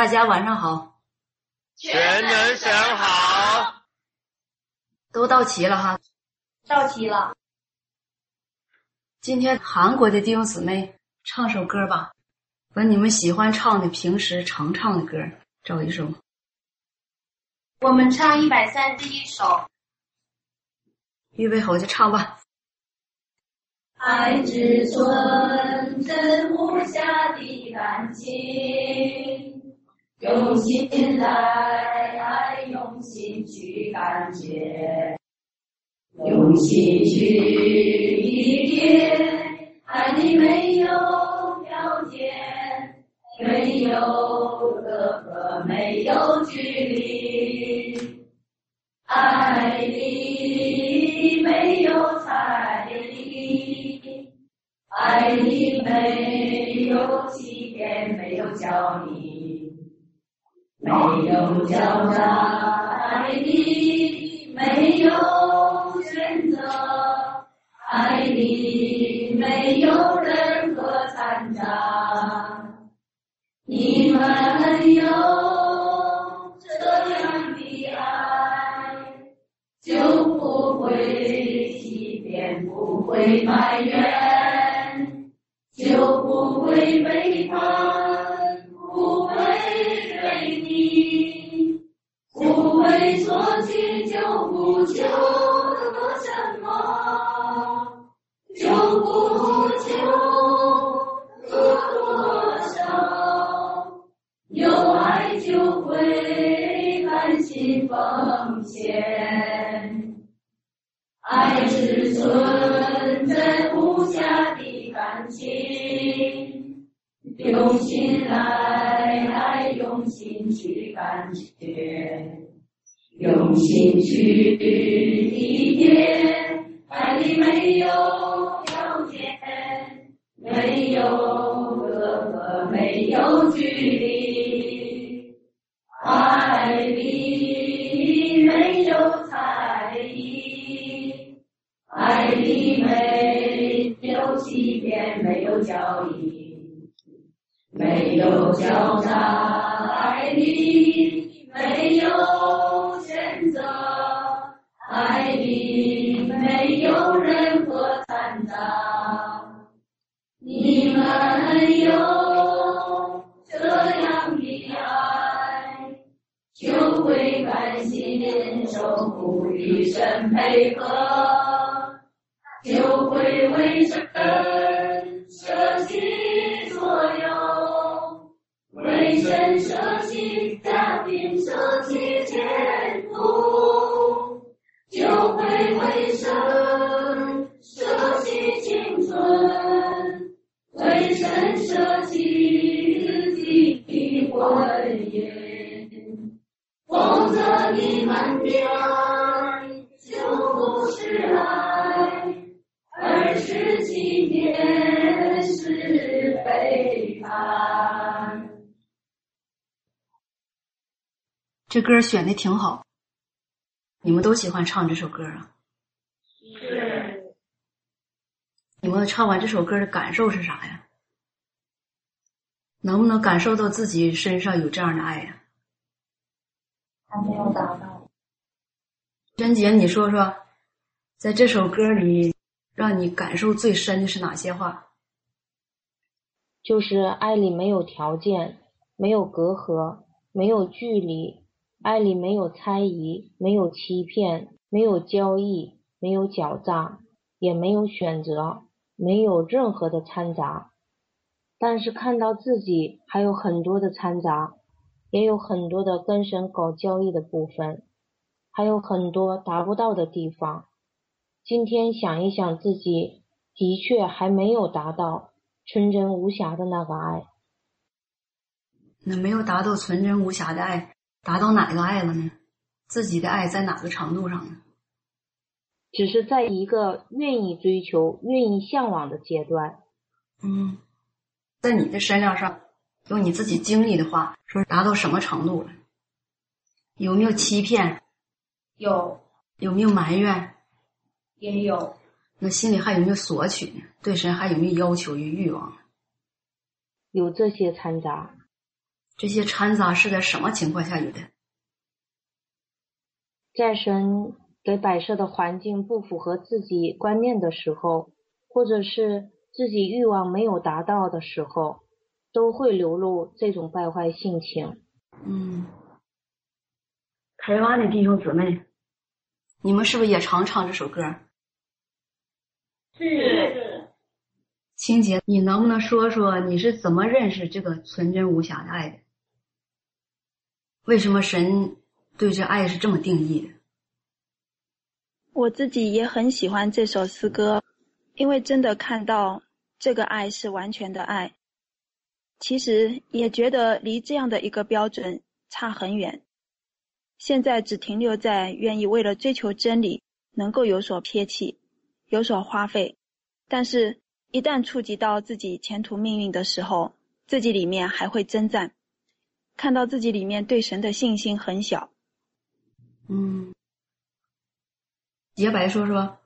大家晚上好，全能神好，都到齐了哈。到齐了。今天韩国的弟兄姊妹唱首歌吧，把你们喜欢唱的、平时常唱的歌找一首。我们唱一百三十一首。预备好就唱吧。爱之纯真无瑕的感情，用心来爱，用心去感觉，用心去理解。爱你没有条件，没有隔阂，没有距离，爱你没有猜疑，爱你没有欺骗，没有教你，没有狡诈，爱你没有选择，爱你没有任何残渣。你们有这样的爱，就不会欺骗，不会埋怨，不求得什么，就不求得多少。有爱就会甘心奉献，爱是纯真无瑕的感情，用心来爱，用心去感觉，用心去理解，爱里没有条件，没有隔阂，没有距离，爱里没有猜疑，爱里没有欺骗，没有交易，没有狡诈，爱里没有，爱里没有任何残渣。你们有这样的爱，就会甘心守护一生配合，就会为神舍弃所有，为神舍弃家庭，舍弃前为神舍弃青春。为神舍弃自己的婚姻，否则你们的爱就不是爱，而是欺骗，是背叛。这歌选的挺好，你们都喜欢唱这首歌啊？是你们唱完这首歌的感受是啥呀？能不能感受到自己身上有这样的爱呀？还没有达到。娟姐，你说说，在这首歌里，让你感受最深的是哪些话？就是爱里没有条件，没有隔阂，没有距离，爱里没有猜疑，没有欺骗，没有交易，没有狡诈，也没有选择，没有任何的掺杂。但是看到自己还有很多的掺杂，也有很多的跟神搞交易的部分，还有很多达不到的地方。今天想一想自己，的确还没有达到纯真无瑕的那个爱。那没有达到纯真无瑕的爱，达到哪个爱了呢？自己的爱在哪个程度上呢？只是在一个愿意追求、愿意向往的阶段。嗯，在你的身量上，用你自己经历的话说，达到什么程度了？有没有欺骗？有有没有埋怨？也有那心里还有没有索取呢？对神还有没有要求与欲望？有这些掺杂，这些掺杂是在什么情况下有的？在神给摆设的环境不符合自己观念的时候，或者是自己欲望没有达到的时候，都会流露这种败坏性情。嗯，台湾的弟兄姊妹，你们是不是也常唱这首歌？是。青姐，你能不能说说你是怎么认识这个纯真无瑕的爱的？为什么神对这爱是这么定义的？我自己也很喜欢这首诗歌，因为真的看到这个爱是完全的爱。其实也觉得离这样的一个标准差很远，现在只停留在愿意为了追求真理能够有所撇弃、有所花费，但是，一旦触及到自己前途命运的时候，自己里面还会征战，看到自己里面对神的信心很小。嗯，洁白说说，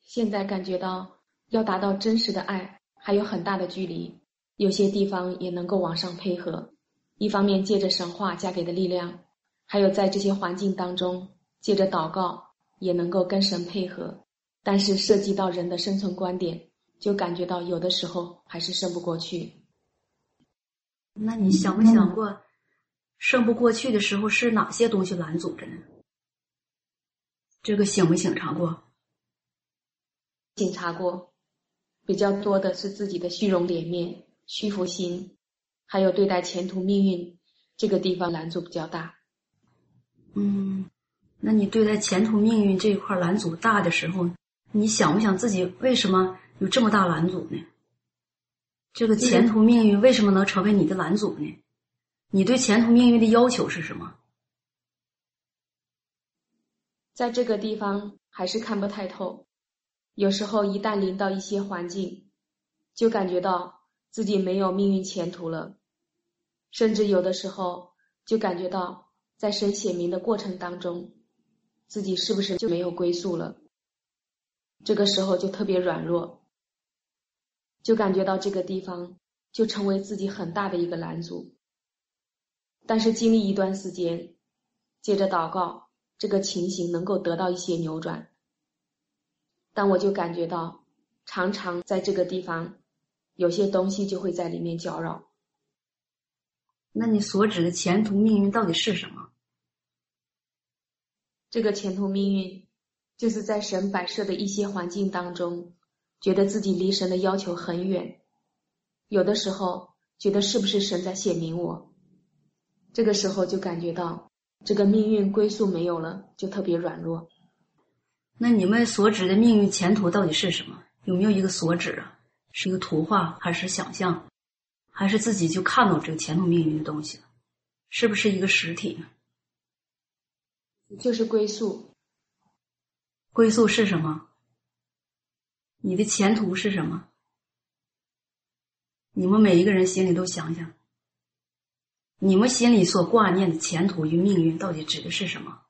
现在感觉到要达到真实的爱还有很大的距离。有些地方也能够往上配合，一方面借着神话加给的力量，还有在这些环境当中借着祷告也能够跟神配合，但是涉及到人的生存观点，就感觉到有的时候还是胜不过去。那你想没想过，胜不过去的时候是哪些东西拦阻着呢？这个醒没醒察过？醒察过，比较多的是自己的虚荣脸面。虚浮心，还有对待前途命运这个地方拦阻比较大。嗯，那你对待前途命运这一块拦阻大的时候，你想不想自己为什么有这么大拦阻呢？这个前途命运为什么能成为你的拦阻呢？你对前途命运的要求是什么？在这个地方还是看不太透，有时候一旦临到一些环境，就感觉到。自己没有命运前途了，甚至有的时候就感觉到，在神显明的过程当中，自己是不是就没有归宿了？这个时候就特别软弱，就感觉到这个地方就成为自己很大的一个拦阻。但是经历一段时间，接着祷告，这个情形能够得到一些扭转。但我就感觉到，常常在这个地方。有些东西就会在里面搅扰。那你所指的前途命运到底是什么？这个前途命运，就是在神摆设的一些环境当中，觉得自己离神的要求很远，有的时候觉得是不是神在显明我？这个时候就感觉到这个命运归宿没有了，就特别软弱。那你们所指的命运前途到底是什么？有没有一个所指啊？是一个图画，还是想象，还是自己就看到这个前途命运的东西了？是不是一个实体呢？就是归宿。归宿是什么？你的前途是什么？你们每一个人心里都想想，你们心里所挂念的前途与命运到底指的是什么？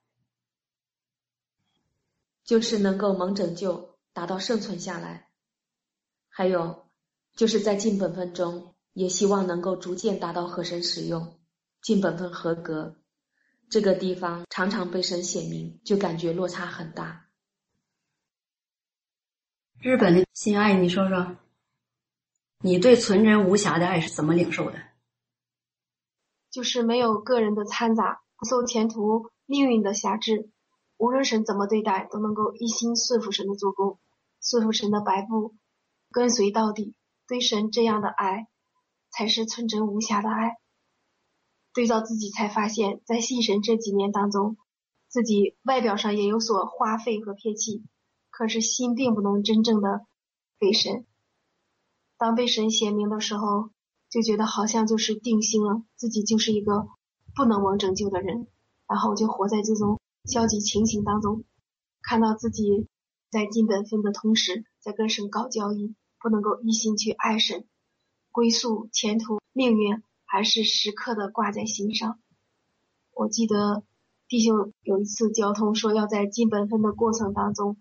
就是能够蒙拯救，达到生存下来。还有，就是在尽本分中，也希望能够逐渐达到合神使用，尽本分合格。这个地方常常被神显明，就感觉落差很大。日本的心爱，你说说，你对纯真无瑕的爱是怎么领受的？就是没有个人的掺杂，不受前途命运的辖制，无论神怎么对待，都能够一心顺服神的做工，顺服神的白布。跟随到底，对神这样的爱，才是纯真无瑕的爱。对照自己，才发现，在信神这几年当中，自己外表上也有所花费和撇弃，可是心并不能真正的给神。当被神显明的时候，就觉得好像就是定心了，自己就是一个不能蒙拯救的人，然后就活在这种消极情形当中，看到自己在尽本分的同时，在跟神搞交易。不能够一心去爱神，归宿前途命运还是时刻的挂在心上。我记得弟兄有一次交通说要在尽本分的过程当中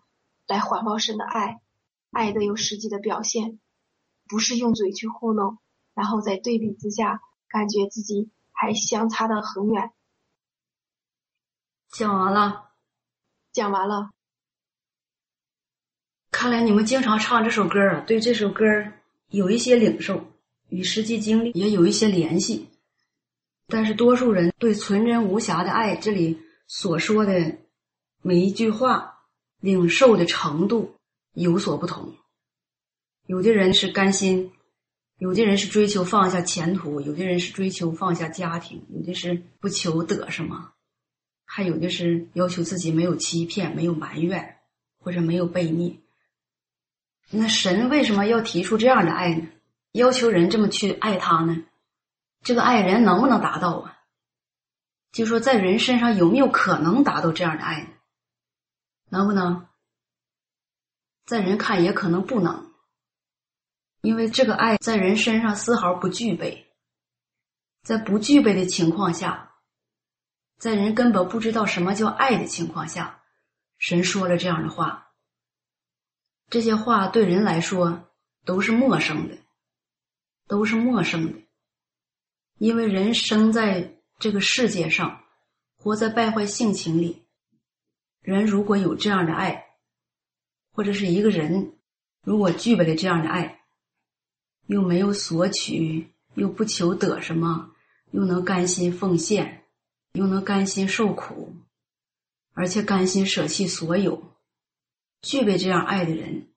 来环抱神的爱，爱的有实际的表现，不是用嘴去糊弄，然后在对比之下感觉自己还相差的很远。讲完了，讲完了。看来你们经常唱这首歌啊，对这首歌有一些领受，与实际经历也有一些联系。但是多数人对纯真无瑕的爱这里所说的每一句话领受的程度有所不同。有的人是甘心，有的人是追求放下前途，有的人是追求放下家庭，有的是不求得什么，还有的是要求自己没有欺骗、没有埋怨或者没有悖逆。那神为什么要提出这样的爱呢？要求人这么去爱他呢？这个爱人能不能达到啊？就说在人身上有没有可能达到这样的爱呢？能不能？在人看也可能不能，因为这个爱在人身上丝毫不具备。在不具备的情况下，在人根本不知道什么叫爱的情况下，神说了这样的话。这些话对人来说都是陌生的，都是陌生的。因为人生在这个世界上，活在败坏性情里。人如果有这样的爱，或者是一个人如果具备了这样的爱，又没有索取，又不求得什么，又能甘心奉献，又能甘心受苦，而且甘心舍弃所有，具备这样爱的人，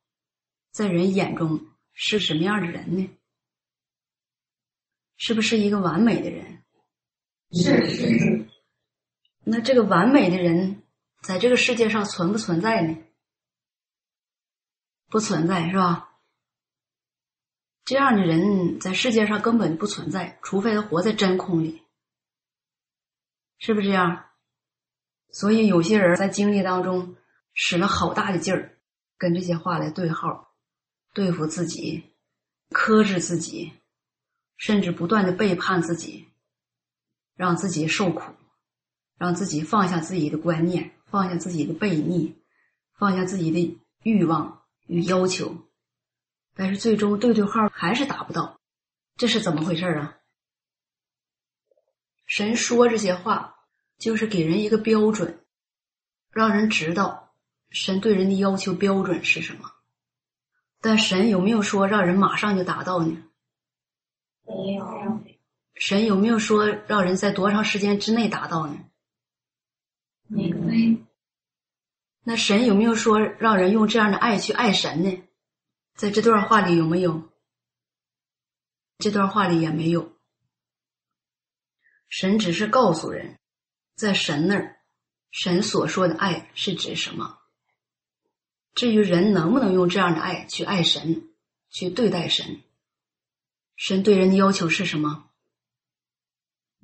在人眼中是什么样的人呢？是不是一个完美的人？是是是。那这个完美的人在这个世界上存不存在呢？不存在，是吧？这样的人在世界上根本不存在，除非他活在真空里，是不是这样？所以有些人在经历当中使了好大的劲儿，跟这些话来对号，对付自己，克制自己。甚至不断的背叛自己，让自己受苦，让自己放下自己的观念，放下自己的悖逆，放下自己的欲望与要求，但是最终对对号还是达不到，这是怎么回事啊？神说这些话，就是给人一个标准，让人知道神对人的要求标准是什么。但神有没有说让人马上就达到呢？没有，神有没有说让人在多长时间之内达到呢？没有。那神有没有说让人用这样的爱去爱神呢？在这段话里有没有？这段话里也没有。神只是告诉人，在神那儿，神所说的爱是指什么？至于人能不能用这样的爱去爱神，去对待神？神对人的要求是什么？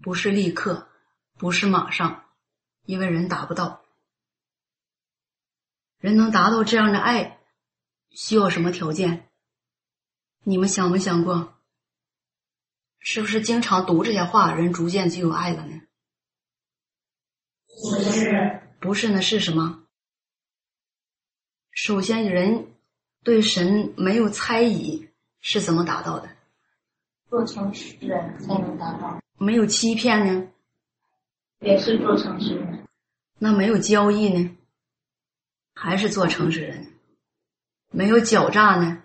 不是立刻，不是马上，因为人达不到。人能达到这样的爱，需要什么条件？你们想没想过？是不是经常读这些话，人逐渐就有爱了呢？不是，不是呢？是什么？首先，人对神没有猜疑，是怎么达到的？做诚实人才能达到，没有欺骗呢，也是做诚实人。那没有交易呢，还是做诚实人。没有狡诈呢，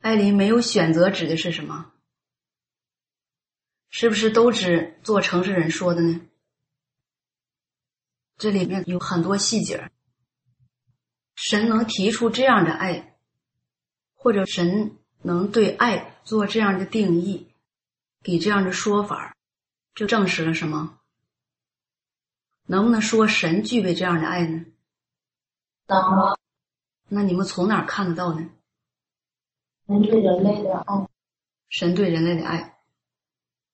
艾琳没有选择指的是什么？是不是都指做城市人说的呢？这里面有很多细节。神能提出这样的爱，或者神。能对爱做这样的定义，给这样的说法，就证实了什么？能不能说神具备这样的爱呢？能。那你们从哪儿看得到呢？神对人类的爱。神对人类的爱。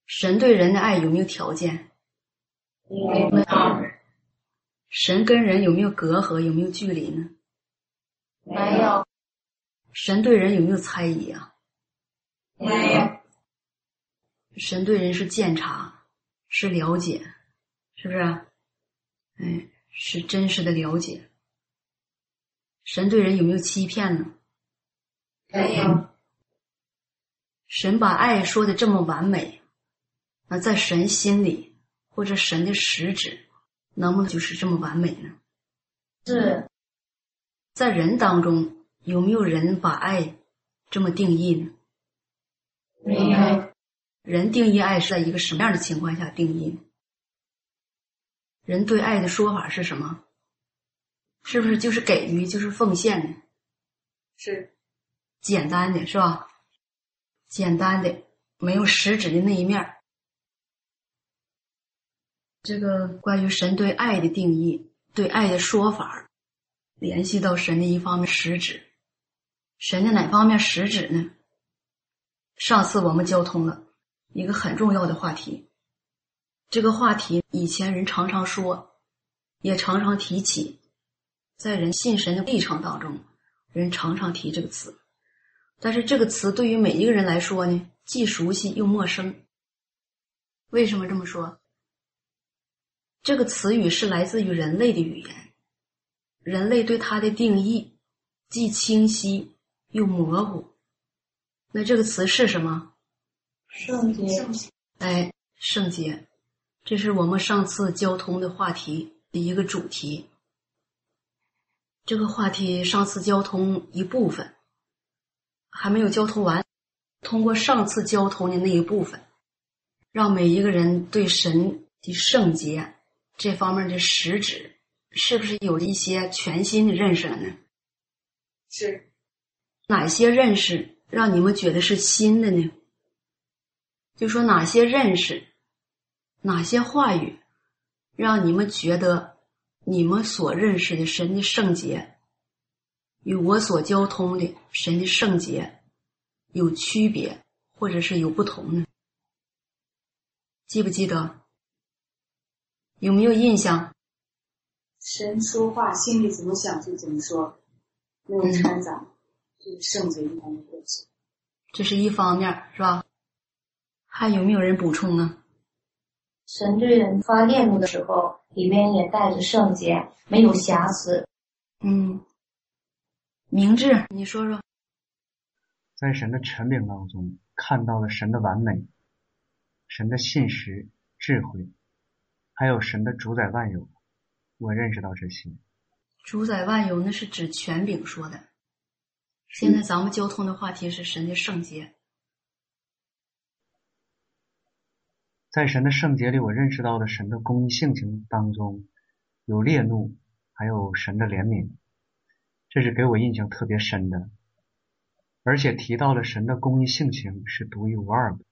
神对人的爱有没有条件？没有。神跟人有没有隔阂？有没有距离呢？没有。神对人有没有猜疑啊？没有。神对人是鉴察，是了解，是不是？哎，是真实的了解。神对人有没有欺骗呢？没有。神把爱说的这么完美，那在神心里或者神的实质，能不能就是这么完美呢？是。在人当中，有没有人把爱这么定义呢？没有。人定义爱是在一个什么样的情况下定义？人对爱的说法是什么？是不是就是给予，就是奉献呢？是。简单的是吧？简单的，没有实质的那一面。这个关于神对爱的定义，对爱的说法，联系到神的一方面实质。神的哪方面实质呢？上次我们交通了一个很重要的话题，这个话题以前人常常说，也常常提起，在人信神的历程当中，人常常提这个词。但是这个词对于每一个人来说呢，既熟悉又陌生。为什么这么说？这个词语是来自于人类的语言，人类对它的定义既清晰又模糊。那这个词是什么？圣洁。哎，圣洁，这是我们上次交通的话题的一个主题。这个话题上次交通一部分。还没有交通完，通过上次交通的那一部分，让每一个人对神的圣洁这方面的实质，是不是有一些全新的认识了呢？是。哪些认识让你们觉得是新的呢？就说哪些认识，哪些话语，让你们觉得你们所认识的神的圣洁。与我所交通的神的圣洁有区别，或者是有不同呢？记不记得？有没有印象？神说话，心里怎么想就怎么说，没有掺杂，这是圣洁一般的过程。这是一方面，是吧？还有没有人补充呢？神对人发烈怒的时候，里面也带着圣洁，没有瑕疵。嗯。明智，你说说，在神的权柄当中看到了神的完美，神的信实、智慧，还有神的主宰万有。我认识到这些。主宰万有，那是指权柄说的。现在咱们交通的话题是神的圣洁。在神的圣洁里，我认识到了神的公义性情当中有烈怒，还有神的怜悯。这是给我印象特别深的，而且提到了神的公义性情是独一无二的，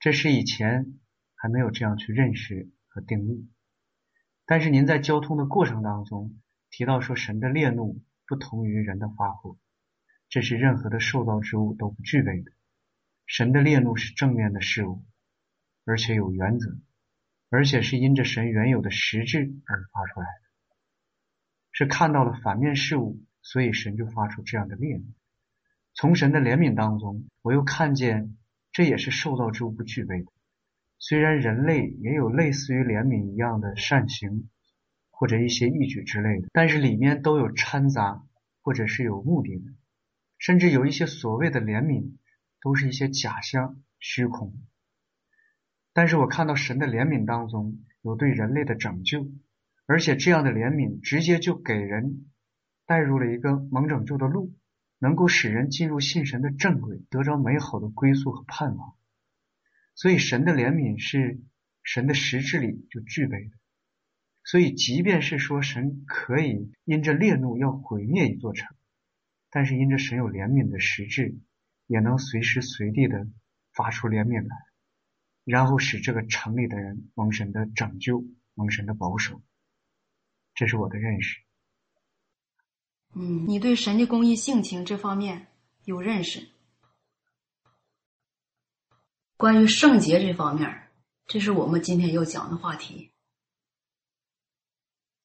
这是以前还没有这样去认识和定义。但是您在交通的过程当中提到说神的烈怒不同于人的发火，这是任何的受造之物都不具备的。神的烈怒是正面的事物，而且有原则，而且是因着神原有的实质而发出来的，是看到了反面事物。所以神就发出这样的烈怒。从神的怜悯当中，我又看见这也是受造之物不具备的。虽然人类也有类似于怜悯一样的善行，或者一些义举之类的，但是里面都有掺杂，或者是有目的的，甚至有一些所谓的怜悯，都是一些假象、虚空。但是我看到神的怜悯当中有对人类的拯救，而且这样的怜悯直接就给人。带入了一个蒙拯救的路，能够使人进入信神的正轨，得着美好的归宿和盼望。所以，神的怜悯是神的实质里就具备的。所以，即便是说神可以因着烈怒要毁灭一座城，但是因着神有怜悯的实质，也能随时随地的发出怜悯来，然后使这个城里的人蒙神的拯救，蒙神的保守。这是我的认识。嗯，你对神的公义性情这方面有认识？关于圣洁这方面，这是我们今天要讲的话题。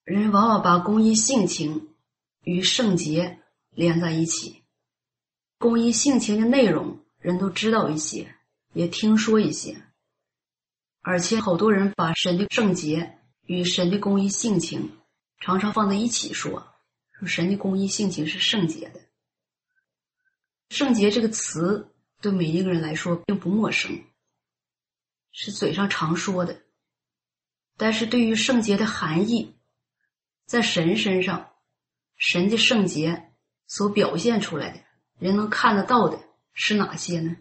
人往往把公义性情与圣洁连在一起。公义性情的内容，人都知道一些，也听说一些，而且好多人把神的圣洁与神的公义性情常常放在一起说。说神的公义性情是圣洁的，圣洁这个词对每一个人来说并不陌生。是嘴上常说的，但是对于圣洁的含义，在神身上，神的圣洁所表现出来的，人能看得到的是哪些呢？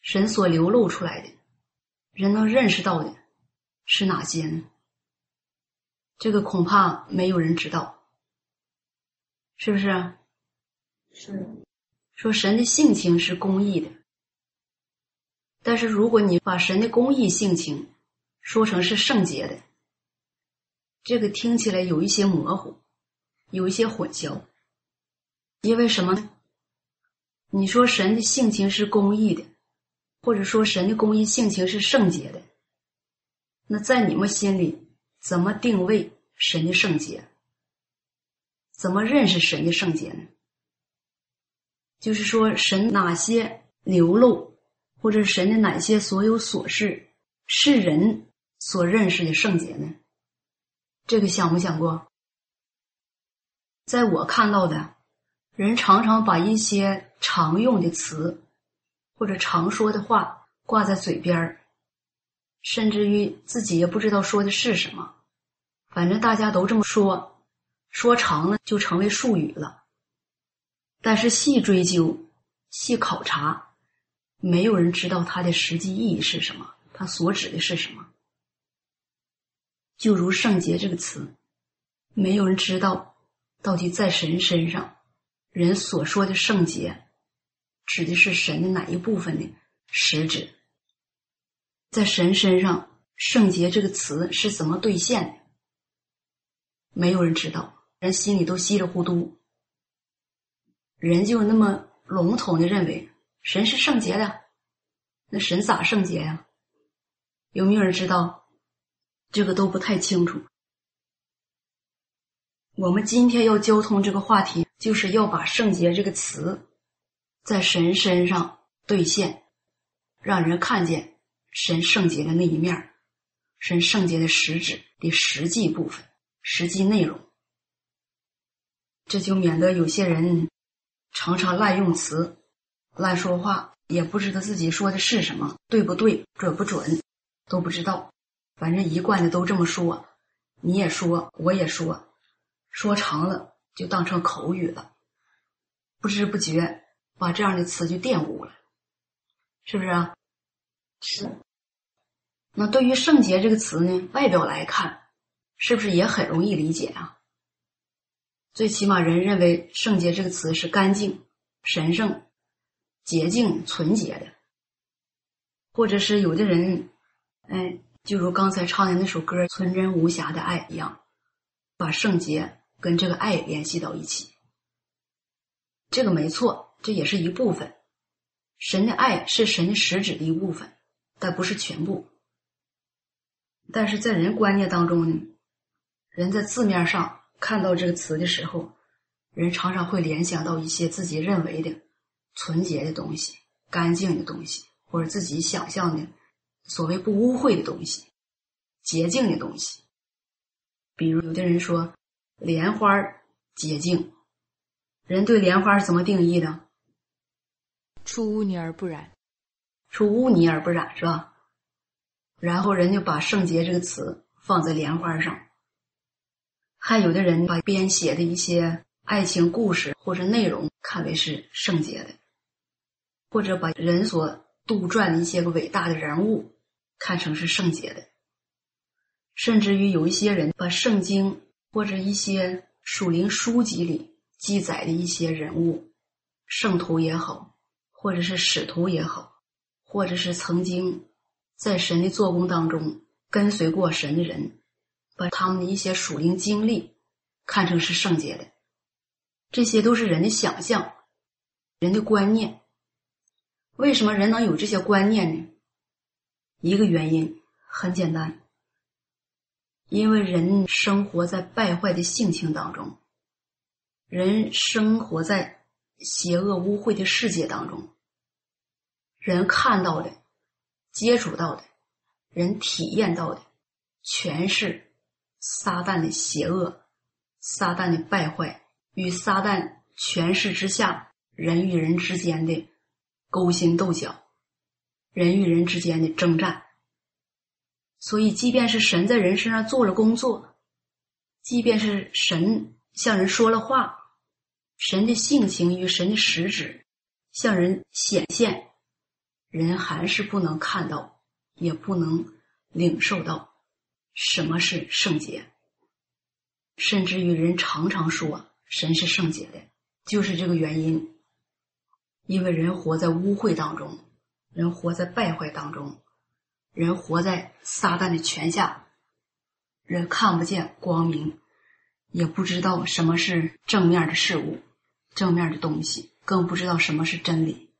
神所流露出来的，人能认识到的是哪些呢？这个恐怕没有人知道，是不是？是。说神的性情是公义的。但是，如果你把神的公义性情说成是圣洁的，这个听起来有一些模糊，有一些混淆。因为什么呢？你说神的性情是公义的，或者说神的公义性情是圣洁的，那在你们心里怎么定位神的圣洁？怎么认识神的圣洁呢？就是说，神哪些流露？或者神的哪些所有琐事是人所认识的圣洁呢？这个想没想过？在我看到的，人常常把一些常用的词或者常说的话挂在嘴边儿，甚至于自己也不知道说的是什么，反正大家都这么说，说长了就成为术语了。但是细追究、细考察。没有人知道它的实际意义是什么，它所指的是什么。就如“圣洁”这个词，没有人知道到底在神身上，人所说的圣洁，指的是神的哪一部分的实质。在神身上，“圣洁”这个词是怎么兑现的？没有人知道，人心里都稀里糊涂，人就那么笼统的认为。神是圣洁的，那神咋圣洁呀？有没有人知道？这个都不太清楚。我们今天要交通这个话题，就是要把“圣洁”这个词在神身上兑现，让人看见神圣洁的那一面，神圣洁的实质的实际部分、实际内容。这就免得有些人常常滥用词。乱说话，也不知道自己说的是什么，对不对，准不准，都不知道。反正一贯的都这么说，你也说，我也说，说长了就当成口语了，不知不觉把这样的词就玷污了，是不是啊？是。那对于“圣洁”这个词呢，外表来看，是不是也很容易理解啊？最起码人认为“圣洁”这个词是干净、神圣。洁净、纯洁的，或者是有的人，哎，就如刚才唱的那首歌《纯真无瑕的爱》一样，把圣洁跟这个爱联系到一起。这个没错，这也是一部分。神的爱是神的实质的一部分，但不是全部。但是在人观念当中呢，人在字面上看到这个词的时候，人常常会联想到一些自己认为的。纯洁的东西、干净的东西，或者自己想象的所谓不污秽的东西、洁净的东西。比如，有的人说莲花洁净，人对莲花是怎么定义的？出污泥而不染，出污泥而不染是吧？然后人就把圣洁这个词放在莲花上。还有的人把编写的一些爱情故事或者内容看为是圣洁的。或者把人所杜撰的一些个伟大的人物看成是圣洁的，甚至于有一些人把圣经或者一些属灵书籍里记载的一些人物，圣徒也好，或者是使徒也好，或者是曾经在神的做工当中跟随过神的人，把他们的一些属灵经历看成是圣洁的，这些都是人的想象，人的观念。为什么人能有这些观念呢？一个原因很简单，因为人生活在败坏的性情当中，人生活在邪恶污秽的世界当中，人看到的、接触到的、人体验到的，全是撒旦的邪恶、撒旦的败坏与撒旦权势之下人与人之间的。勾心斗角，人与人之间的征战。所以，即便是神在人身上做了工作，即便是神向人说了话，神的性情与神的实质向人显现，人还是不能看到，也不能领受到什么是圣洁。甚至于人常常说神是圣洁的，就是这个原因。因为人活在污秽当中，人活在败坏当中。人活在撒旦的权下，人看不见光明，也不知道什么是正面的事物、正面的东西，更不知道什么是真理。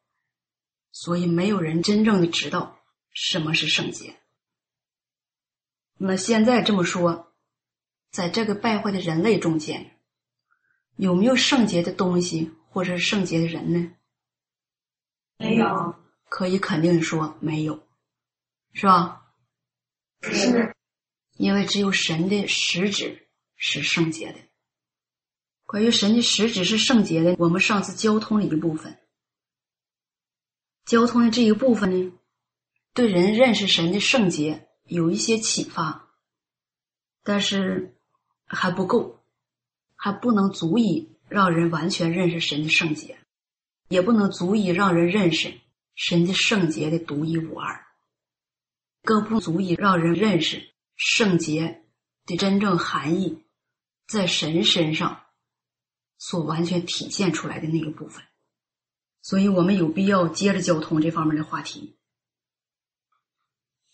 所以，没有人真正的知道什么是圣洁。那现在这么说，在这个败坏的人类中间，有没有圣洁的东西或者是圣洁的人呢？没有，可以肯定的说，没有。是吧？是，因为只有神的实质是圣洁的。关于神的实质是圣洁的，我们上次交通了一部分，交通的这一部分呢，对人认识神的圣洁有一些启发，但是还不够，还不能足以让人完全认识神的圣洁，也不能足以让人认识神的圣洁的独一无二。更不足以让人认识圣洁的真正含义，在神身上所完全体现出来的那个部分，所以我们有必要接着交通这方面的话题。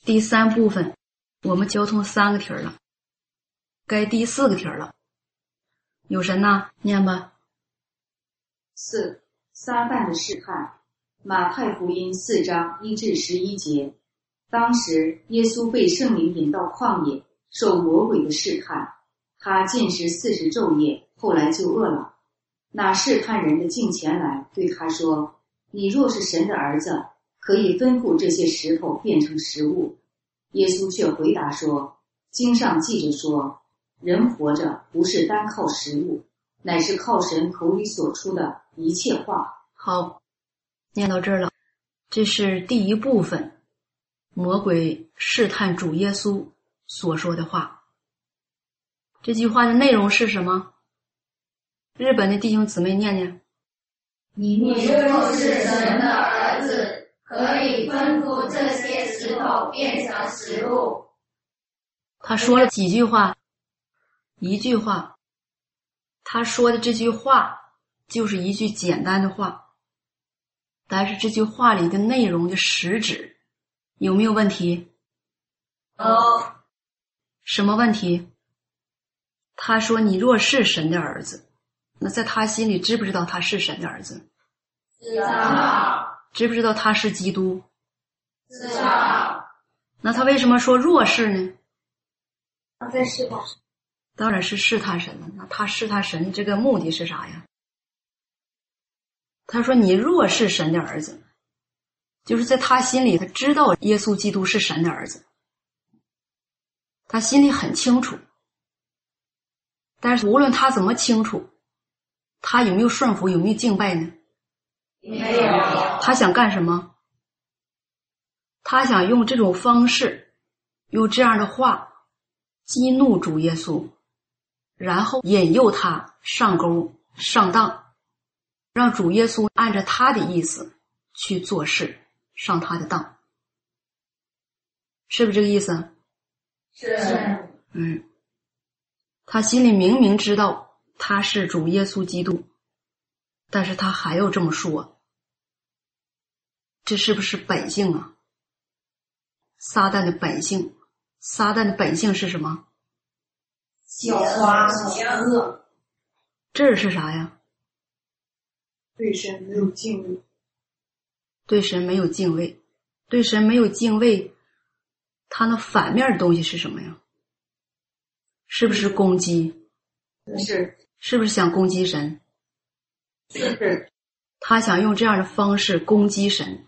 第三部分，我们交通三个题儿了，该第四个题儿了。有神呐，念吧。四撒旦的试探，马太福音四章一至十一节。当时，耶稣被圣灵引到旷野，受魔鬼的试探。他进食四十昼夜，后来就饿了。那试探人的近前来，对他说：“你若是神的儿子，可以吩咐这些石头变成食物。”耶稣却回答说：“经上记着说，人活着不是单靠食物，乃是靠神口里所出的一切话。”好，念到这儿了，这是第一部分。魔鬼试探主耶稣所说的话，这句话的内容是什么？日本的弟兄姊妹念念：“你若是神的儿子，可以吩咐这些石头变成食物。”他说了几句话？一句话。他说的这句话就是一句简单的话，但是这句话里的内容的实质。有没有问题？哦。什么问题？他说：“你若是神的儿子，那在他心里知不知道他是神的儿子？知道。知不知道他是基督？知道。那他为什么说弱势呢？他在试探。当然是试探神了。那他试探神这个目的是啥呀？他说：“你若是神的儿子。”就是在他心里，他知道耶稣基督是神的儿子，他心里很清楚。但是无论他怎么清楚，他有没有顺服，有没有敬拜呢？没有。他想干什么？他想用这种方式，用这样的话激怒主耶稣，然后引诱他上钩上当，让主耶稣按照他的意思去做事。上他的当，是不是这个意思？是。嗯，他心里明明知道他是主耶稣基督，但是他还要这么说，这是不是本性啊？撒旦的本性，撒旦的本性是什么？狡猾、邪恶。这是啥呀？对神没有敬畏。对神没有敬畏，对神没有敬畏，他那反面的东西是什么呀？是不是攻击？是。是不是想攻击神？是。他想用这样的方式攻击神，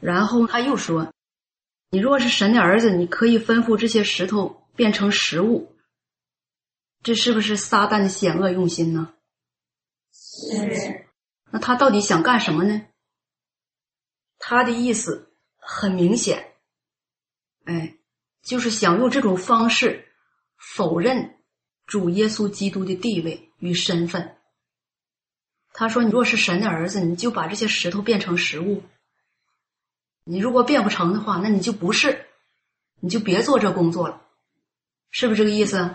然后他又说：“你若是神的儿子，你可以吩咐这些石头变成食物。”这是不是撒旦的险恶用心呢？是。那他到底想干什么呢？他的意思很明显，哎，就是想用这种方式否认主耶稣基督的地位与身份。他说：“你若是神的儿子，你就把这些石头变成食物。你如果变不成的话，那你就不是，你就别做这工作了，是不是这个意思？”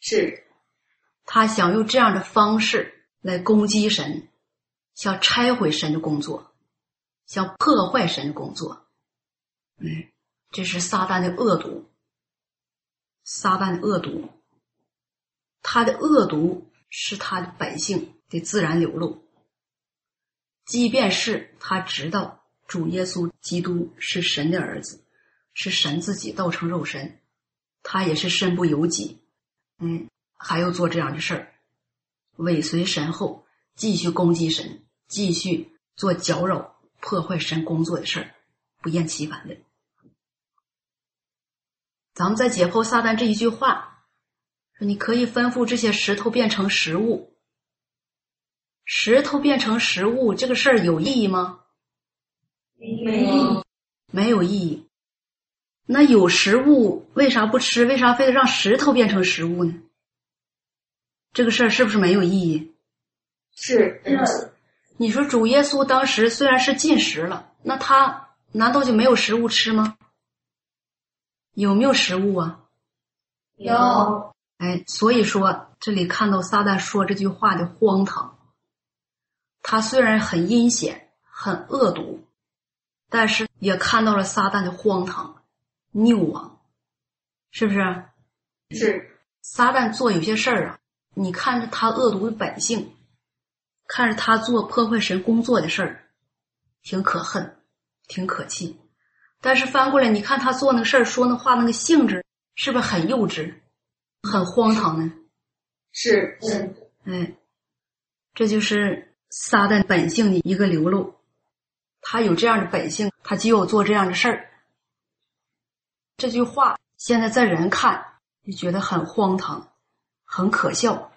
是。他想用这样的方式来攻击神，想拆毁神的工作，想破坏神的工作。嗯，这是撒旦的恶毒。撒旦的恶毒，他的恶毒是他的本性的自然流露。即便是他知道主耶稣基督是神的儿子，是神自己道成肉身，他也是身不由己。嗯。还要做这样的事儿，尾随神后，继续攻击神，继续做搅扰、破坏神工作的事儿，不厌其烦的。咱们在解剖撒旦这一句话，你可以吩咐这些石头变成食物。石头变成食物这个事儿有意义吗？没有，没有意义。那有食物为啥不吃？为啥非得让石头变成食物呢？这个事儿是不是没有意义？是。你说主耶稣当时虽然是进食了，那他难道就没有食物吃吗？有没有食物啊？有。哎，所以说这里看到撒旦说这句话的荒唐。他虽然很阴险、很恶毒，但是也看到了撒旦的荒唐、谬妄，是不是？是。撒旦做有些事儿啊。你看着他恶毒的本性，看着他做破坏神工作的事儿，挺可恨，挺可气。但是翻过来，你看他做那个事儿、说那话那个性质，是不是很幼稚、很荒唐呢？是，嗯哎，这就是撒旦本性的一个流露。他有这样的本性，他就有做这样的事儿。这句话现在在人看就觉得很荒唐。很可笑，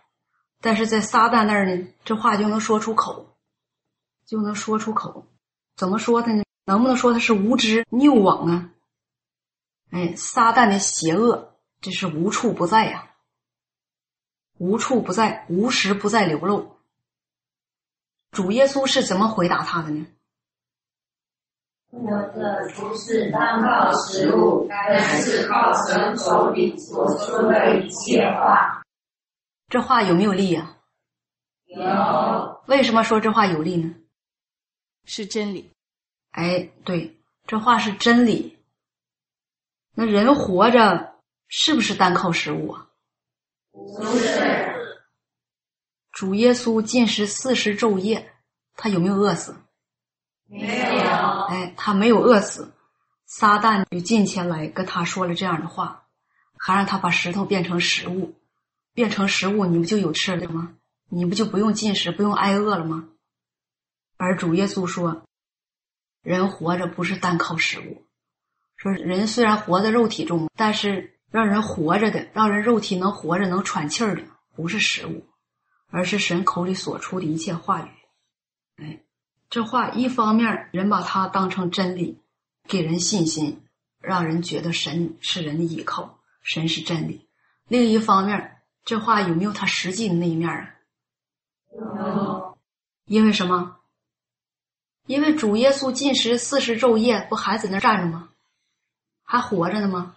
但是在撒旦那儿呢，这话就能说出口，就能说出口。怎么说他呢？能不能说他是无知谬妄啊？哎，撒旦的邪恶，这是无处不在呀，无处不在，无时不在流露。主耶稣是怎么回答他的呢？我的不是单靠食物，而是靠神手里所说的一切话。这话有没有力呀？有。为什么说这话有力呢？是真理。哎，对，这话是真理。那人活着是不是单靠食物啊？不是。主耶稣进食四十昼夜，他有没有饿死？没有。哎，他没有饿死。撒旦就进前来跟他说了这样的话，还让他把石头变成食物。变成食物，你不就有吃的吗？你不就不用进食，不用挨饿了吗？而主耶稣说，人活着不是单靠食物，说人虽然活在肉体中，但是让人活着的，让人肉体能活着、能喘气儿的，不是食物，而是神口里所出的一切话语。哎，这话一方面人把它当成真理，给人信心，让人觉得神是人的依靠，神是真理；另一方面。这话有没有他实际的那一面啊？因为什么？因为主耶稣进食四十昼夜，不还在那站着吗？还活着呢吗？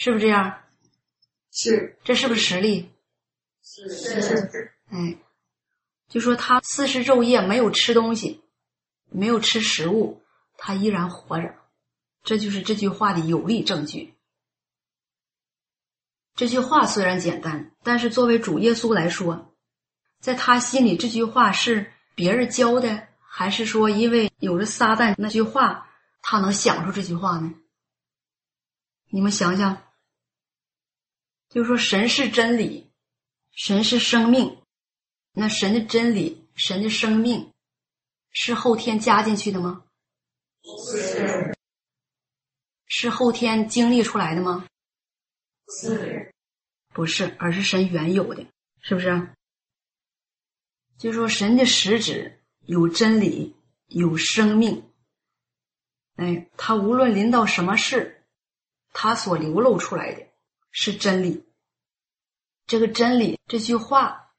是不是这样？是。这是不是实力？是是。哎，就说他四十昼夜没有吃东西，没有吃食物，他依然活着，这就是这句话的有力证据。这句话虽然简单，但是作为主耶稣来说，在他心里这句话是别人教的，还是说因为有了撒旦那句话，他能想出这句话呢？你们想想，就说神是真理，神是生命，那神的真理、神的生命是后天加进去的吗？是。是后天经历出来的吗？是，不是，而是神原有的，是不是？就说神的实质有真理，有生命，哎，他无论临到什么事，他所流露出来的是真理。这个真理这句话，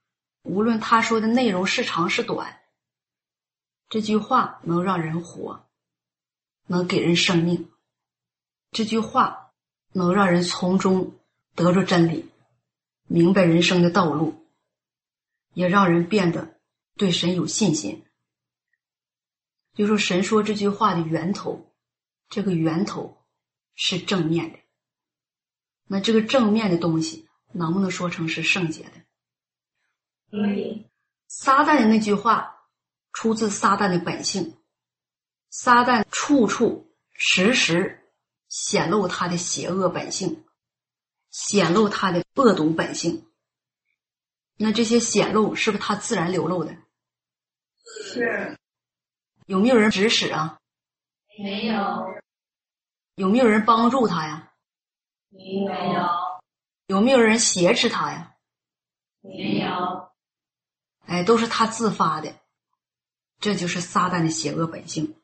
无论他说的内容是长是短，这句话能让人活，能给人生命。这句话能让人从中得着真理，明白人生的道路，也让人变得对神有信心。就说神说这句话的源头，这个源头是正面的。那这个正面的东西。能不能说成是圣洁的？嗯，撒旦的那句话出自撒旦的本性，撒旦处处时时显露他的邪恶本性，显露他的恶毒本性。那这些显露是不是他自然流露的？是。有没有人指使啊？没有。有没有人帮助他呀？没有。有没有人挟持他呀？没有。哎，都是他自发的，这就是撒旦的邪恶本性。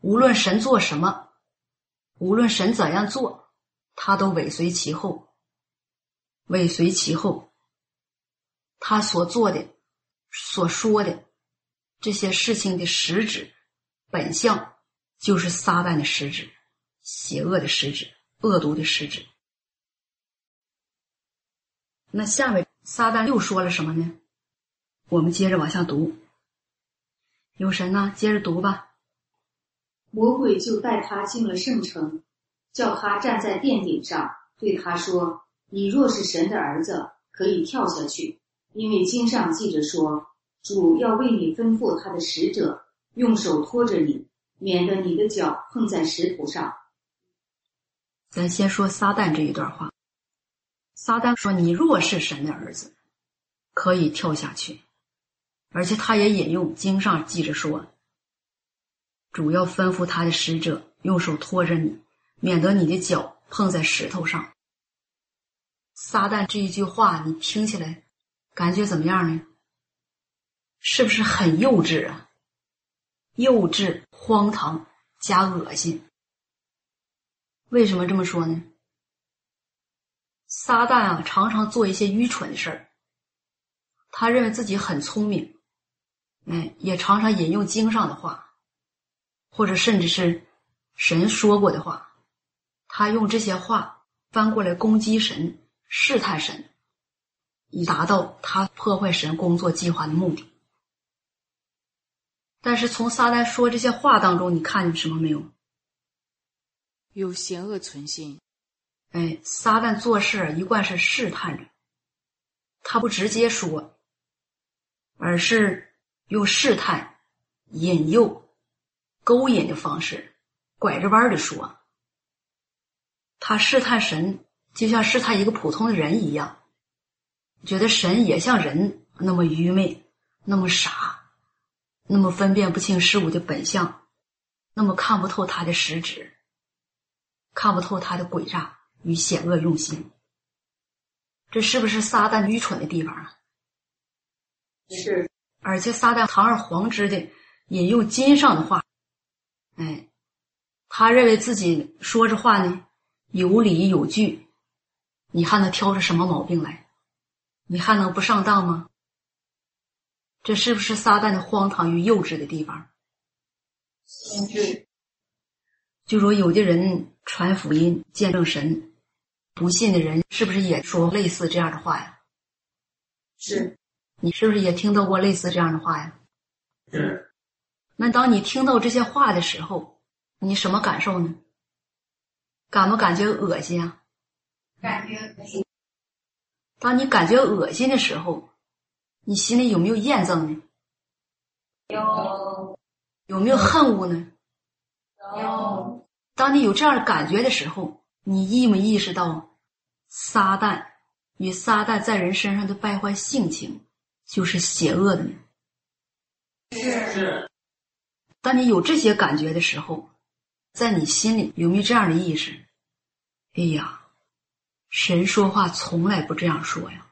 无论神做什么，无论神怎样做，他都尾随其后，尾随其后。他所做的、所说的这些事情的实质、本相，就是撒旦的实质、邪恶的实质、恶毒的实质。那下面撒旦又说了什么呢？我们接着往下读。有神呢，接着读吧。魔鬼就带他进了圣城，叫他站在殿顶上，对他说：“你若是神的儿子，可以跳下去，因为经上记着说，主要为你吩咐他的使者，用手托着你，免得你的脚碰在石头上。”咱先说撒旦这一段话。撒旦说：“你若是神的儿子，可以跳下去。”而且他也引用经上记着说：“主要吩咐他的使者用手托着你，免得你的脚碰在石头上。”撒旦这一句话，你听起来感觉怎么样呢？是不是很幼稚啊？幼稚、荒唐加恶心。为什么这么说呢？撒旦啊，常常做一些愚蠢的事儿。他认为自己很聪明，哎，也常常引用经上的话，或者甚至是神说过的话。他用这些话翻过来攻击神、试探神，以达到他破坏神工作计划的目的。但是从撒旦说这些话当中，你看见什么没有？有邪恶存心。哎，撒旦做事一贯是试探着，他不直接说，而是用试探、引诱、勾引的方式，拐着弯的说。他试探神，就像试探一个普通的人一样，觉得神也像人那么愚昧、那么傻、那么分辨不清事物的本相，那么看不透他的实质，看不透他的诡诈。与险恶用心，这是不是撒旦愚蠢的地方啊？是，而且撒旦堂而皇之的引用经上的话，哎，他认为自己说这话呢有理有据，你还能挑出什么毛病来？你还能不上当吗？这是不是撒旦的荒唐与幼稚的地方？是，就说有的人传福音、见证神。不信的人是不是也说类似这样的话呀？是，你是不是也听到过类似这样的话呀？是。那当你听到这些话的时候，你什么感受呢？感不感觉恶心啊？感觉恶心。当你感觉恶心的时候，你心里有没有厌憎呢？有。有没有恨恶呢？有。当你有这样的感觉的时候。你意没意识到，撒旦与撒旦在人身上的败坏性情就是邪恶的呢？是。当你有这些感觉的时候，在你心里有没有这样的意识？哎呀，神说话从来不这样说呀！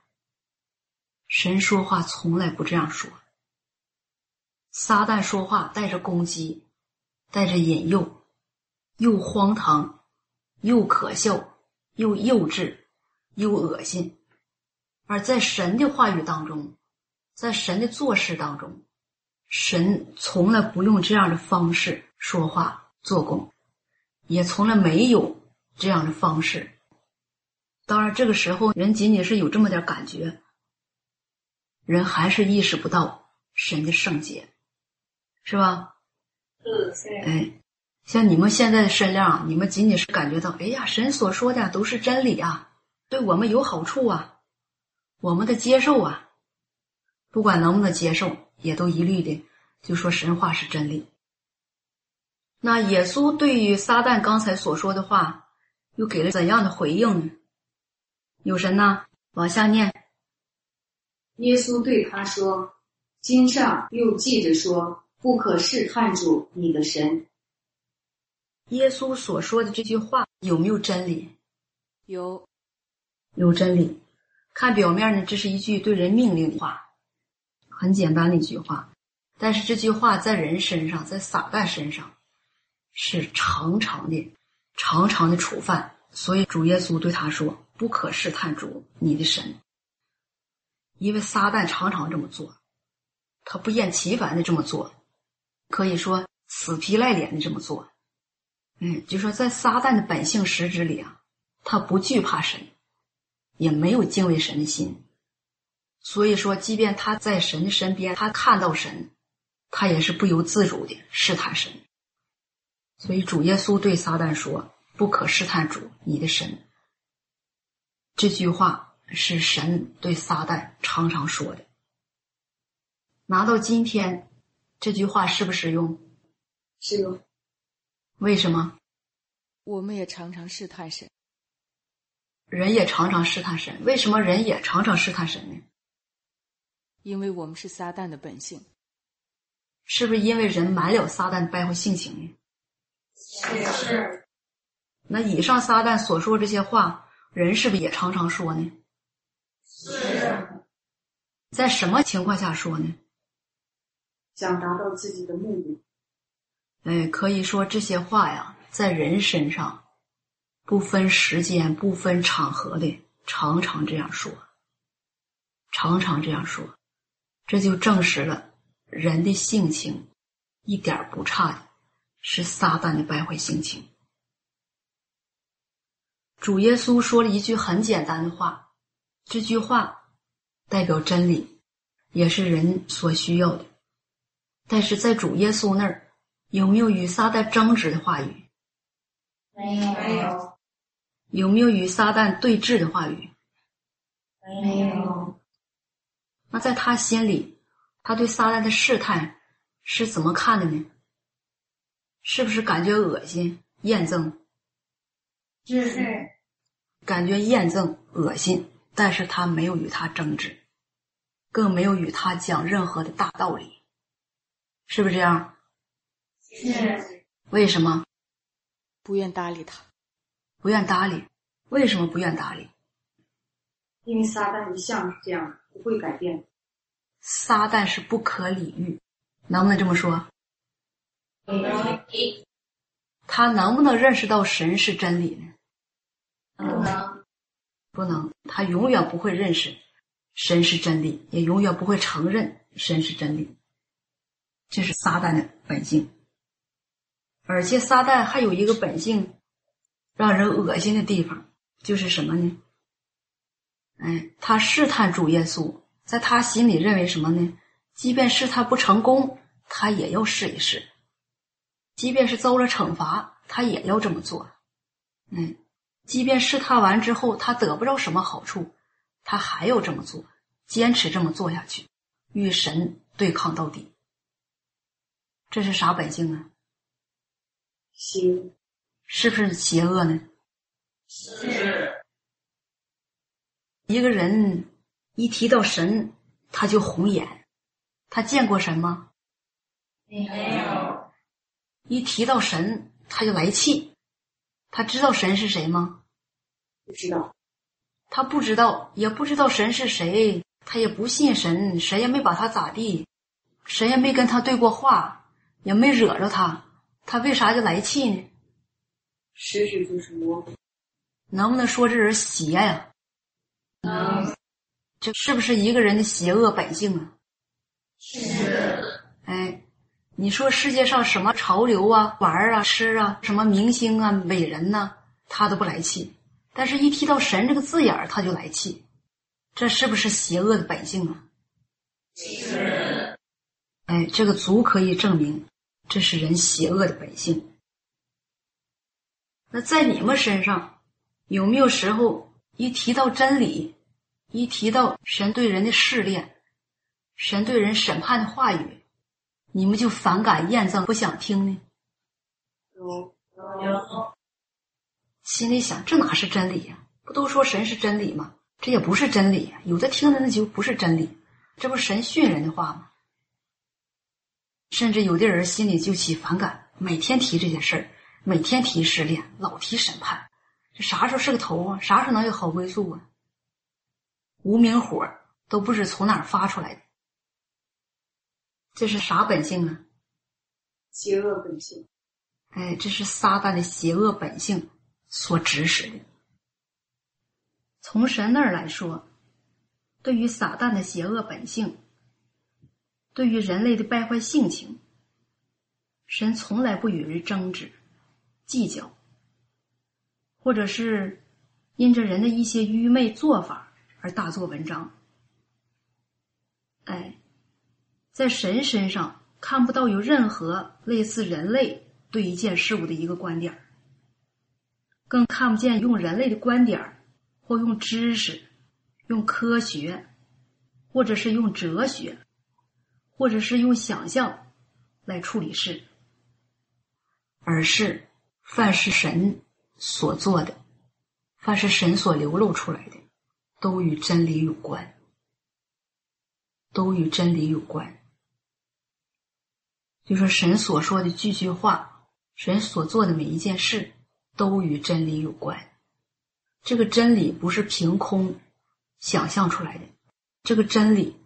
神说话从来不这样说。撒旦说话带着攻击，带着引诱，又荒唐，又可笑，又幼稚，又恶心。而在神的话语当中，在神的做事当中，神从来不用这样的方式说话做工，也从来没有这样的方式。当然，这个时候人仅仅是有这么点感觉，人还是意识不到神的圣洁，是吧？是。哎，像你们现在的身量，你们仅仅是感觉到，哎呀，神所说的都是真理啊，对我们有好处啊，我们的接受啊，不管能不能接受，也都一律的就说神话是真理。那耶稣对于撒旦刚才所说的话，又给了怎样的回应呢？有神呢，往下念。耶稣对他说：“经上又记着说，不可试探主你的神。”耶稣所说的这句话有没有真理？有，有真理。看表面呢，这是一句对人命令的话，很简单的一句话。但是这句话在人身上，在撒旦身上，是长长的、长长的触犯。所以主耶稣对他说。不可试探主你的神，因为撒旦常常这么做，他不厌其烦的这么做，可以说死皮赖脸的这么做。嗯，就说在撒旦的本性实质里啊，他不惧怕神，也没有敬畏神的心。所以说，即便他在神的身边，他看到神，他也是不由自主的试探神。所以主耶稣对撒旦说：“不可试探主你的神。”这句话是神对撒旦常常说的。拿到今天，这句话适不适用？适用。为什么？我们也常常试探神。人也常常试探神。为什么人也常常试探神呢？因为我们是撒旦的本性。是不是因为人满了撒旦的败坏性情呢？是。那以上撒旦所说这些话。人是不是也常常说呢？是，在什么情况下说呢？想达到自己的目的。哎，可以说这些话呀，在人身上不分时间、不分场合的，常常这样说，常常这样说，这就证实了人的性情一点不差的，是撒旦的败坏性情。主耶稣说了一句很简单的话，这句话代表真理，也是人所需要的。但是在主耶稣那儿，有没有与撒旦争执的话语？没有。有没有与撒旦对峙的话语？没有。那在他心里，他对撒旦的试探是怎么看的呢？是不是感觉恶心、厌憎？是，感觉厌憎、恶心，但是他没有与他争执，更没有与他讲任何的大道理，是不是这样？是。为什么？不愿搭理他，不愿搭理。为什么不愿搭理？因为撒旦一向是这样，不会改变。撒旦是不可理喻，能不能这么说？能。他能不能认识到神是真理呢？不能，不能，他永远不会认识神是真理，也永远不会承认神是真理。这是撒旦的本性，而且撒旦还有一个本性让人恶心的地方，就是什么呢？哎，他试探主耶稣，在他心里认为什么呢？即便是他不成功，他也要试一试；即便是遭了惩罚，他也要这么做。嗯。即便试探完之后，他得不着什么好处，他还要这么做，坚持这么做下去，与神对抗到底。这是啥本性啊？邪，是不是邪恶呢？是。一个人一提到神，他就红眼。他见过神吗？没有。一提到神，他就来气。他知道神是谁吗？不知道，他不知道，也不知道神是谁，他也不信神，神也没把他咋地，神也没跟他对过话，也没惹着他，他为啥就来气呢？实质就是魔。能不能说这人邪呀？能。这是不是一个人的邪恶本性啊？是。哎，你说世界上什么潮流啊、玩儿啊、吃啊，什么明星啊、伟人呐、他都不来气，但是一提到神这个字眼儿，他就来气，这是不是邪恶的本性啊？是。哎，这个足可以证明，这是人邪恶的本性。那在你们身上，有没有时候一提到真理，一提到神对人的试炼，神对人审判的话语，你们就反感、厌憎、不想听呢？有有。心里想，这哪是真理呀？不都说神是真理吗？这也不是真理。有的听的那就不是真理，这不神训人的话吗？甚至有的人心里就起反感，每天提这些事儿，每天提失恋，老提审判，这啥时候是个头啊？啥时候能有好归宿啊？无名火都不知从哪儿发出来的，这是啥本性啊？邪恶本性。哎，这是撒旦的邪恶本性所指使的。从神那儿来说，对于撒旦的邪恶本性。对于人类的败坏性情，神从来不与人争执、计较，或者是因着人的一些愚昧做法而大做文章。哎，在神身上看不到有任何类似人类对一件事物的一个观点，更看不见用人类的观点或用知识、用科学，或者是用哲学。或者是用想象来处理事，而是凡是神所做的，凡是神所流露出来的，都与真理有关，都与真理有关。就说神所说的句句话，神所做的每一件事，都与真理有关。这个真理不是凭空想象出来的，这个真理，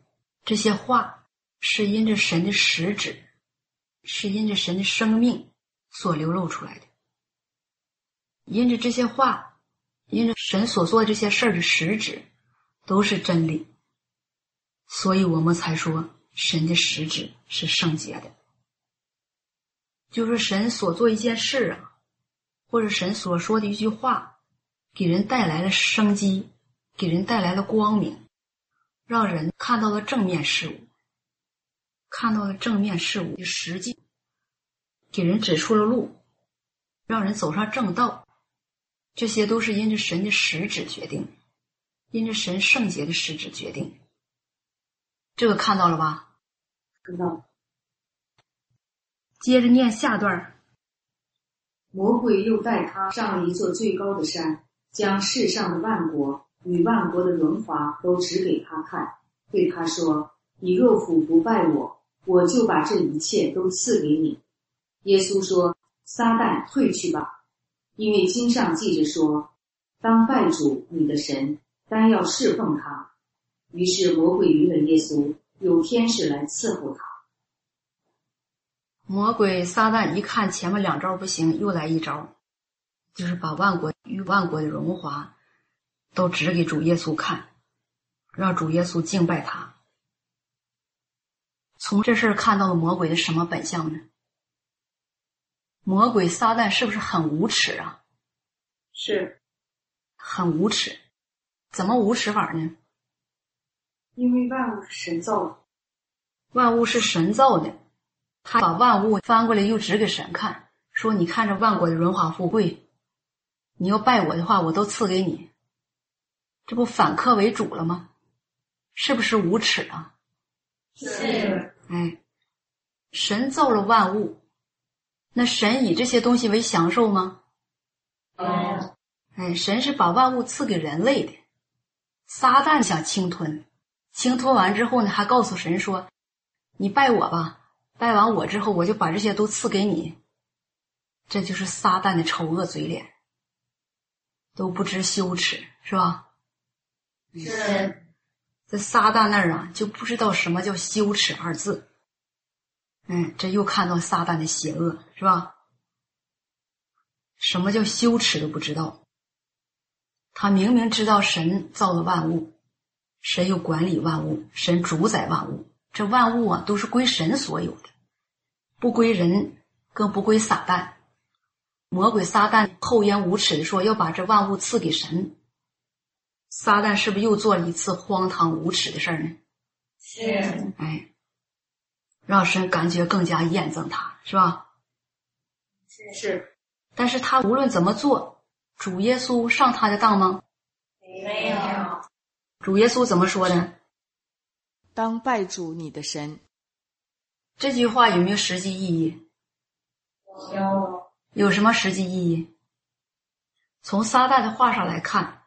这些话。是因着神的实质，是因着神的生命所流露出来的。因着这些话，因着神所做这些事儿的实质，都是真理，所以我们才说神的实质是圣洁的。就是神所做一件事啊，或者神所说的一句话，给人带来了生机，给人带来了光明，让人看到了正面事物。看到了正面事物的实际，给人指出了路，让人走上正道，这些都是因着神的实质决定，因着神圣洁的实质决定。这个看到了吧？看到。接着念下段魔鬼又带他上了一座最高的山，将世上的万国与万国的荣华都指给他看，对他说：“你若俯不拜我。”我就把这一切都赐给你。耶稣说：“撒旦退去吧，因为经上记着说，当拜主你的神，单要侍奉他。”于是魔鬼离了耶稣，有天使来伺候他。魔鬼撒旦一看前面两招不行，又来一招，就是把万国与万国的荣华都指给主耶稣看，让主耶稣敬拜他。从这事儿看到了魔鬼的什么本相呢？魔鬼撒旦是不是很无耻啊？是，很无耻。怎么无耻法呢？因为万物是神造的，万物是神造的，他把万物翻过来又指给神看，说：“你看这万国的荣华富贵，你要拜我的话，我都赐给你。”这不反客为主了吗？是不是无耻啊？是。哎，神造了万物，那神以这些东西为享受吗？嗯。哎，神是把万物赐给人类的，撒旦想侵吞，侵吞完之后呢，还告诉神说：“你拜我吧，拜完我之后，我就把这些都赐给你。”这就是撒旦的丑恶嘴脸，都不知羞耻，是吧？是。这撒旦那儿啊，就不知道什么叫羞耻二字。嗯，这又看到撒旦的邪恶，是吧？什么叫羞耻都不知道。他明明知道神造了万物，神又管理万物，神主宰万物，这万物啊都是归神所有的，不归人，更不归撒旦。魔鬼撒旦厚颜无耻的说要把这万物赐给神，撒旦是不是又做了一次荒唐无耻的事儿呢？是，哎，让神感觉更加验证他，是吧？是，但是他无论怎么做，主耶稣上他的当吗？没有，主耶稣怎么说的？当拜主你的神。这句话有没有实际意义？有，有什么实际意义？从撒旦的话上来看，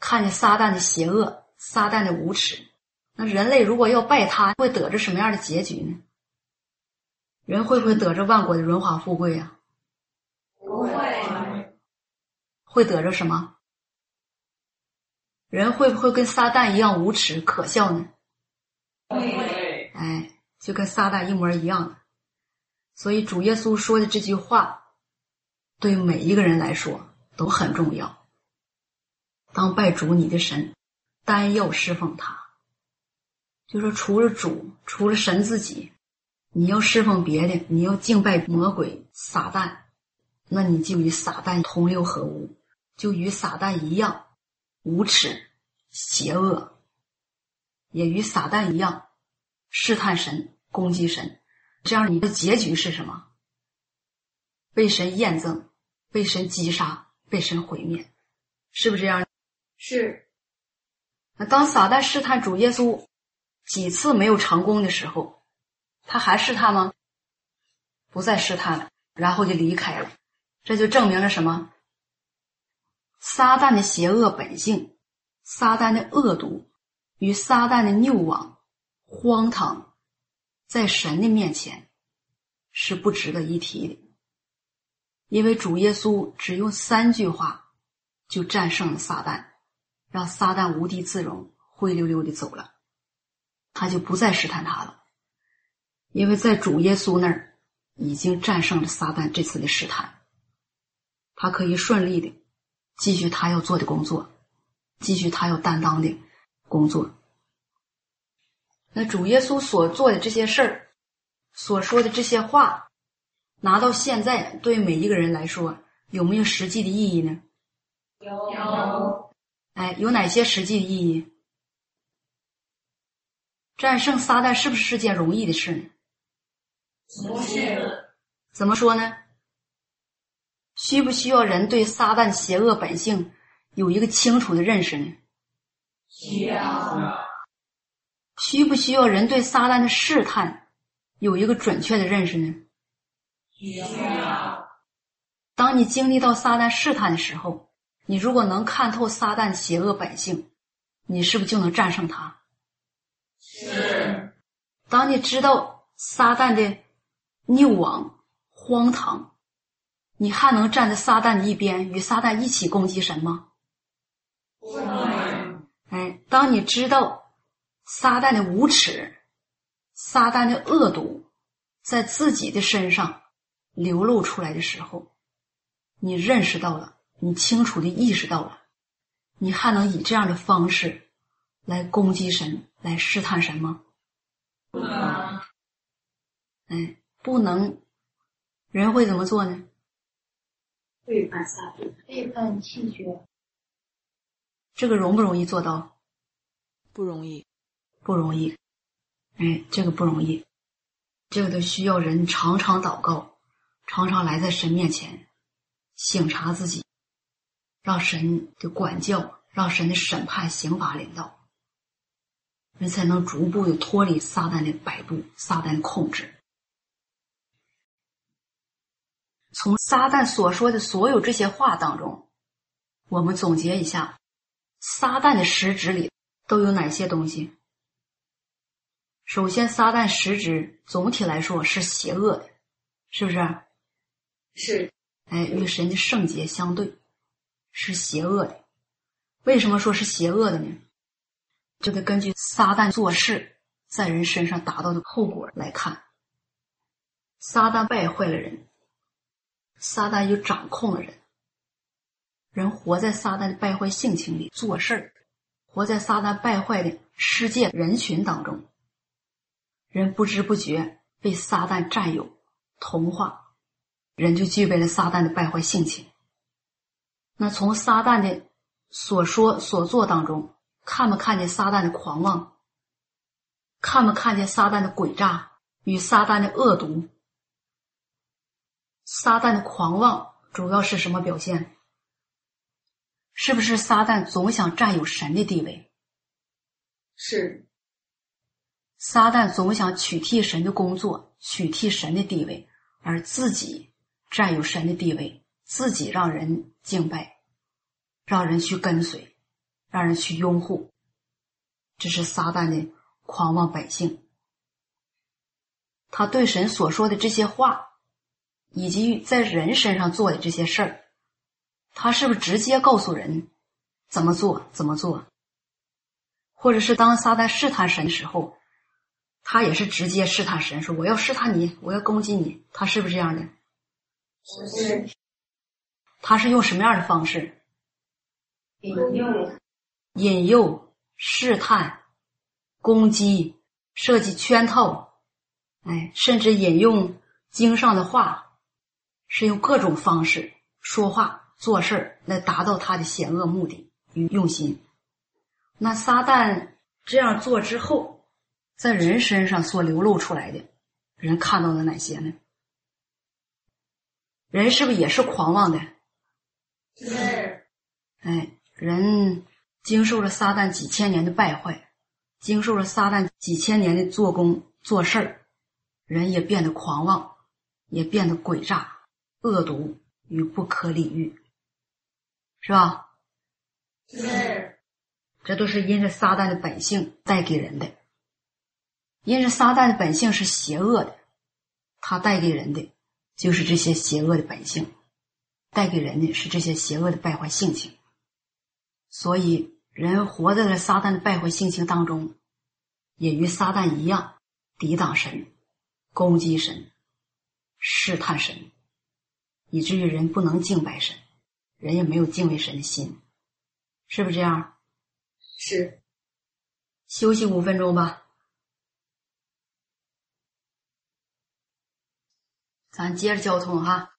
看见撒旦的邪恶，撒旦的无耻。那人类如果要拜他，会得着什么样的结局呢？人会不会得着万国的荣华富贵呀、不会，会得着什么？人会不会跟撒旦一样无耻可笑呢？会，哎，就跟撒旦一模一样的。所以主耶稣说的这句话，对每一个人来说都很重要。当拜主你的神，单要侍奉他，就说除了主，除了神自己，你要侍奉别的，你要敬拜魔鬼撒旦，那你就与撒旦同流合污，就与撒旦一样无耻、邪恶，也与撒旦一样试探神、攻击神。这样你的结局是什么？被神验证，被神击杀，被神毁灭，是不是这样？是，那当撒旦试探主耶稣几次没有成功的时候，他还试探吗？不再试探了，然后就离开了。这就证明了什么？撒旦的邪恶本性，撒旦的恶毒与撒旦的谬妄、荒唐，在神的面前是不值得一提的。因为主耶稣只用三句话就战胜了撒旦。让撒旦无地自容，灰溜溜的走了，他就不再试探他了，因为在主耶稣那儿已经战胜了撒旦这次的试探，他可以顺利的继续他要做的工作，继续他要担当的工作。那主耶稣所做的这些事儿，所说的这些话，拿到现在对每一个人来说，有没有实际的意义呢？有，有，哎，有哪些实际的意义？战胜撒旦是不是是件容易的事呢？不是，怎么说呢？需不需要人对撒旦邪恶本性有一个清楚的认识呢？需要，需不需要人对撒旦的试探有一个准确的认识呢？需要，当你经历到撒旦试探的时候，你如果能看透撒旦邪恶本性，你是不是就能战胜他？是，当你知道撒旦的谬妄、荒唐，你还能站在撒旦的一边，与撒旦一起攻击神吗？不会，哎，当你知道撒旦的无耻、撒旦的恶毒在自己的身上流露出来的时候，你认识到了，你清楚的意识到了，你还能以这样的方式来攻击神、来试探神吗？不能，哎，不能。人会怎么做呢？背叛撒旦，背叛弃绝，这个容不容易做到？不容易。不容易。哎，这个不容易，这个都需要人常常祷告，常常来在神面前醒察自己，让神的管教，让神的审判、刑罚领导，人才能逐步的脱离撒旦的摆布、撒旦的控制。从撒旦所说的所有这些话当中，我们总结一下，撒旦的实质里都有哪些东西？首先，撒旦实质总体来说是邪恶的，是不是？是，哎，与神的圣洁相对，是邪恶的。为什么说是邪恶的呢？就得根据撒旦做事在人身上达到的后果来看，撒旦败坏了人，撒旦就掌控了人，人活在撒旦的败坏性情里做事儿，活在撒旦败坏的世界人群当中，人不知不觉被撒旦占有、同化，人就具备了撒旦的败坏性情。那从撒旦的所说所做当中，看没看见撒旦的狂妄？看没看见撒旦的诡诈与撒旦的恶毒？撒旦的狂妄主要是什么表现？是不是撒旦总想占有神的地位？是。撒旦总想取替神的工作，取替神的地位，而自己占有神的地位，自己让人敬拜，让人去跟随，让人去拥护。这是撒旦的狂妄本性。他对神所说的这些话。以及在人身上做的这些事儿，他是不是直接告诉人怎么做怎么做？或者是当撒旦试探神的时候，他也是直接试探神，说我要试探你，我要攻击你，他是不是这样的？是。他是用什么样的方式？引诱、引诱、试探、攻击、设计圈套，哎，甚至引用经上的话。是用各种方式说话、做事儿来达到他的险恶目的与用心。那撒旦这样做之后，在人身上所流露出来的，人看到了哪些呢？人是不是也是狂妄的？是。哎，人经受了撒旦几千年的败坏，经受了撒旦几千年的做工做事儿，人也变得狂妄，也变得诡诈。恶毒与不可理喻，是吧？是，这都是因着撒旦的本性带给人的。因着撒旦的本性是邪恶的，他带给人的就是这些邪恶的本性，带给人的是这些邪恶的败坏性情。所以，人活在了撒旦的败坏性情当中，也与撒旦一样，抵挡神，攻击神，试探神。以至于人不能敬拜神，人也没有敬畏神的心，是不是这样？是。休息五分钟吧，咱接着交通哈。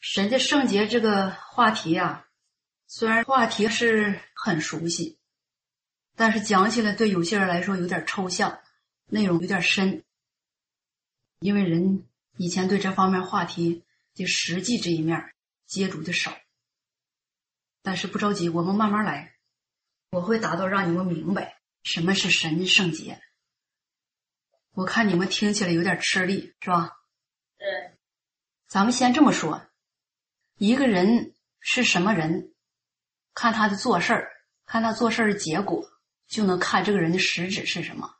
神的圣洁这个话题啊，虽然话题是很熟悉，但是讲起来对有些人来说有点抽象，内容有点深，因为人以前对这方面话题。的实际这一面接触的少，但是不着急，我们慢慢来，我会达到让你们明白什么是神的圣洁。我看你们听起来有点吃力，是吧？对。咱们先这么说，一个人是什么人，看他的做事儿，看他做事儿的结果，就能看这个人的实质是什么，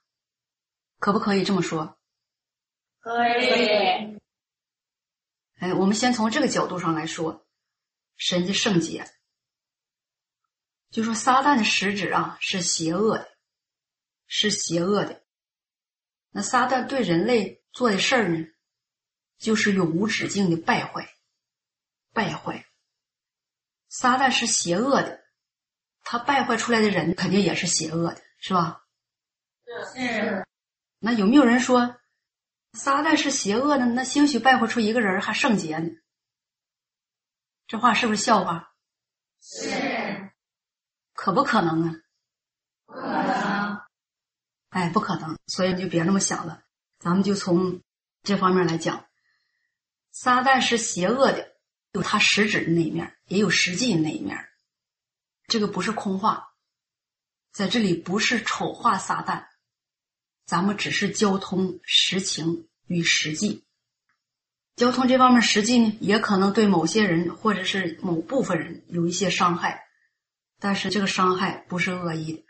可不可以这么说？可以。哎，我们先从这个角度上来说，神的圣洁，就说撒旦的实质啊是邪恶的，是邪恶的。那撒旦对人类做的事儿呢，就是永无止境的败坏，败坏。撒旦是邪恶的，他败坏出来的人肯定也是邪恶的，是吧？是。那有没有人说？撒旦是邪恶的，那兴许败坏出一个人还圣洁呢。这话是不是笑话？是。可不可能啊？不可能。哎，不可能。所以你就别那么想了。咱们就从这方面来讲，撒旦是邪恶的，有他实质的那一面，也有实际的那一面。这个不是空话，在这里不是丑化撒旦。咱们只是交通实情与实际，交通这方面实际呢，也可能对某些人或者是某部分人有一些伤害，但是这个伤害不是恶意的，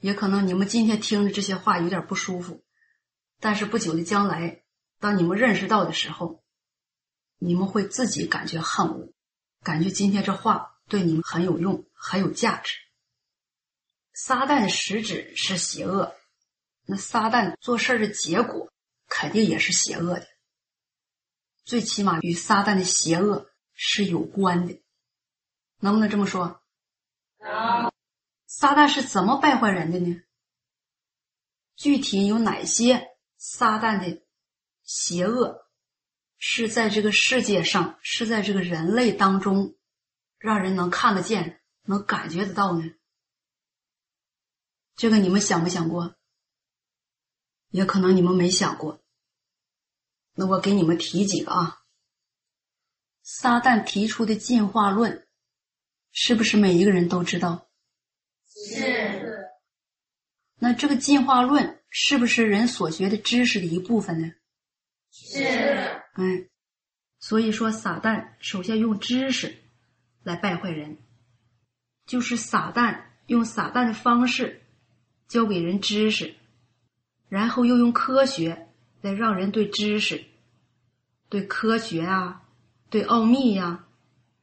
也可能你们今天听的这些话有点不舒服，但是不久的将来，当你们认识到的时候，你们会自己感觉恨恶，感觉今天这话对你们很有用，很有价值。撒旦的实质是邪恶。那撒旦做事的结果肯定也是邪恶的，最起码与撒旦的邪恶是有关的，能不能这么说？能。撒旦是怎么败坏人的呢？具体有哪些撒旦的邪恶是在这个世界上，是在这个人类当中，让人能看得见、能感觉得到呢？这个你们想没想过？也可能你们没想过。那我给你们提几个啊。撒旦提出的进化论，是不是每一个人都知道？是。那这个进化论是不是人所学的知识的一部分呢？是。嗯，所以说撒旦首先用知识来败坏人，就是撒旦用撒旦的方式教给人知识，然后又用科学来让人对知识、对科学啊、对奥秘呀，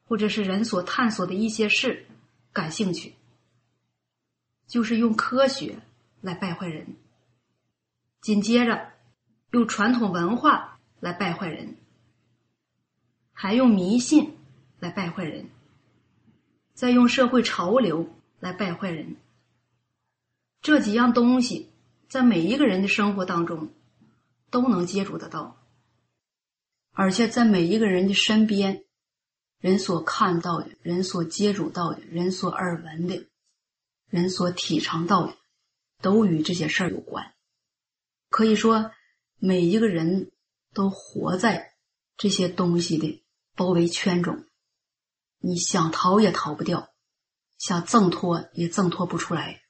或者是人所探索的一些事感兴趣，就是用科学。来败坏人，紧接着用传统文化来败坏人，还用迷信来败坏人，再用社会潮流来败坏人。这几样东西在每一个人的生活当中都能接触得到，而且在每一个人的身边，人所看到的、人所接触到的、人所耳闻的、人所体尝到的。都与这些事儿有关，可以说每一个人都活在这些东西的包围圈中，你想逃也逃不掉，想挣脱也挣脱不出来。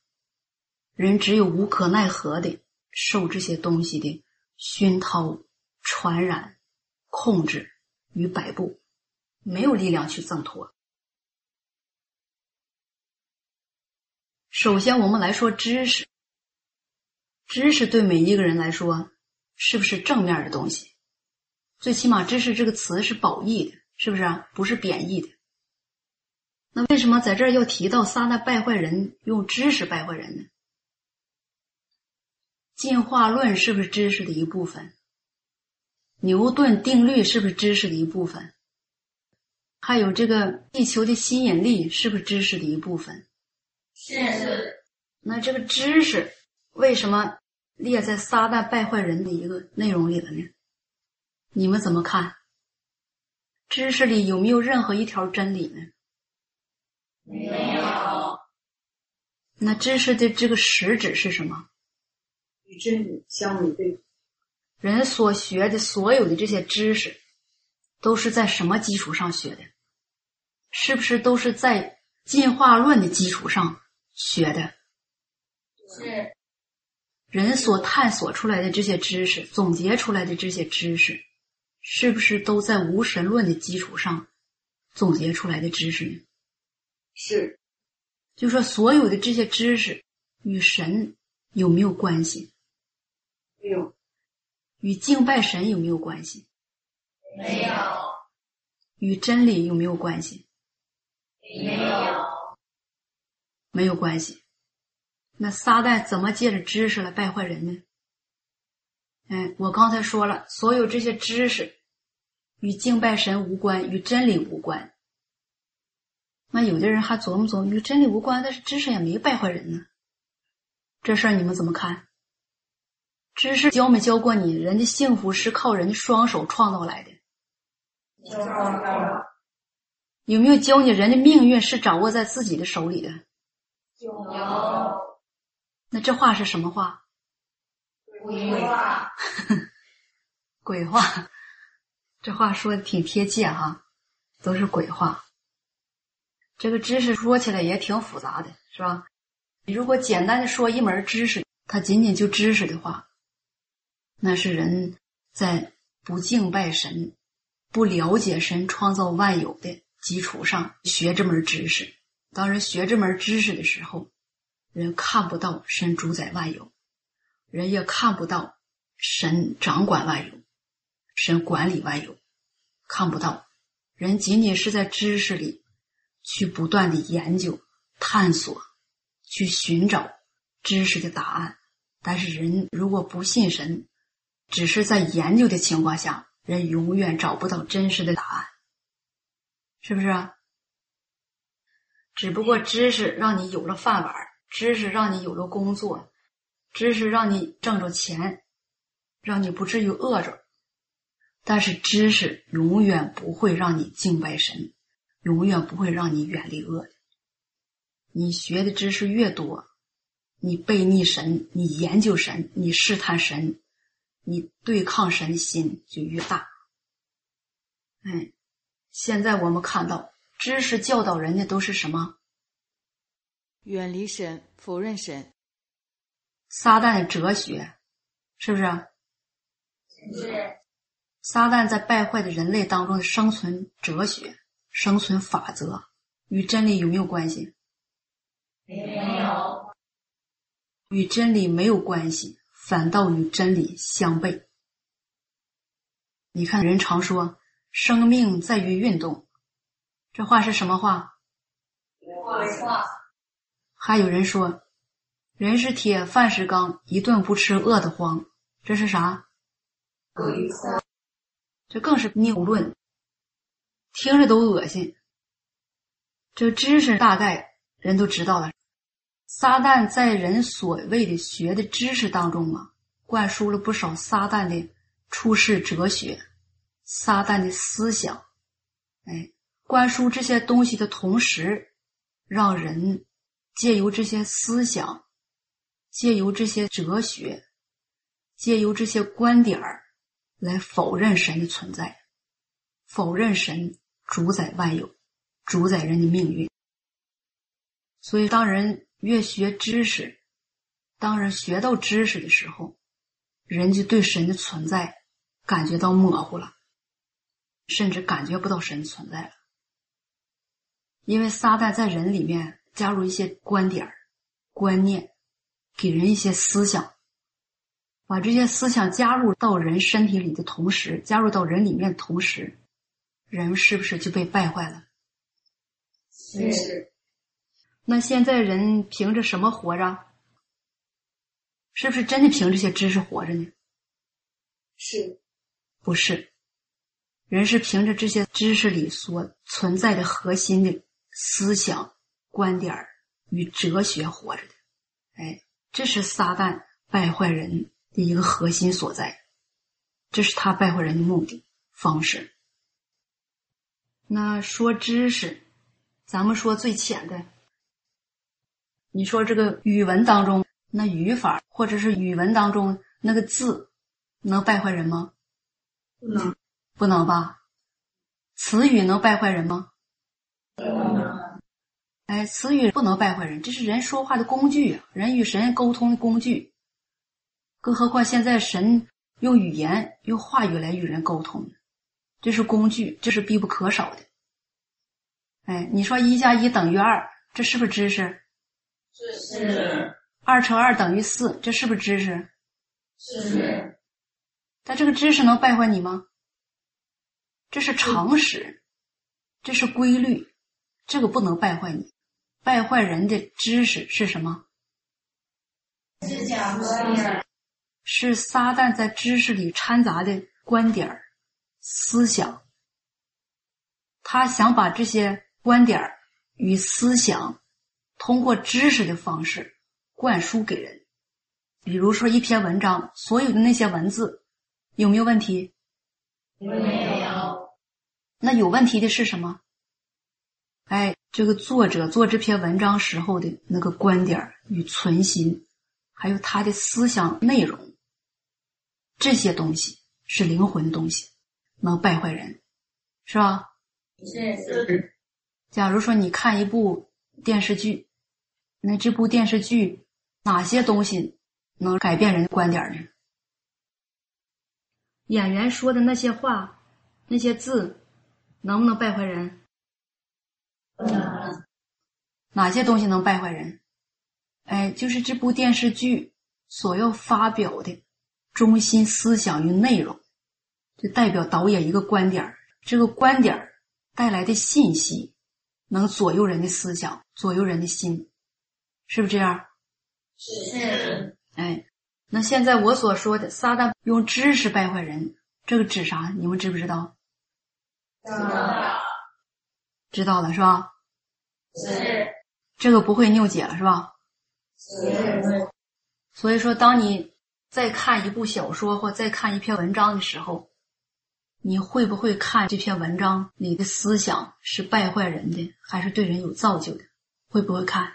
人只有无可奈何的受这些东西的熏陶、传染、控制与摆布，没有力量去挣脱。首先，我们来说知识。知识对每一个人来说，是不是正面的东西？最起码“知识”这个词是褒义的，是不是啊？不是贬义的。那为什么在这儿要提到撒旦败坏人，用知识败坏人呢？进化论是不是知识的一部分？牛顿定律是不是知识的一部分？还有这个地球的吸引力是不是知识的一部分？是。那这个知识。为什么列在撒旦败坏人的一个内容里了呢？你们怎么看？知识里有没有任何一条真理呢？没有。那知识的这个实质是什么？与真理相违背。人所学的所有的这些知识，都是在什么基础上学的？是不是都是在进化论的基础上学的？是。人所探索出来的这些知识，总结出来的这些知识，是不是都在无神论的基础上总结出来的知识呢？是，就说所有的这些知识与神有没有关系？没有。与敬拜神有没有关系？没有。与真理有没有关系？没有。没有关系。那撒旦怎么借着知识来败坏人呢？哎，我刚才说了，所有这些知识与敬拜神无关，与真理无关。那有的人还琢磨琢磨，与真理无关，但是知识也没败坏人呢。这事儿你们怎么看？知识教没教过你？人的幸福是靠人的双手创造来的。有没有教你人的命运是掌握在自己的手里的？有。那这话是什么话？鬼话。鬼话，这话说的挺贴切哈，都是鬼话。这个知识说起来也挺复杂的，是吧？你如果简单的说一门知识，它仅仅就知识的话，那是人在不敬拜神、不了解神创造万有的基础上学这门知识。当人学这门知识的时候。人看不到神主宰万有，人也看不到神掌管万有，神管理万有，看不到。人仅仅是在知识里去不断的研究、探索，去寻找知识的答案。但是人如果不信神，只是在研究的情况下，人永远找不到真实的答案，是不是啊？只不过知识让你有了饭碗，知识让你有了工作，知识让你挣着钱，让你不至于饿着。但是知识永远不会让你敬拜神，永远不会让你远离恶的。你学的知识越多，你背逆神，你研究神，你试探神，你对抗神的心就越大。哎，现在我们看到，知识教导人的都是什么？远离神，否认神。撒旦的哲学，是不是？是。撒旦在败坏的人类当中的生存哲学、生存法则，与真理有没有关系？没有。与真理没有关系，反倒与真理相悖。你看，人常说“生命在于运动”，这话是什么话？话。还有人说“人是铁，饭是钢，一顿不吃饿得慌”，这是啥？这更是谬论，听着都恶心。这知识大概人都知道了。撒旦在人所谓的学的知识当中啊，灌输了不少撒旦的处世哲学、撒旦的思想。哎，灌输这些东西的同时，让人借由这些思想、借由这些哲学、借由这些观点儿。来否认神的存在，否认神主宰万有，主宰人的命运。所以，当人越学知识，当人学到知识的时候，人就对神的存在感觉到模糊了，甚至感觉不到神存在了。因为撒旦在人里面加入一些观点、观念，给人一些思想。把这些思想加入到人身体里的同时，加入到人里面的同时，人是不是就被败坏了？是。那现在人凭着什么活着？是不是真的凭这些知识活着呢？是。不是。人是凭着这些知识里所存在的核心的思想、观点与哲学活着的。哎，这是撒旦败坏人。的一个核心所在，这是他败坏人的目的方式。那说知识，咱们说最浅的，你说这个语文当中那语法，或者是语文当中那个字，能败坏人吗？不能，不能吧？词语能败坏人吗？不能。哎，词语不能败坏人，这是人说话的工具，人与神沟通的工具。更何况现在神用语言、用话语来与人沟通，这是工具，这是必不可少的。哎，你说一加一等于二，这是不是知识？是。二乘二等于四，这是不是知识？是。但这个知识能败坏你吗？这是常识，这是规律，这个不能败坏你。败坏人的知识是什么？是假观念。是撒旦在知识里掺杂的观点儿思想。他想把这些观点儿与思想，通过知识的方式灌输给人。比如说一篇文章，所有的那些文字有没有问题？没有。那有问题的是什么？哎，这个作者做这篇文章时候的那个观点与存心，还有他的思想内容。这些东西是灵魂的东西，能败坏人，是吧？是。假如说你看一部电视剧，那这部电视剧哪些东西能改变人的观点呢？演员说的那些话、那些字，能不能败坏人？哪些东西能败坏人？哎，就是这部电视剧所要发表的。中心思想与内容，就代表导演一个观点这个观点带来的信息，能左右人的思想，左右人的心，是不是这样？是。哎，那现在我所说的，撒旦用知识败坏人，这个指啥？你们知不知道？知道。知道了是吧？是。这个不会拗解了是吧？是。所以说，当你再看一部小说或再看一篇文章的时候，你会不会看这篇文章你的思想是败坏人的，还是对人有造就的？会不会看？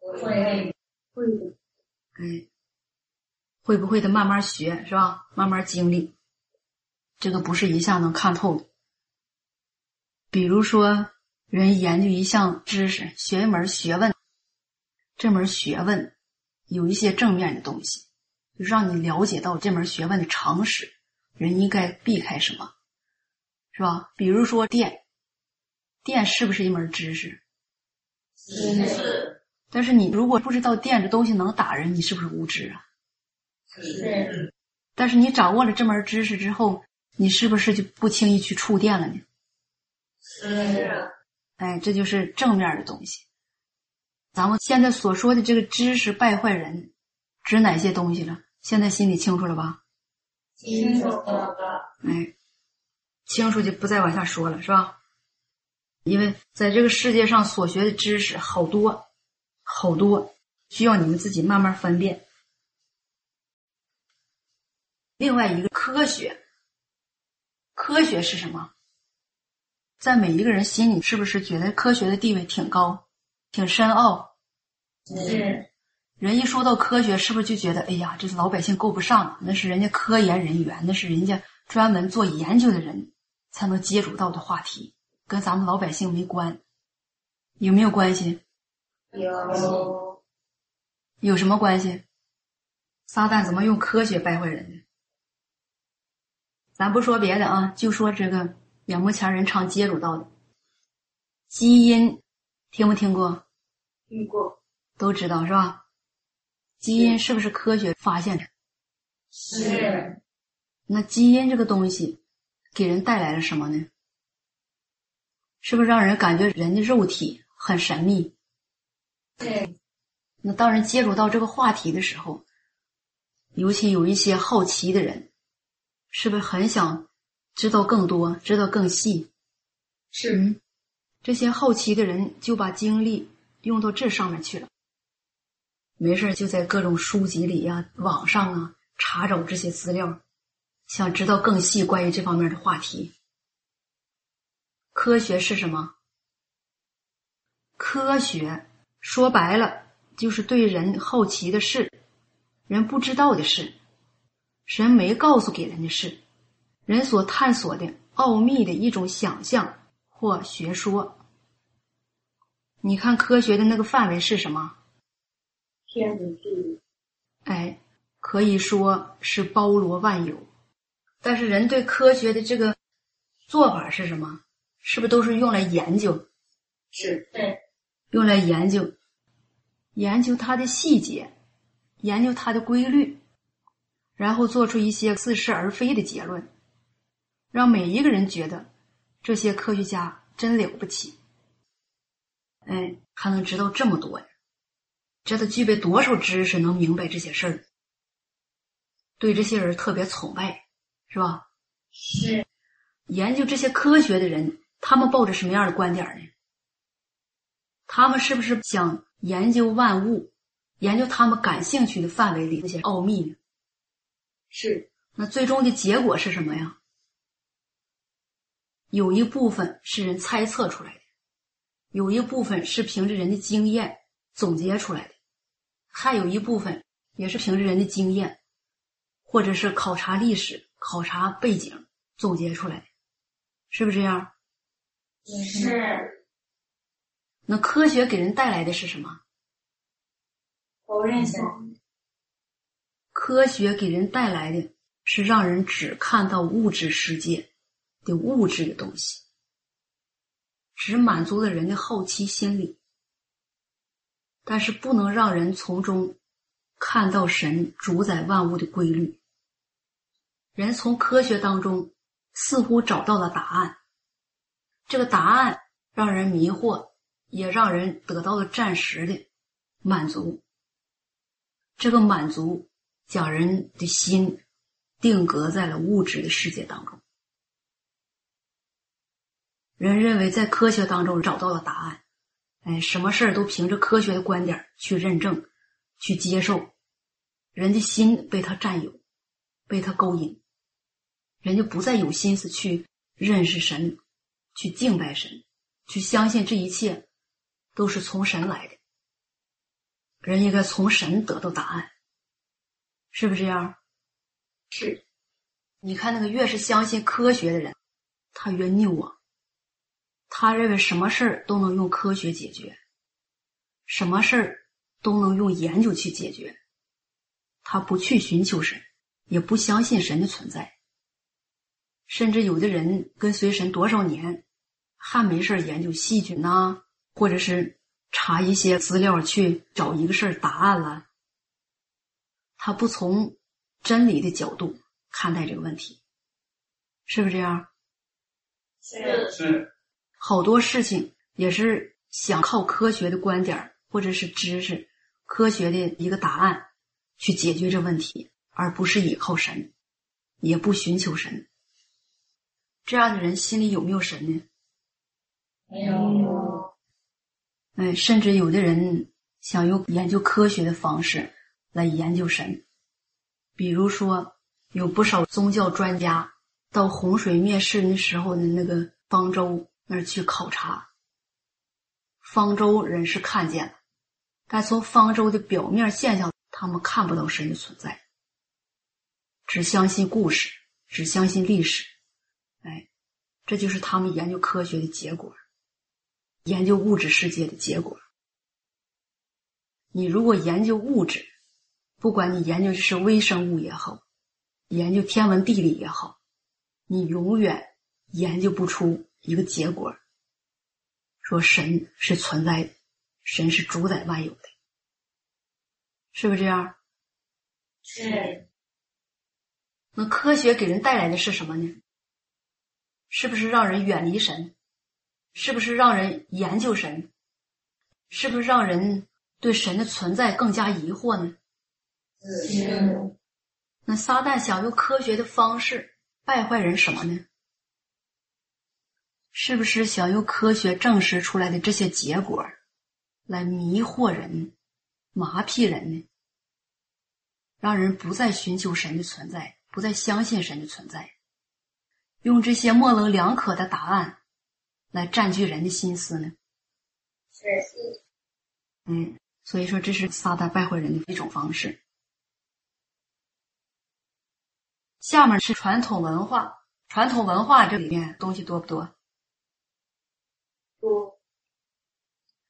会。会的。哎，会不会的？慢慢学是吧？慢慢经历，这个不是一下能看透的。比如说，人研究一项知识，学一门学问，这门学问有一些正面的东西，就让你了解到这门学问的常识，人应该避开什么，是吧？比如说电，电是不是一门知识？是。但是你如果不知道电这东西能打人，你是不是无知啊？是。但是你掌握了这门知识之后，你是不是就不轻易去触电了呢？是。哎，这就是正面的东西。咱们现在所说的这个知识败坏人，指哪些东西了？现在心里清楚了吧？清楚了。哎，清楚就不再往下说了，是吧？因为在这个世界上所学的知识好多。好多需要你们自己慢慢分辨。另外一个科学，科学是什么？在每一个人心里，是不是觉得科学的地位挺高、挺深奥？是。人一说到科学，是不是就觉得哎呀，这是老百姓够不上？那是人家科研人员，那是人家专门做研究的人才能接触到的话题，跟咱们老百姓没关，有没有关系？有有什么关系？撒旦怎么用科学败坏人呢？咱不说别的啊，就说这个眼目前人常接触到的基因，听没听过？听过，都知道是吧？基因是不是科学发现的？是。那基因这个东西给人带来了什么呢？是不是让人感觉人的肉体很神秘？对，那当人接触到这个话题的时候，尤其有一些好奇的人，是不是很想知道更多，知道更细？是，这些好奇的人就把精力用到这上面去了。没事就在各种书籍里呀、网上啊查找这些资料，想知道更细关于这方面的话题。科学是什么？科学。说白了，就是对人好奇的事，人不知道的事，神没告诉给人的事，人所探索的奥秘的一种想象或学说。你看科学的那个范围是什么？天文地理。哎，可以说是包罗万有。但是人对科学的这个做法是什么？是不是都是用来研究？是对。用来研究，研究它的细节，研究它的规律，然后做出一些似是而非的结论，让每一个人觉得这些科学家真了不起。哎，还能知道这么多呀？这得具备多少知识，能明白这些事儿？对这些人特别崇拜，是吧？是。研究这些科学的人，他们抱着什么样的观点呢？他们是不是想研究万物，研究他们感兴趣的范围里那些奥秘呢？是。那最终的结果是什么呀？有一部分是人猜测出来的，有一部分是凭着人的经验总结出来的，还有一部分也是凭着人的经验，或者是考察历史、考察背景总结出来的，是不是这样？是。那科学给人带来的是什么？否认性。科学给人带来的是让人只看到物质世界的物质的东西，只满足了人的好奇心理，但是不能让人从中看到神主宰万物的规律。人从科学当中似乎找到了答案，这个答案让人迷惑。也让人得到了暂时的满足，这个满足将人的心定格在了物质的世界当中。人认为在科学当中找到了答案，哎，什么事儿都凭着科学的观点去认证、去接受，人的心被他占有，被他勾引，人就不再有心思去认识神，去敬拜神，去相信这一切都是从神来的。人应该从神得到答案，是不是这样？是。你看那个越是相信科学的人，他越拗啊。他认为什么事儿都能用科学解决，什么事儿都能用研究去解决。他不去寻求神，也不相信神的存在。甚至有的人跟随神多少年，还没事研究细菌呐，或者是查一些资料去找一个事儿答案了。他不从真理的角度看待这个问题，是不是这样？是是。好多事情也是想靠科学的观点或者是知识、科学的一个答案去解决这问题，而不是依靠神，也不寻求神。这样的人心里有没有神呢？没有。哎，甚至有的人想用研究科学的方式来研究神，比如说有不少宗教专家到洪水灭世那时候的那个方舟。那儿去考察，方舟人是看见了，但从方舟的表面现象，他们看不到神的存在，只相信故事，只相信历史。哎，这就是他们研究科学的结果，研究物质世界的结果。你如果研究物质，不管你研究的是微生物也好，研究天文地理也好，你永远研究不出。一个结果，说神是存在的，神是主宰万有的，是不是这样？是。那科学给人带来的是什么呢？是不是让人远离神？是不是让人研究神？是不是让人对神的存在更加疑惑呢？是。那撒旦想用科学的方式败坏人什么呢？是不是想用科学证实出来的这些结果，来迷惑人、麻痹人呢？让人不再寻求神的存在，不再相信神的存在，用这些模棱两可的答案来占据人的心思呢？是是。嗯，所以说这是撒旦败坏人的一种方式。下面是传统文化，传统文化这里面东西多不多？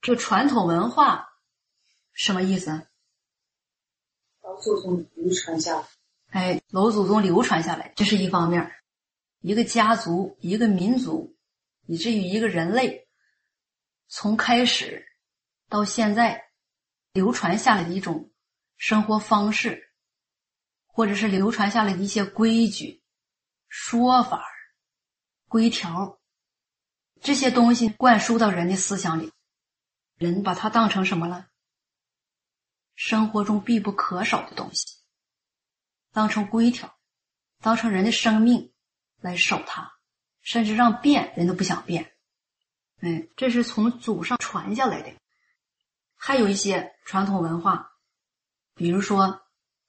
这传统文化什么意思？老祖宗流传下来，哎，老祖宗流传下来，这是一方面。一个家族、一个民族，以至于一个人类，从开始到现在流传下来的一种生活方式，或者是流传下来的一些规矩、说法、规条。这些东西灌输到人的思想里，人把它当成什么了？生活中必不可少的东西，当成规条，当成人的生命来守它，甚至让变人都不想变。哎，这是从祖上传下来的。还有一些传统文化，比如说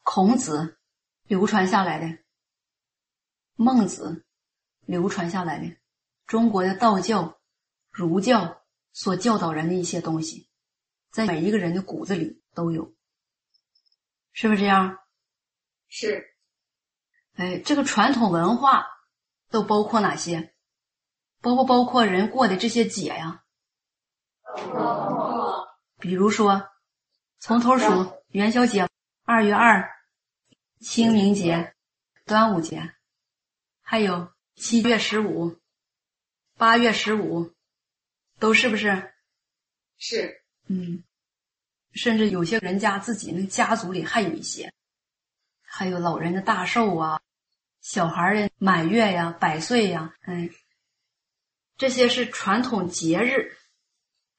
孔子流传下来的，孟子流传下来的。中国的道教、儒教所教导人的一些东西，在每一个人的骨子里都有，是不是这样？是。哎，这个传统文化都包括哪些？包不包括人过的这些节呀？包括。比如说，从头数：元宵节、二月二、清明节、端午节，还有七月十五。八月十五，都是不是？是，嗯，甚至有些人家自己那家族里还有一些，还有老人的大寿啊，小孩的满月呀、百岁呀，嗯，这些是传统节日。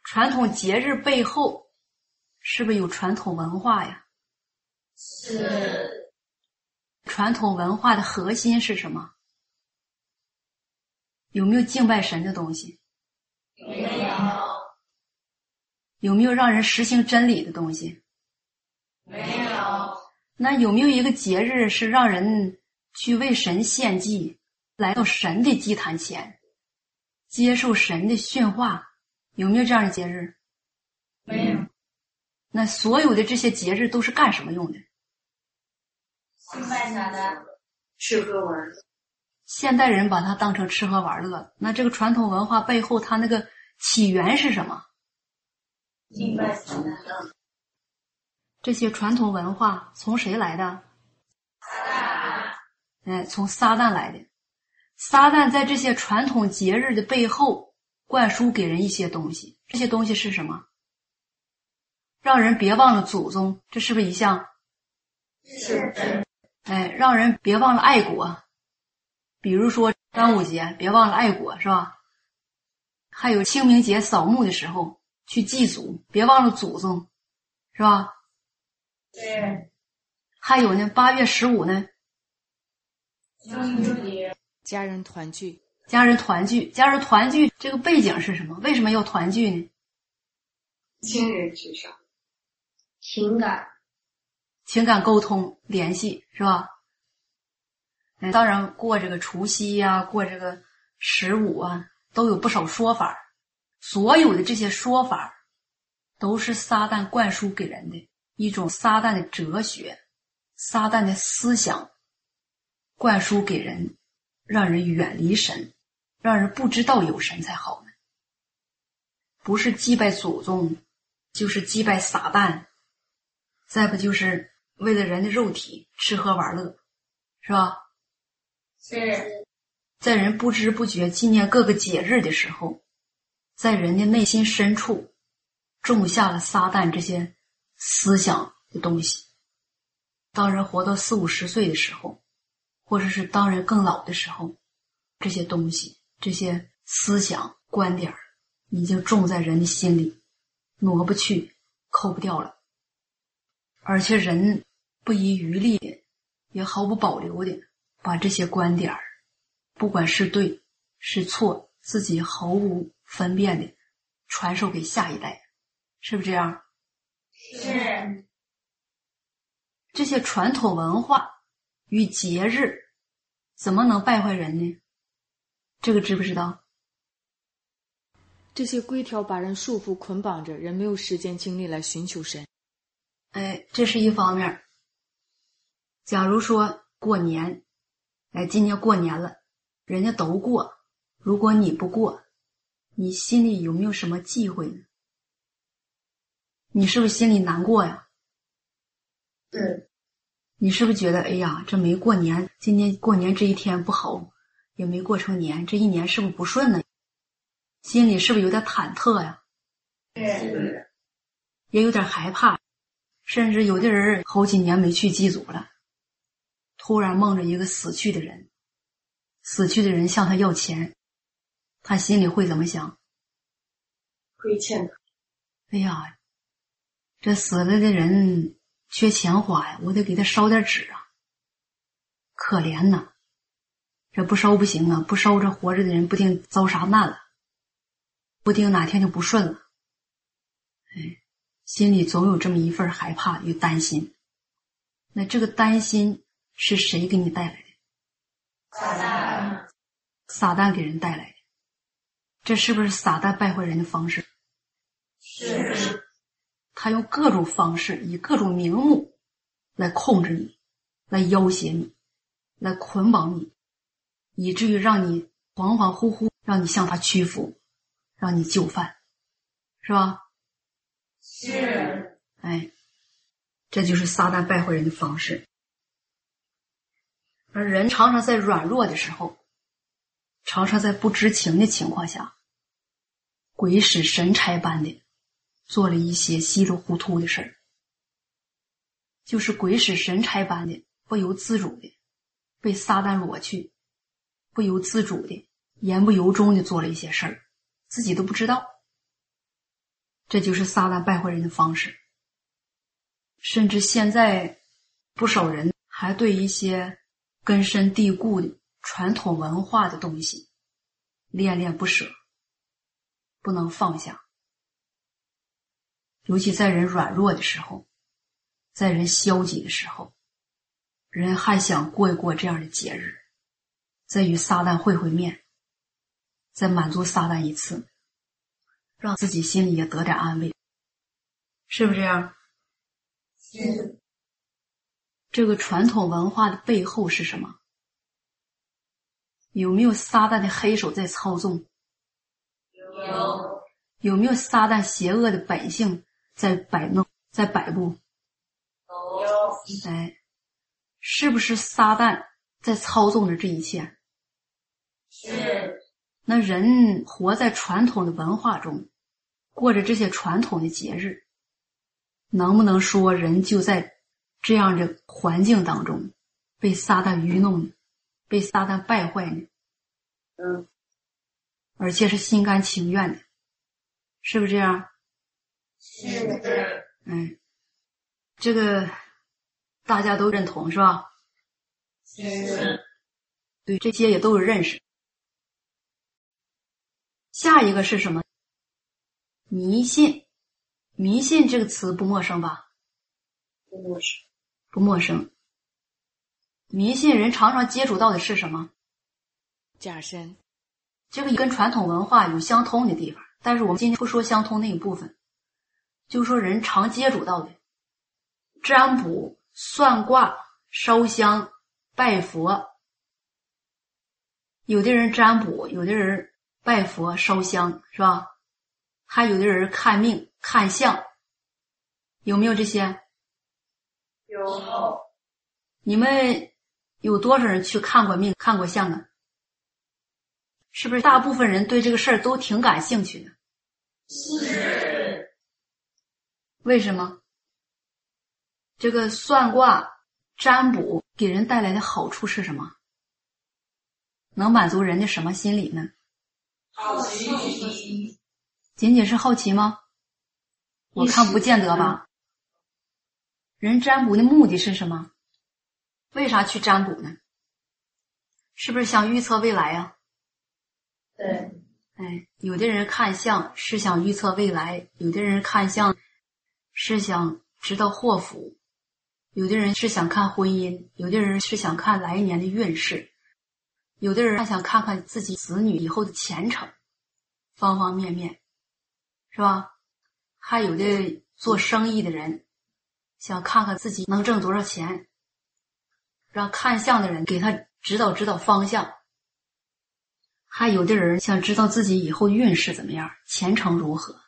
传统节日背后是不是有传统文化呀？是。传统文化的核心是什么？有没有敬拜神的东西？没有。有没有让人实行真理的东西？没有。那有没有一个节日是让人去为神献祭，来到神的祭坛前，接受神的训话？有没有这样的节日？没有。那所有的这些节日都是干什么用的？敬拜啥的？吃喝玩乐。现代人把它当成吃喝玩乐，那这个传统文化背后，它那个起源是什么？敬拜撒旦。这些传统文化从谁来的？撒旦。哎，从撒旦来的。撒旦在这些传统节日的背后灌输给人一些东西，这些东西是什么？让人别忘了祖宗，这是不是一项？是。哎，让人别忘了爱国。比如说端午节，别忘了爱国，是吧？还有清明节扫墓的时候去祭祖，别忘了祖宗，是吧？对。还有呢，八月十五呢，中秋节，家人团聚，家人团聚，家人团聚，这个背景是什么？为什么要团聚呢？亲人至上，情感，情感沟通联系，是吧？哎，当然过这个除夕呀，过这个十五啊，都有不少说法。所有的这些说法，都是撒旦灌输给人的一种撒旦的哲学、撒旦的思想，灌输给人，让人远离神，让人不知道有神才好呢。不是祭拜祖宗，就是祭拜撒旦，再不就是为了人的肉体吃喝玩乐，是吧？是在人不知不觉纪念各个节日的时候，在人的内心深处种下了撒旦这些思想的东西。当人活到四五十岁的时候，或者是当人更老的时候，这些东西、这些思想观点已经种在人的心里，挪不去、抠不掉了。而且人不遗余力的，也毫不保留的。把这些观点儿，不管是对是错，自己毫无分辨的传授给下一代，是不是这样？是。这些传统文化与节日怎么能败坏人呢？这个知不知道？这些规条把人束缚捆绑着，人没有时间精力来寻求神。哎，这是一方面。假如说过年。哎，今年过年了，人家都过，如果你不过，你心里有没有什么忌讳呢？你是不是心里难过呀？对。你是不是觉得，哎呀，这没过年，今年过年这一天不好，也没过成年，这一年是不是不顺呢？心里是不是有点忐忑呀？对。也有点害怕，甚至有的人好几年没去祭祖了。突然梦着一个死去的人，死去的人向他要钱，他心里会怎么想？亏欠他。哎呀，这死了的人缺钱花呀，我得给他烧点纸啊。可怜呐，这不烧不行啊，不烧这活着的人不定遭啥难了，不定哪天就不顺了。哎，心里总有这么一份害怕与担心。那这个担心。是谁给你带来的？撒旦，撒旦给人带来的，这是不是撒旦败坏人的方式？是。他用各种方式，以各种名目来控制你，来要挟你，来捆绑你，以至于让你恍恍惚惚，让你向他屈服，让你就范，是吧？是。哎，这就是撒旦败坏人的方式。而人常常在软弱的时候，常常在不知情的情况下，鬼使神差般的做了一些稀里糊涂的事儿，就是鬼使神差般的不由自主的被撒旦裸去，不由自主的言不由衷的做了一些事儿，自己都不知道。这就是撒旦败坏人的方式，甚至现在不少人。还对一些根深蒂固的传统文化的东西恋恋不舍，不能放下。尤其在人软弱的时候，在人消极的时候，人还想过一过这样的节日，再与撒旦会会面，再满足撒旦一次，让自己心里也得点安慰，是不是这样？是。这个传统文化的背后是什么？有没有撒旦的黑手在操纵？有。有没有撒旦邪恶的本性在摆弄、在摆布？有。哎，是不是撒旦在操纵着这一切？是。那人活在传统的文化中，过着这些传统的节日，能不能说人就在？这样的环境当中，被撒旦愚弄，被撒旦败坏呢？嗯，而且是心甘情愿的，是不是这样？是。嗯，这个大家都认同是吧？是。对，这些也都有认识。下一个是什么？迷信，迷信这个词不陌生吧？不陌生。不陌生，迷信人常常接触到的是什么？假身，这个跟传统文化有相通的地方，但是我们今天不说相通那一部分，就说人常接触到的占卜、算卦、烧香、拜佛。有的人占卜，有的人拜佛、烧香，是吧？还有的人看命、看相，有没有这些？有，你们有多少人去看过命、看过相啊？是不是大部分人对这个事儿都挺感兴趣的？是。为什么？这个算卦、占卜给人带来的好处是什么？能满足人的什么心理呢？好奇。仅仅是好奇吗？我看不见得吧。人占卜的目的是什么？为啥去占卜呢？是不是想预测未来呀？对。哎，有的人看相是想预测未来，有的人看相是想知道祸福，有的人是想看婚姻，有的人是想看来年的运势，有的人还想看看自己子女以后的前程，方方面面，是吧？还有的做生意的人。想看看自己能挣多少钱，让看相的人给他指导指导方向。还有的人想知道自己以后运势怎么样，前程如何。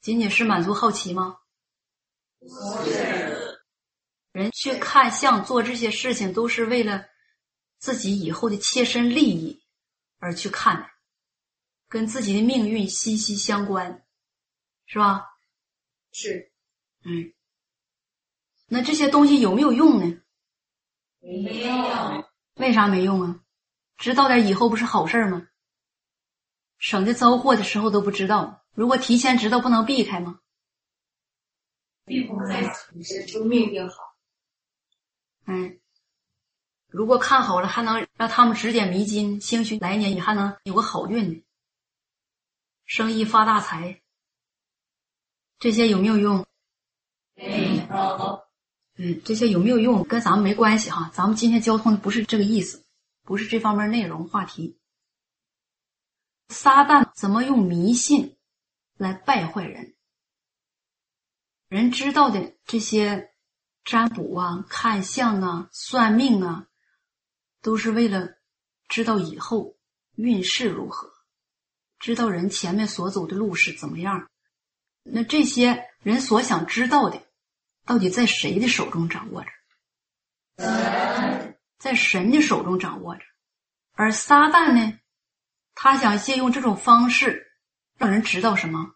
仅仅是满足好奇吗？人去看相做这些事情，都是为了自己以后的切身利益而去看的，跟自己的命运息息相关，是吧？是。嗯。那这些东西有没有用呢？没用。为啥没用啊？知道点以后不是好事吗？省得遭祸的时候都不知道。如果提前知道，不能避开吗？避不开，就命运好。嗯，如果看好了，还能让他们指点迷津，兴许来年你还能有个好运呢。生意发大财，这些有没有用？没有。嗯，这些有没有用跟咱们没关系哈，咱们今天交通的不是这个意思，不是这方面内容话题。撒旦怎么用迷信来败坏人？人知道的这些占卜啊、看相啊、算命啊，都是为了知道以后运势如何，知道人前面所走的路是怎么样。那这些人所想知道的。到底在谁的手中掌握着？在神的手中掌握着。而撒旦呢？他想借用这种方式让人知道什么？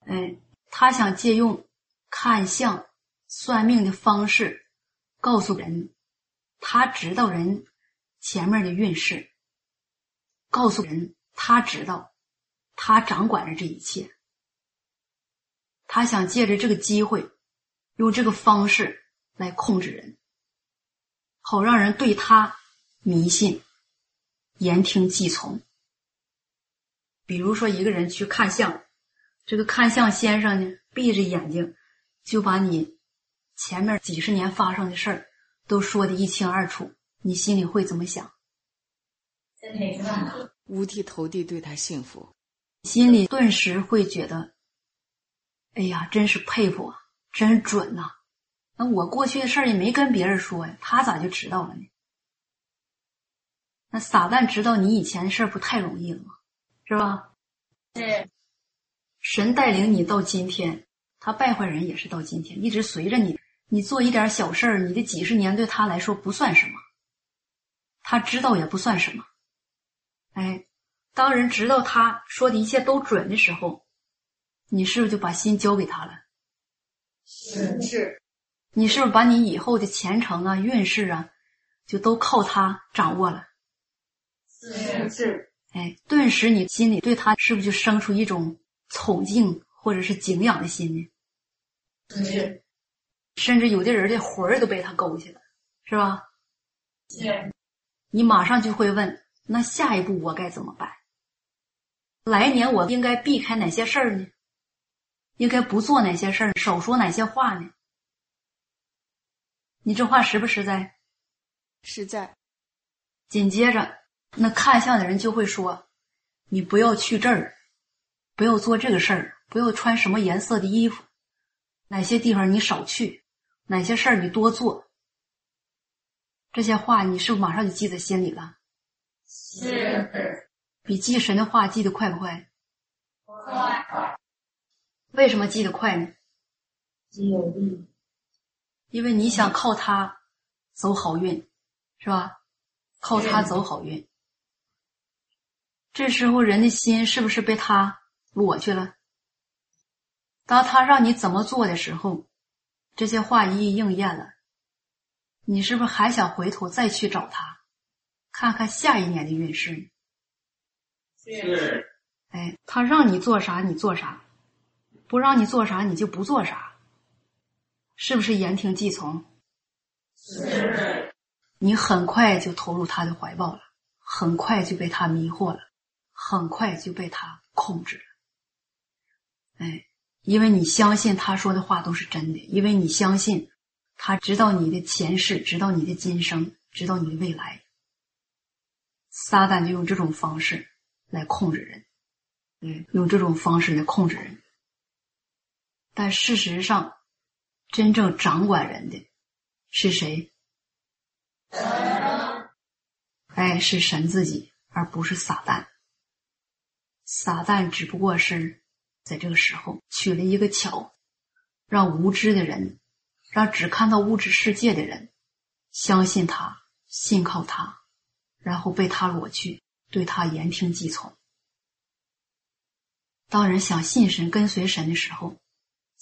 哎，他想借用看相、算命的方式，告诉人他知道人前面的运势，告诉人他知道他掌管着这一切。他想借着这个机会。用这个方式来控制人，好让人对他迷信，言听计从。比如说，一个人去看相，这个看相先生呢，闭着眼睛就把你前面几十年发生的事儿都说的一清二楚，你心里会怎么想？五体投地对他幸福，心里顿时会觉得，哎呀，真是佩服啊，真准呐！那我过去的事儿也没跟别人说呀，他咋就知道了呢？那撒旦知道你以前的事儿不太容易了吗？是吧？是。神带领你到今天，他败坏人也是到今天，一直随着你。你做一点小事儿，你的几十年对他来说不算什么，他知道也不算什么。哎，当人知道他说的一切都准的时候，你是不是就把心交给他了？是是。你是不是把你以后的前程啊、运势啊，就都靠他掌握了？是是。哎，顿时你心里对他是不是就生出一种崇敬或者是敬仰的心呢？是。甚至有的人的魂儿都被他勾去了，是吧？是。你马上就会问：那下一步我该怎么办？来年我应该避开哪些事儿呢？应该不做哪些事儿，少说哪些话呢？你这话实不实在？实在。紧接着，那看相的人就会说：“你不要去这儿，不要做这个事儿，不要穿什么颜色的衣服，哪些地方你少去，哪些事儿你多做。”这些话你是不是马上就记在心里了？是。比记神的话记得快不快？快。为什么记得快呢？记有力。因为你想靠它走好运，是吧？靠它走好运。这时候人的心是不是被他裸去了？当他让你怎么做的时候，这些话一一应验了，你是不是还想回头再去找他，看看下一年的运势呢？是。哎，他让你做啥你做啥，不让你做啥你就不做啥。是不是言听计从？是。你很快就投入他的怀抱了，很快就被他迷惑了，很快就被他控制了。哎，因为你相信他说的话都是真的，因为你相信他知道你的前世，知道你的今生，知道你的未来。撒旦就用这种方式来控制人，嗯，用这种方式来控制人。但事实上，真正掌管人的是谁？哎，是神自己，而不是撒旦。撒旦只不过是在这个时候取了一个巧，让无知的人，让只看到物质世界的人，相信他，信靠他，然后被他裸去，对他言听计从。当人想信神、跟随神的时候，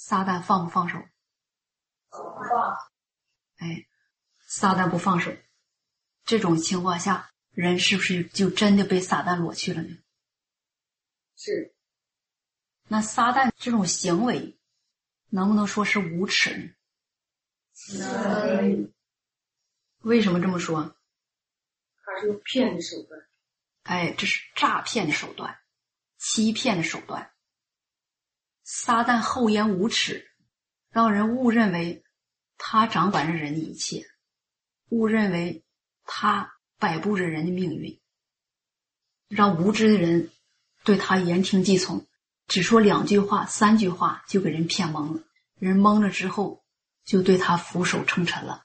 撒旦放不放手？放哎，撒旦不放手，这种情况下，人是不是就真的被撒旦裸去了呢？是。那撒旦这种行为，能不能说是无耻呢？能。为什么这么说？他是用骗的手段。哎，这是诈骗的手段，欺骗的手段。撒旦厚颜无耻。让人误认为他掌管着人的一切，误认为他摆布着人的命运，让无知的人对他言听计从，只说两句话、三句话就给人骗懵了。人懵了之后，就对他俯首称臣了，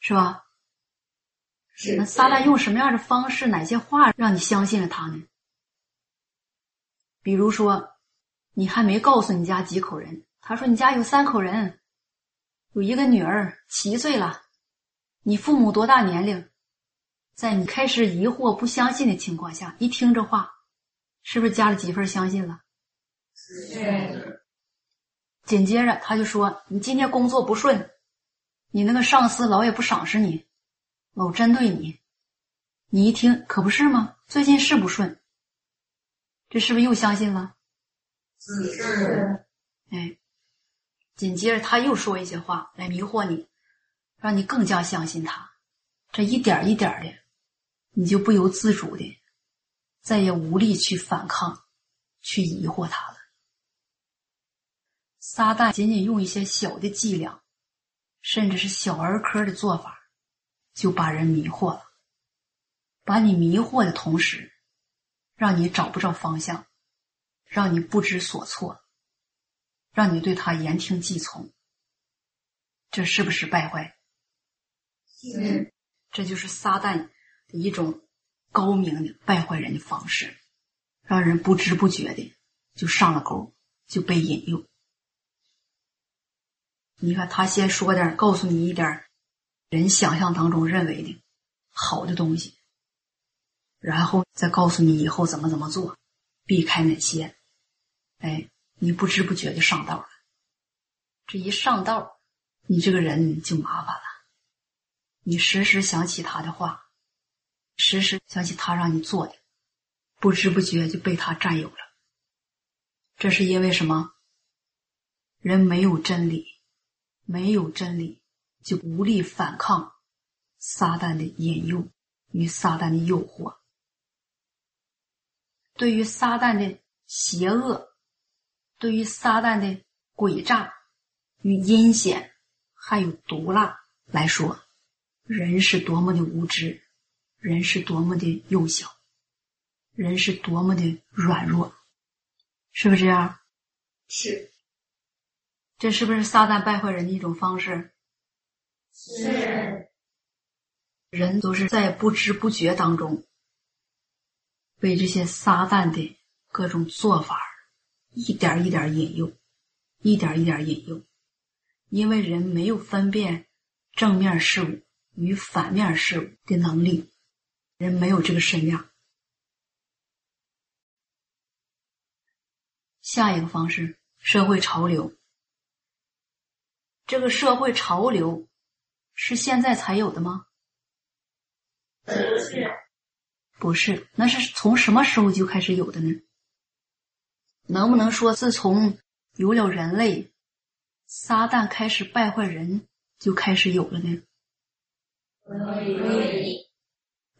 是吧？是。那撒旦用什么样的方式、哪些话让你相信了他呢？比如说，你还没告诉你家几口人。他说：“你家有三口人，有一个女儿七岁了，你父母多大年龄？在你开始疑惑、不相信的情况下，一听这话，是不是加了几分相信了？是。紧接着他就说：‘你今天工作不顺，你那个上司老也不赏识你，老针对你。’你一听，可不是吗？最近是不顺，这是不是又相信了？是。哎。”紧接着他又说一些话来迷惑你，让你更加相信他，这一点一点的，你就不由自主的，再也无力去反抗，去疑惑他了。撒旦仅仅用一些小的伎俩，甚至是小儿科的做法，就把人迷惑了。把你迷惑的同时，让你找不着方向，让你不知所措，让你对他言听计从。这是不是败坏？是。这就是撒旦的一种高明的败坏人的方式，让人不知不觉的就上了钩，就被引诱。你看，他先说点，告诉你一点人想象当中认为的好的东西，然后再告诉你以后怎么怎么做，避开哪些。哎，你不知不觉就上道了。这一上道，你这个人就麻烦了。你时时想起他的话，时时想起他让你做的，不知不觉就被他占有了。这是因为什么？人没有真理。没有真理，就无力反抗撒旦的引诱与撒旦的诱惑。对于撒旦的邪恶，对于撒旦的诡诈与阴险，还有毒辣来说，人是多么的无知，人是多么的幼小，人是多么的软弱，是不是这样？是。这是不是撒旦败坏人的一种方式？是。人都是在不知不觉当中，被这些撒旦的各种做法一点一点引诱，一点一点引诱。因为人没有分辨正面事物与反面事物的能力，人没有这个身量。下一个方式，社会潮流。这个社会潮流是现在才有的吗？不是，不是，那是从什么时候就开始有的呢？能不能说自从有了人类，撒旦开始败坏人就开始有了呢？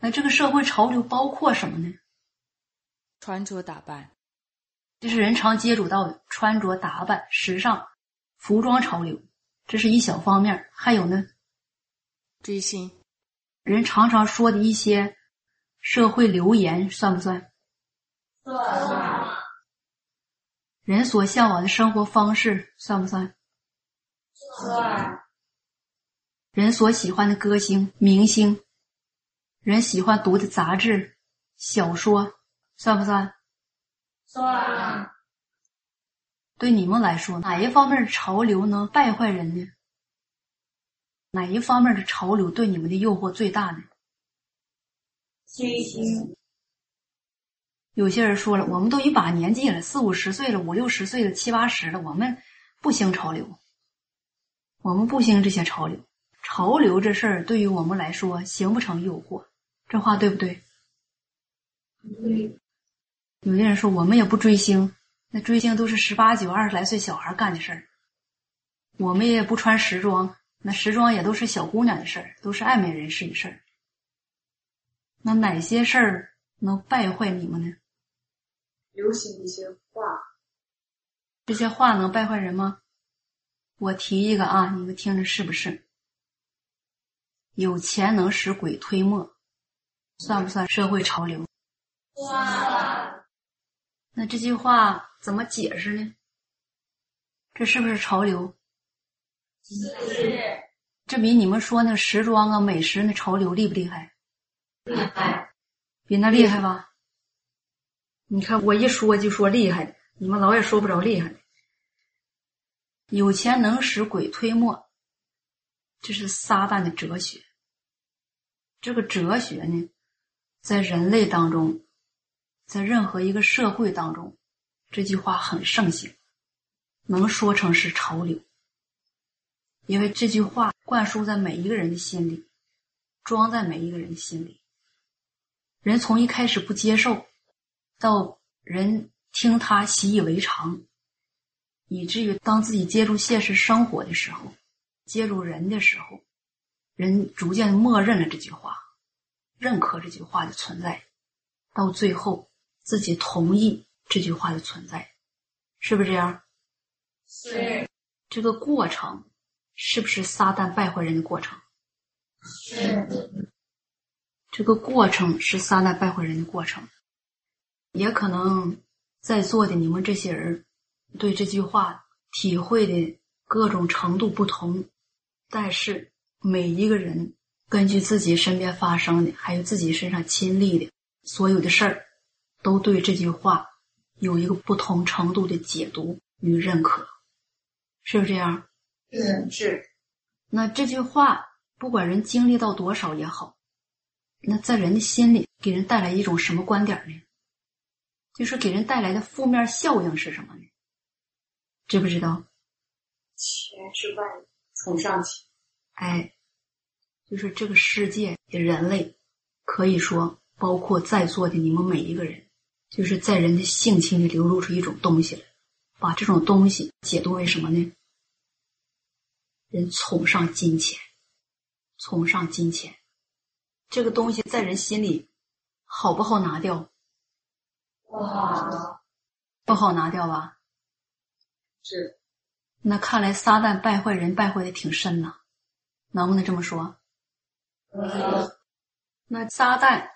那这个社会潮流包括什么呢？穿着打扮，这是人常接触到的穿着打扮、时尚、服装潮流。这是一小方面，还有呢，追星，人常常说的一些社会流言算不算？算。人所向往的生活方式算不算？算。人所喜欢的歌星、明星，人喜欢读的杂志、小说，算不算？算。对你们来说，哪一方面的潮流能败坏人呢？哪一方面的潮流对你们的诱惑最大呢？追星。有些人说了，我们都一把年纪了，四五十岁了，五六十岁了，七八十了，我们不兴潮流，我们不兴这些潮流。潮流这事儿对于我们来说，形不成诱惑，这话对不对？对。有些人说，我们也不追星。那追星都是十八九、二十来岁小孩干的事儿，我们也不穿时装，那时装也都是小姑娘的事儿，都是爱美人士的事儿。那哪些事儿能败坏你们呢？流行一些话，这些话能败坏人吗？我提一个啊，你们听着是不是？有钱能使鬼推磨，算不算社会潮流？哇。那这句话怎么解释呢？这是不是潮流？是。这比你们说那时装啊、美食那潮流厉不厉害？厉害。比那厉害吧？你看我一说就说厉害的，你们老也说不着厉害的。有钱能使鬼推磨，这是撒旦的哲学。这个哲学呢，在人类当中。在任何一个社会当中，这句话很盛行，能说成是潮流。因为这句话灌输在每一个人的心里，装在每一个人的心里。人从一开始不接受，到人听他习以为常，以至于当自己接触现实生活的时候，接触人的时候，人逐渐默认了这句话，认可这句话的存在，到最后自己同意这句话的存在，是不是这样？是。这个过程是不是撒旦败坏人的过程？是。这个过程是撒旦败坏人的过程，也可能在座的你们这些人对这句话体会的各种程度不同，但是。每一个人根据自己身边发生的，还有自己身上亲历的所有的事儿，都对这句话有一个不同程度的解读与认可，是不是这样？嗯是。那这句话不管人经历到多少也好，那在人的心里给人带来一种什么观点呢？就是给人带来的负面效应是什么呢？知不知道？钱是万从上起。哎，就是这个世界的人类，可以说包括在座的你们每一个人，就是在人的性情里流露出一种东西来，把这种东西解读为什么呢？人崇尚金钱，崇尚金钱，这个东西在人心里好不好拿掉？不好，不好拿掉吧？是。那看来撒旦败坏人败坏的挺深呐。能不能这么说？那撒旦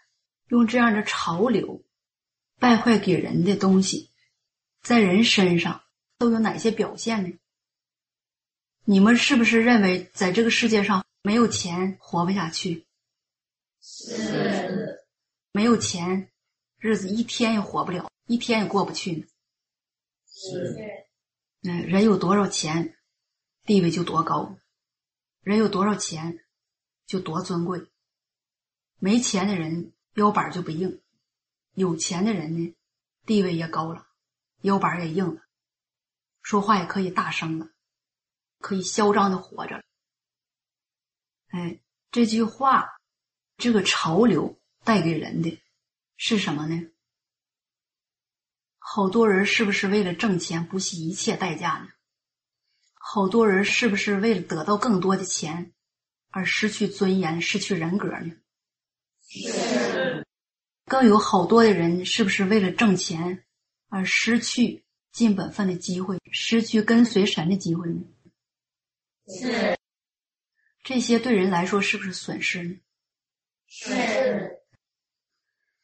用这样的潮流败坏给人的东西，在人身上都有哪些表现呢？你们是不是认为在这个世界上没有钱活不下去？是。没有钱，日子一天也活不了，一天也过不去呢。是。嗯，人有多少钱，地位就多高。人有多少钱，就多尊贵。没钱的人腰板就不硬，有钱的人呢，地位也高了，腰板也硬了，说话也可以大声了，可以嚣张的活着。哎，这句话，这个潮流带给人的是什么呢？好多人是不是为了挣钱不惜一切代价呢？好多人是不是为了得到更多的钱而失去尊严、失去人格呢？是。更有好多的人是不是为了挣钱而失去尽本分的机会、失去跟随神的机会呢？是。这些对人来说是不是损失呢？是。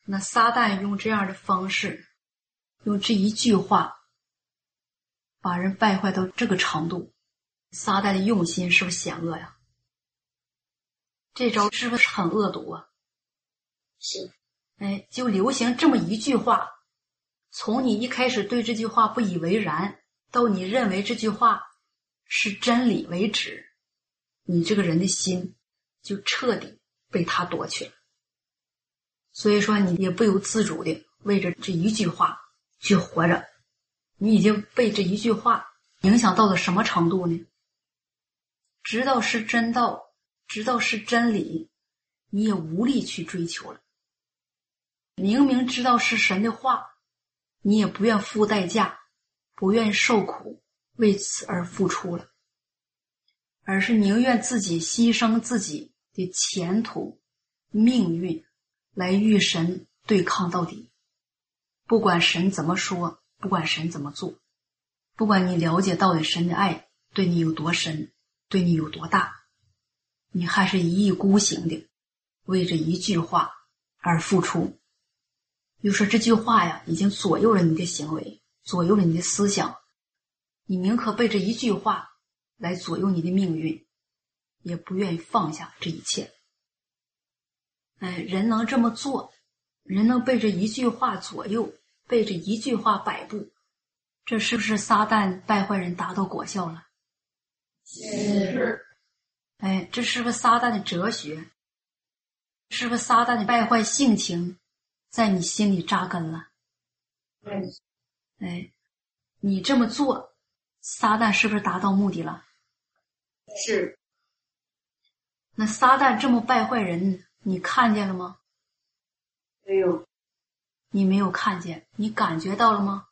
那撒旦用这样的方式，用这一句话，把人败坏到这个程度。撒旦的用心是不是险恶呀？这招是不是很恶毒啊？是，哎，就流行这么一句话，从你一开始对这句话不以为然，到你认为这句话是真理为止，你这个人的心就彻底被他夺去了。所以说，你也不由自主的为着这一句话去活着，你已经被这一句话影响到了什么程度呢？知道是真道，知道是真理，你也无力去追求了。明明知道是神的话，你也不愿付代价，不愿受苦，为此而付出了，而是宁愿自己牺牲自己的前途、命运，来与神对抗到底。不管神怎么说，不管神怎么做，不管你了解到底神的爱对你有多深。对你有多大，你还是一意孤行的为这一句话而付出。又说这句话呀，已经左右了你的行为，左右了你的思想。你宁可被这一句话来左右你的命运，也不愿意放下这一切。哎，人能这么做，人能被这一句话左右，被这一句话摆布，这是不是撒旦败坏人达到果效了？是，哎，这是不是撒旦的哲学？是不是撒旦的败坏性情，在你心里扎根了？嗯，哎，你这么做，撒旦是不是达到目的了？是。那撒旦这么败坏人，你看见了吗？没有。你没有看见，你感觉到了吗？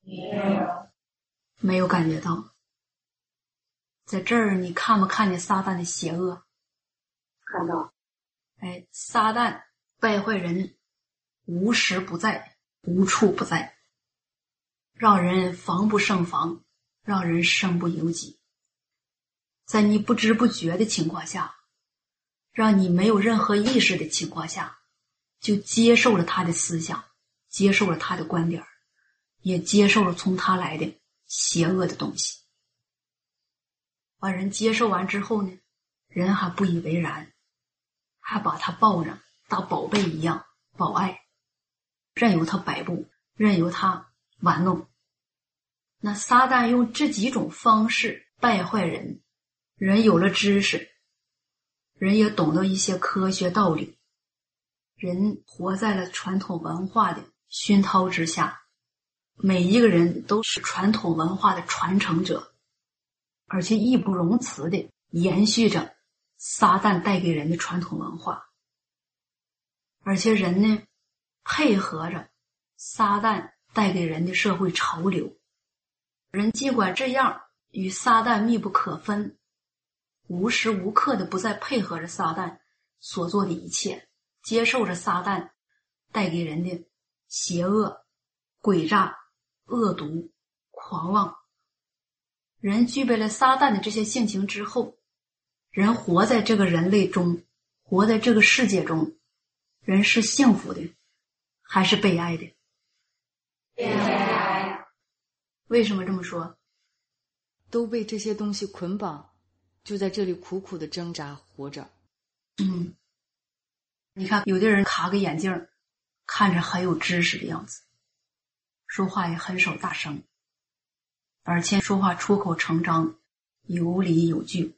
没有。没有感觉到。在这儿，你看没看见撒旦的邪恶？看到。哎，撒旦败坏人，无时不在，无处不在，让人防不胜防，让人身不由己。在你不知不觉的情况下，让你没有任何意识的情况下，就接受了他的思想，接受了他的观点，也接受了从他来的邪恶的东西。把人接受完之后呢，人还不以为然，还把他抱着当宝贝一样保爱，任由他摆布，任由他玩弄。那撒旦用这几种方式败坏人。人有了知识，人也懂得一些科学道理，人活在了传统文化的熏陶之下，每一个人都是传统文化的传承者，而且义不容辞的延续着撒旦带给人的传统文化，而且人呢配合着撒旦带给人的社会潮流，人尽管这样与撒旦密不可分。无时无刻的不再配合着撒旦所做的一切，接受着撒旦带给人的邪恶、诡诈、恶毒、狂妄。人具备了撒旦的这些性情之后，人活在这个人类中，活在这个世界中，人是幸福的还是悲哀的？悲哀。为什么这么说？都被这些东西捆绑。就在这里苦苦的挣扎活着。嗯，你看，有的人卡个眼镜，看着很有知识的样子，说话也很少大声，而且说话出口成章，有理有据，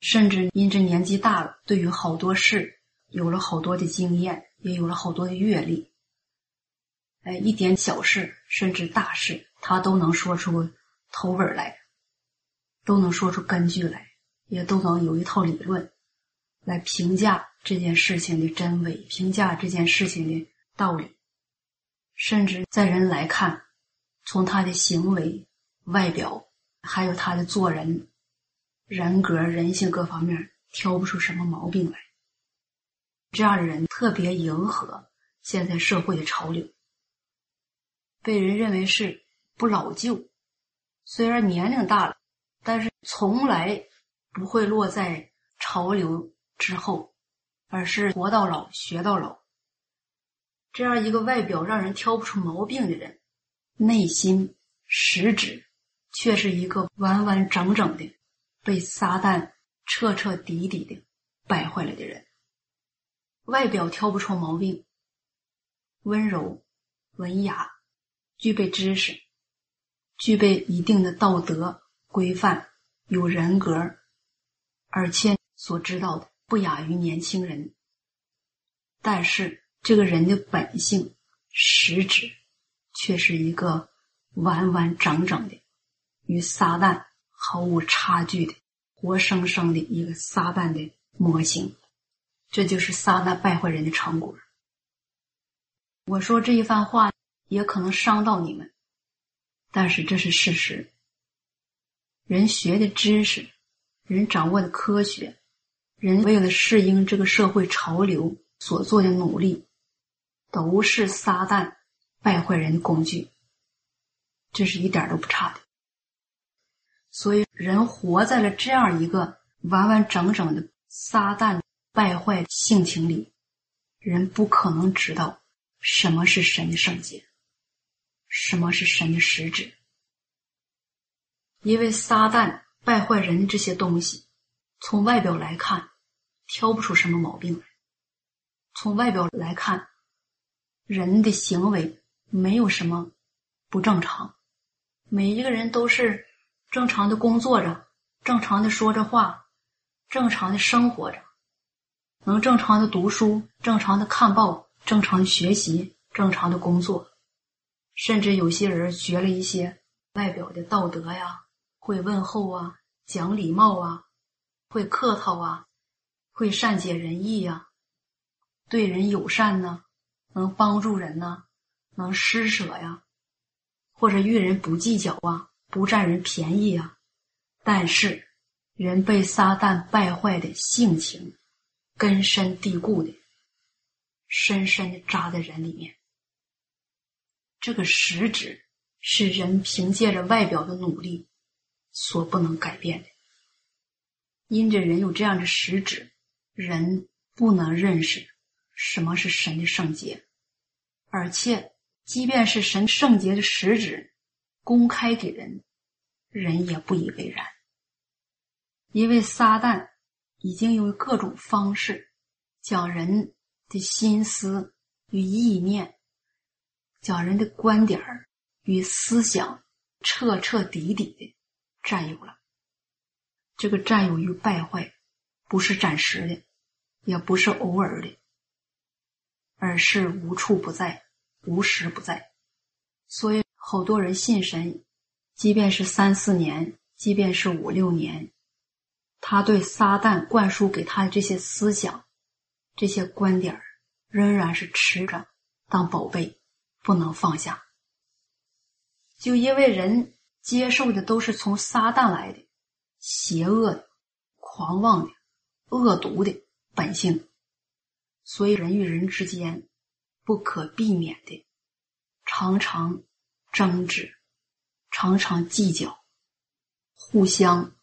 甚至因着年纪大了，对于好多事有了好多的经验，也有了好多的阅历。哎，一点小事甚至大事，他都能说出头尾来，都能说出根据来。也都能有一套理论来评价这件事情的真伪，评价这件事情的道理，甚至在人来看，从他的行为、外表，还有他的做人、人格、人性各方面，挑不出什么毛病来。这样的人特别迎合现在社会的潮流，被人认为是不老旧，虽然年龄大了，但是从来。不会落在潮流之后，而是活到老学到老。这样一个外表让人挑不出毛病的人，内心实质却是一个完完整整的被撒旦彻彻底底的败坏了的人。外表挑不出毛病，温柔、文雅，具备知识，具备一定的道德规范，有人格。而且所知道的不亚于年轻人，但是这个人的本性实质却是一个完完整整的与撒旦毫无差距的活生生的一个撒旦的模型，这就是撒旦败坏人的成果。我说这一番话也可能伤到你们，但是这是事实。人学的知识。人掌握的科学，人为了适应这个社会潮流所做的努力，都是撒旦败坏人的工具。这是一点都不差的。所以，人活在了这样一个完完整整的撒旦败坏性情里，人不可能知道什么是神的圣洁，什么是神的实质，因为撒旦。败坏人的这些东西，从外表来看，挑不出什么毛病来。从外表来看，人的行为没有什么不正常，每一个人都是正常的工作着，正常的说着话，正常的生活着，能正常的读书，正常的看报，正常的学习，正常的工作，甚至有些人学了一些外表的道德呀。会问候啊，讲礼貌啊，会客套啊，会善解人意呀，对人友善呢，能帮助人呢，能施舍呀，或者遇人不计较啊，不占人便宜啊。但是，人被撒旦败坏的性情，根深蒂固的，深深的扎在人里面。这个实质是人凭借着外表的努力所不能改变的。因着人有这样的实质，人不能认识什么是神的圣洁，而且即便是神圣洁的实质公开给人，人也不以为然。因为撒旦已经用各种方式将人的心思与意念、将人的观点与思想彻彻底底的占有了。这个占有与败坏，不是暂时的，也不是偶尔的，而是无处不在、无时不在。所以，好多人信神，即便是三四年，即便是五六年，他对撒旦灌输给他的这些思想、这些观点，仍然是持着当宝贝，不能放下。就因为人接受的都是从撒旦来的。邪恶的、狂妄的、恶毒的本性，所以人与人之间不可避免的常常争执，常常计较，互相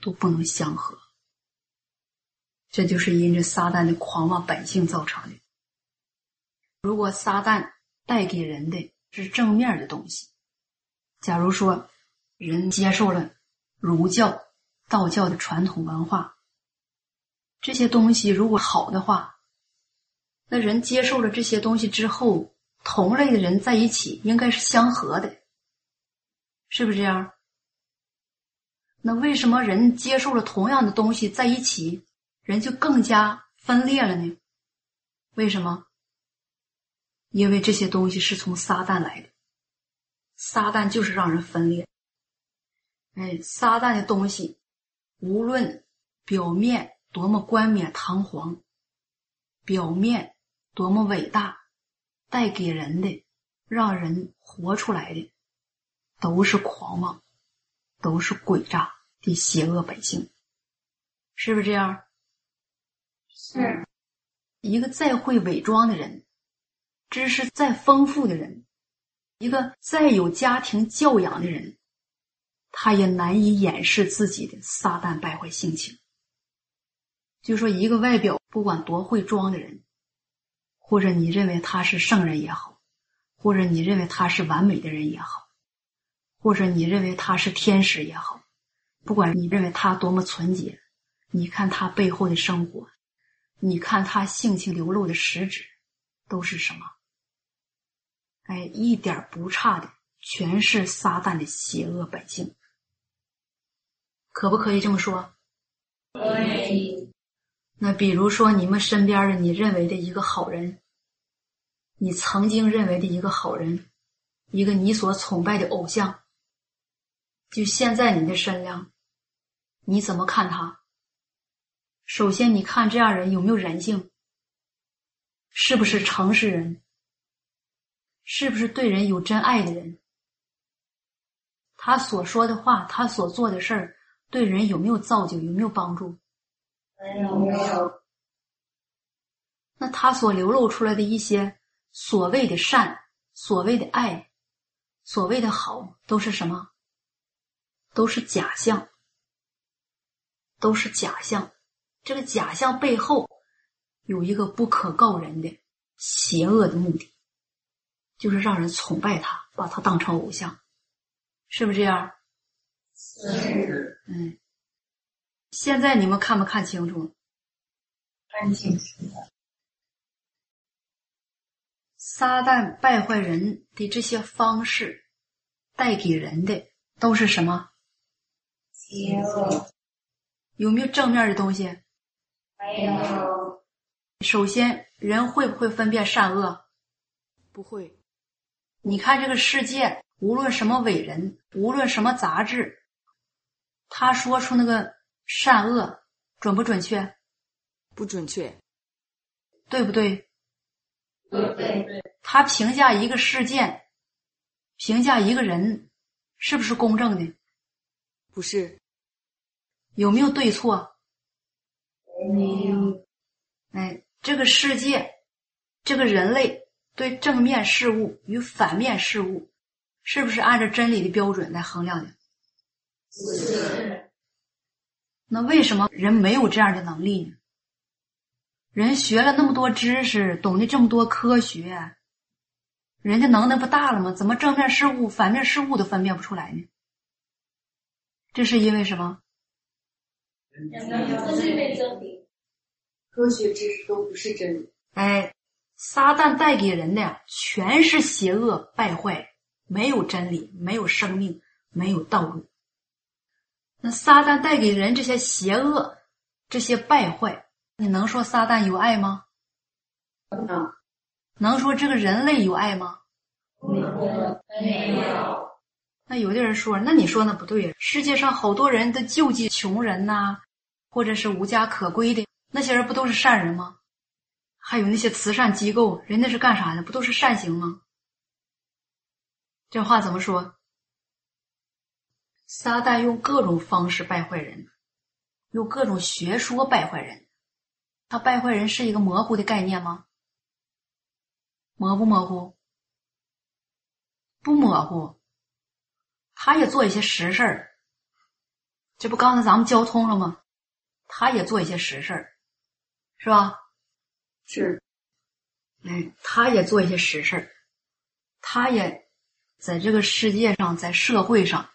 都不能相合。这就是因着撒旦的狂妄本性造成的。如果撒旦带给人的是正面的东西，假如说人接受了儒教。道教的传统文化，这些东西如果好的话，那人接受了这些东西之后，同类的人在一起应该是相合的，是不是这样？那为什么人接受了同样的东西在一起，人就更加分裂了呢？为什么？因为这些东西是从撒旦来的，撒旦就是让人分裂。哎，撒旦的东西。无论表面多么冠冕堂皇，表面多么伟大，带给人的、让人活出来的，都是狂妄，都是诡诈的邪恶本性，是不是这样？是。一个再会伪装的人，知识再丰富的人，一个再有家庭教养的人。他也难以掩饰自己的撒旦败坏性情。就说一个外表不管多会装的人，或者你认为他是圣人也好，或者你认为他是完美的人也好，或者你认为他是天使也好，不管你认为他多么纯洁，你看他背后的生活，你看他性情流露的实质，都是什么？哎，一点不差的，全是撒旦的邪恶本性。可不可以这么说？可以。那比如说，你们身边的你认为的一个好人，你曾经认为的一个好人，一个你所崇拜的偶像，就现在你的身量，你怎么看他？首先，你看这样人有没有人性？是不是诚实人？是不是对人有真爱的人？他所说的话，他所做的事儿。对人有没有造就，有没有帮助？没有。那他所流露出来的一些所谓的善、所谓的爱、所谓的好，都是什么？都是假象，都是假象。这个假象背后有一个不可告人的邪恶的目的，就是让人崇拜他，把他当成偶像，是不是这样？是，嗯，现在你们看不看清楚？看清楚了。撒旦败坏人的这些方式，带给人的都是什么？邪恶。有没有正面的东西？没有。首先，人会不会分辨善恶？不会。你看这个世界，无论什么伟人，无论什么杂志。他说出那个善恶准不准确？不准确，对不对？对对。他评价一个事件，评价一个人，是不是公正的？不是。有没有对错？没有。哎，这个世界，这个人类对正面事物与反面事物，是不是按照真理的标准来衡量的？是。那为什么人没有这样的能力呢？人学了那么多知识，懂得这么多科学，人家能耐不大了吗？怎么正面事物、反面事物都分辨不出来呢？这是因为什么？不是因为真理，科学知识都不是真理。哎，撒旦带给人的呀，全是邪恶败坏，没有真理，没有生命，没有道路。那撒旦带给人这些邪恶、这些败坏，你能说撒旦有爱吗？能。能说这个人类有爱吗？没有。没有。那有的人说，那你说那不对。世界上好多人都救济穷人呐，或者是无家可归的那些人，不都是善人吗？还有那些慈善机构，人家是干啥的？不都是善行吗？这话怎么说？撒旦用各种方式败坏人，用各种学说败坏人。他败坏人是一个模糊的概念吗？模不模糊？不模糊。他也做一些实事儿。这不刚才咱们交通了吗？他也做一些实事儿，是吧？是。哎，他也做一些实事儿，他也在这个世界上，在社会上。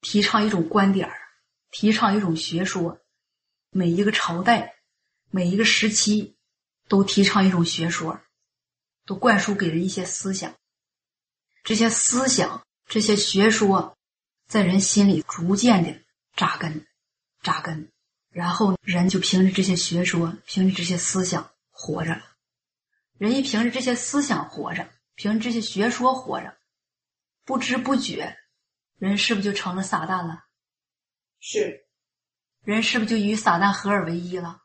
提倡一种观点儿提倡一种学说，每一个朝代、每一个时期都提倡一种学说，都灌输给人一些思想。这些思想、这些学说，在人心里逐渐的扎根、扎根，然后人就凭着这些学说、凭着这些思想活着。人一凭着这些思想活着，凭着这些学说活着，不知不觉。人是不是就成了撒旦了？是，人是不是就与撒旦合二为一了？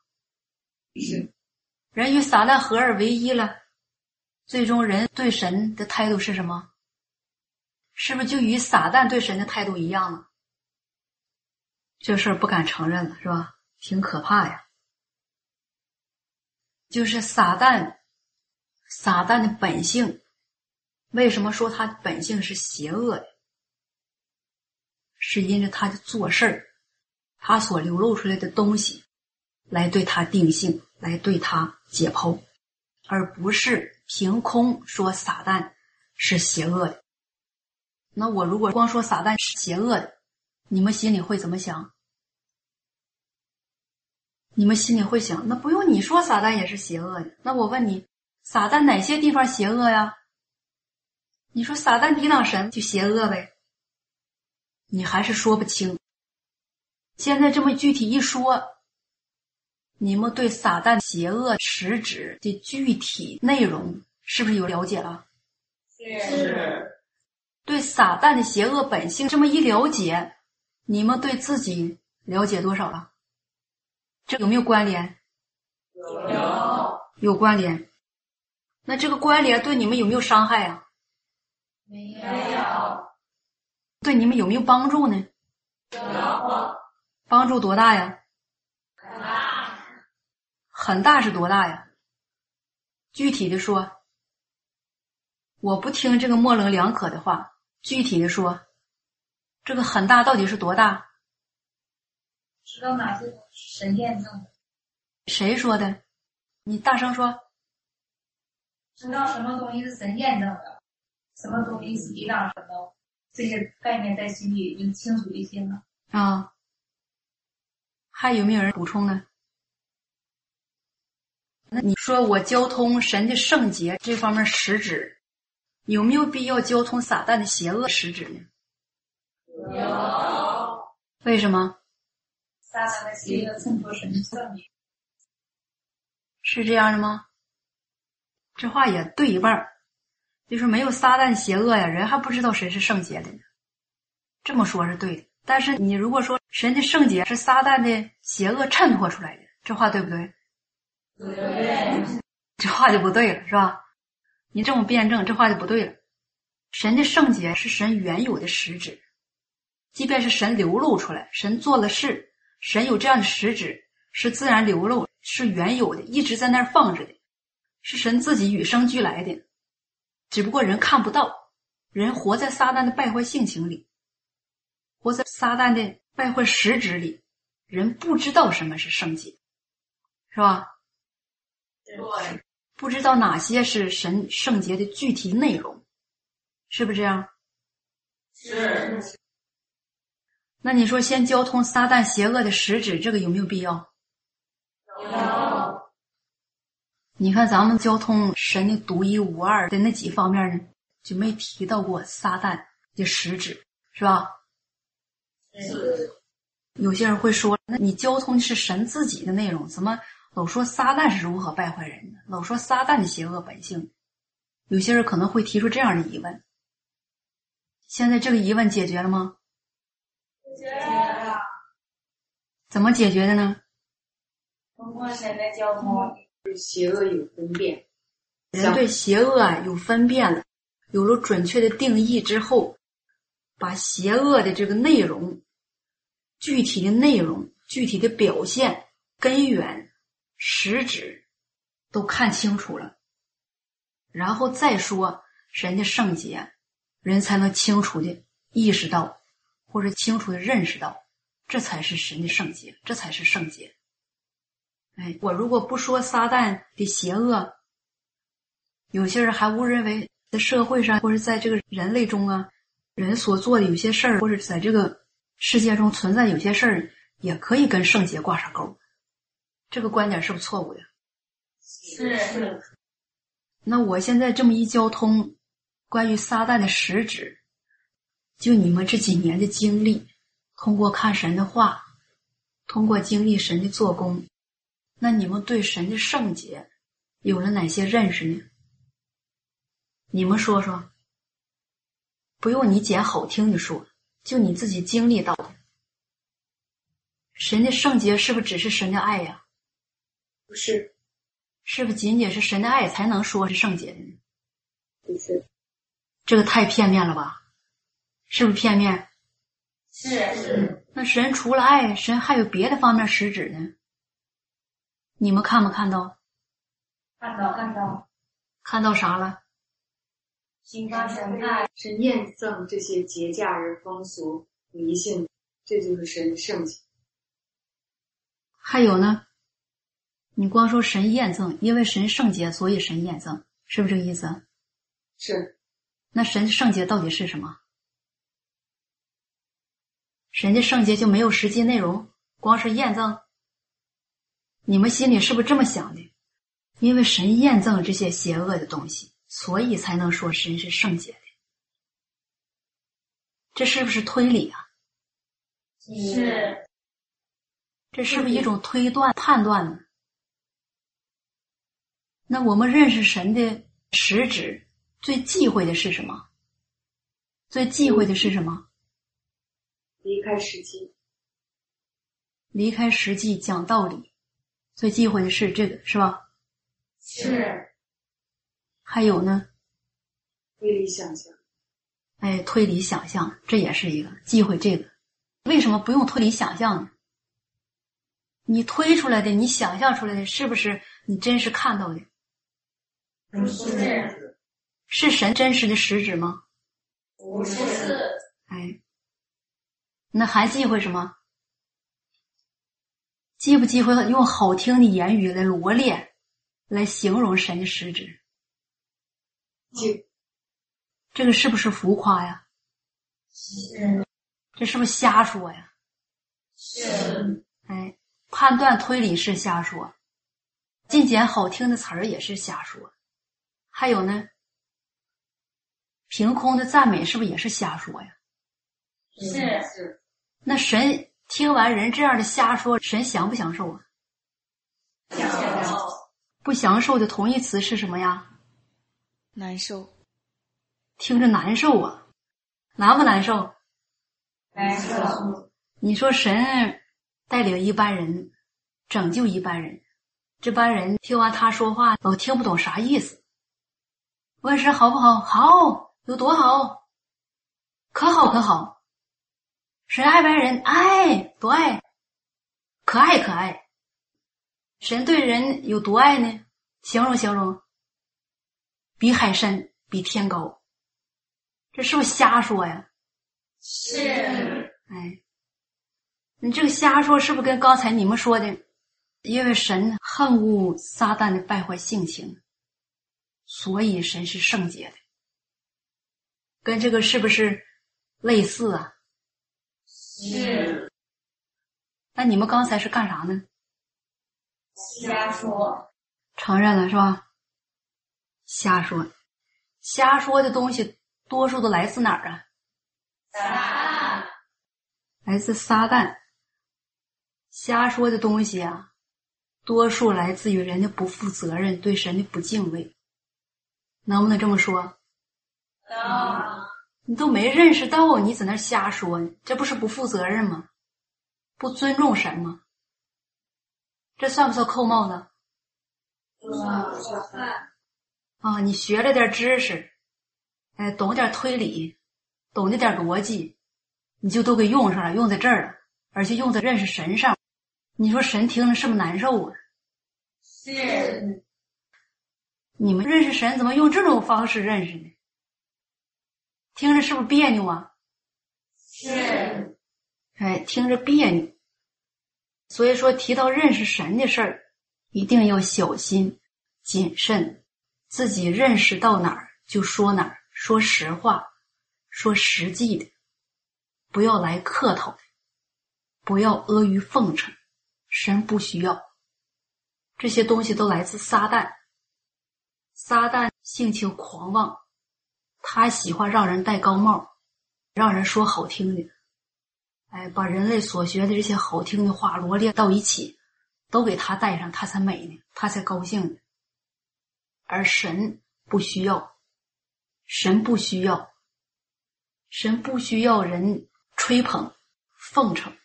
是，人与撒旦合二为一了，最终人对神的态度是什么？是不是就与撒旦对神的态度一样了？这事儿不敢承认了，是吧？挺可怕呀。就是撒旦，撒旦的本性，为什么说他本性是邪恶的？是因着他的做事儿，他所流露出来的东西，来对他定性，来对他解剖，而不是凭空说撒旦是邪恶的。那我如果光说撒旦是邪恶的，你们心里会怎么想？你们心里会想，那不用你说撒旦也是邪恶的。那我问你，撒旦哪些地方邪恶呀？你说撒旦抵挡神就邪恶呗？你还是说不清。现在这么具体一说，你们对撒旦邪恶实质的具体内容是不是有了解了？是。对撒旦的邪恶本性这么一了解，你们对自己了解多少了？这有没有关联？有。有关联。那这个关联对你们有没有伤害啊？没有。对你们有没有帮助呢？有，帮助多大呀？很大，很大是多大呀？具体的说，我不听这个模棱两可的话。具体的说，这个很大到底是多大？知道哪些神验证的？谁说的？你大声说。知道什么东西是神验证的？什么东西是抵挡神的？这些概念在心里已经清楚一些了啊。还有没有人补充呢？那你说我交通神的圣洁这方面实质，有没有必要交通撒旦的邪恶实质呢？有。为什么？撒旦的邪恶衬托神的圣洁，是这样的吗？这话也对一半儿。就是没有撒旦邪恶呀，人还不知道谁是圣洁的呢。这么说是对的，但是你如果说神的圣洁是撒旦的邪恶衬托出来的，这话对不对？对，这话就不对了，是吧？你这么辩证，这话就不对了。神的圣洁是神原有的实质，即便是神流露出来，神做了事，神有这样的实质，是自然流露，是原有的，一直在那儿放着的，是神自己与生俱来的，只不过人看不到，人活在撒旦的败坏性情里，活在撒旦的败坏实质里，人不知道什么是圣洁，是吧？对，不知道哪些是神圣洁的具体内容，是不是这样？是。那你说，先交通撒旦邪恶的实质，这个有没有必要？你看，咱们交通神的独一无二的那几方面呢，就没提到过撒旦的实质，是吧？是。有些人会说，那你交通是神自己的内容，怎么老说撒旦是如何败坏人的？老说撒旦的邪恶本性，有些人可能会提出这样的疑问。现在这个疑问解决了吗？解决了。怎么解决的呢？通过神的交通，对邪恶有分辨。人对邪恶啊有分辨了，有了准确的定义之后，把邪恶的这个内容、具体的内容、具体的表现、根源、实质都看清楚了，然后再说神的圣洁，人才能清楚的意识到。或者清楚的认识到，这才是神的圣洁，这才是圣洁。哎，我如果不说撒旦的邪恶，有些人还误认为在社会上或者在这个人类中啊，人所做的有些事儿，或者在这个世界中存在有些事儿，也可以跟圣洁挂上钩。这个观点是不是错误的？是。那我现在这么一交通，关于撒旦的实质。就你们这几年的经历，通过看神的话，通过经历神的做工，那你们对神的圣洁有了哪些认识呢？你们说说，不用你捡好听的说，就你自己经历到的，神的圣洁是不是只是神的爱呀？不是，是不是仅仅是神的爱才能说是圣洁的呢？不是，这个太片面了吧？是不是片面？是是。那神除了爱，神还有别的方面实质呢？你们看没看到？看到看到。看到啥了？心发神爱，是验证这些节假日风俗迷信，这就是神的圣洁。还有呢？你光说神验证，因为神圣洁，所以神验证，是不是这个意思？是。那神圣洁到底是什么？神的圣洁就没有实际内容，光是验证。你们心里是不是这么想的？因为神验证这些邪恶的东西，所以才能说神是圣洁的。这是不是推理啊？是。这是不是一种推断、判断呢？那我们认识神的实质，最忌讳的是什么？最忌讳的是什么？离开实际，离开实际讲道理，最忌讳的是这个，是吧？是。还有呢？推理想象。哎，推理想象，这也是一个忌讳。这个为什么不用推理想象呢？你推出来的，你想象出来的，是不是你真实看到的？不是。是神真实的实质吗？不是。哎。那还忌讳什么？忌不忌讳用好听的言语来罗列，来形容神的实质？忌。这个是不是浮夸呀？是。这是不是瞎说呀？是。哎，判断推理是瞎说，尽捡好听的词儿也是瞎说。还有呢，凭空的赞美是不是也是瞎说呀？是是。那神听完人这样的瞎说，神享不享受啊？享受。不享受的同义词是什么呀？难受。听着难受啊，难不难受？难受。你说神带领一般人，拯救一般人，这班人听完他说话，都听不懂啥意思。问神好不好？好，有多好？可好可好。神爱白人，爱多爱，可爱可爱。神对人有多爱呢？形容形容，比海深，比天高。这是不是瞎说呀？是。哎，你这个瞎说是不是跟刚才你们说的？因为神恨恶撒旦的败坏性情，所以神是圣洁的。跟这个是不是类似啊？是。那你们刚才是干啥呢？瞎说。承认了是吧？瞎说，瞎说的东西多数都来自哪儿啊？撒旦。来自撒旦。瞎说的东西啊，多数来自于人的不负责任，对神的不敬畏。能不能这么说？能。你都没认识到，你在那瞎说，这不是不负责任吗？不尊重神吗？这算不算扣帽子？啊，你学了点知识，哎，懂点推理，懂得点逻辑，你就都给用上了，用在这儿了，而且用在认识神上。你说神听着是不是难受啊？是。你们认识神怎么用这种方式认识呢？听着是不是别扭啊？是。哎，听着别扭。所以说，提到认识神的事儿。一定要小心、谨慎，自己认识到哪儿就说哪儿，说实话，说实际的，不要来客套的，不要阿谀奉承。神不需要这些东西，都来自撒旦。撒旦性情狂妄，他喜欢让人戴高帽，让人说好听的，哎，把人类所学的这些好听的话罗列到一起。都给他戴上，他才美呢，他才高兴呢。而神不需要，神不需要，神不需要人吹捧、奉承，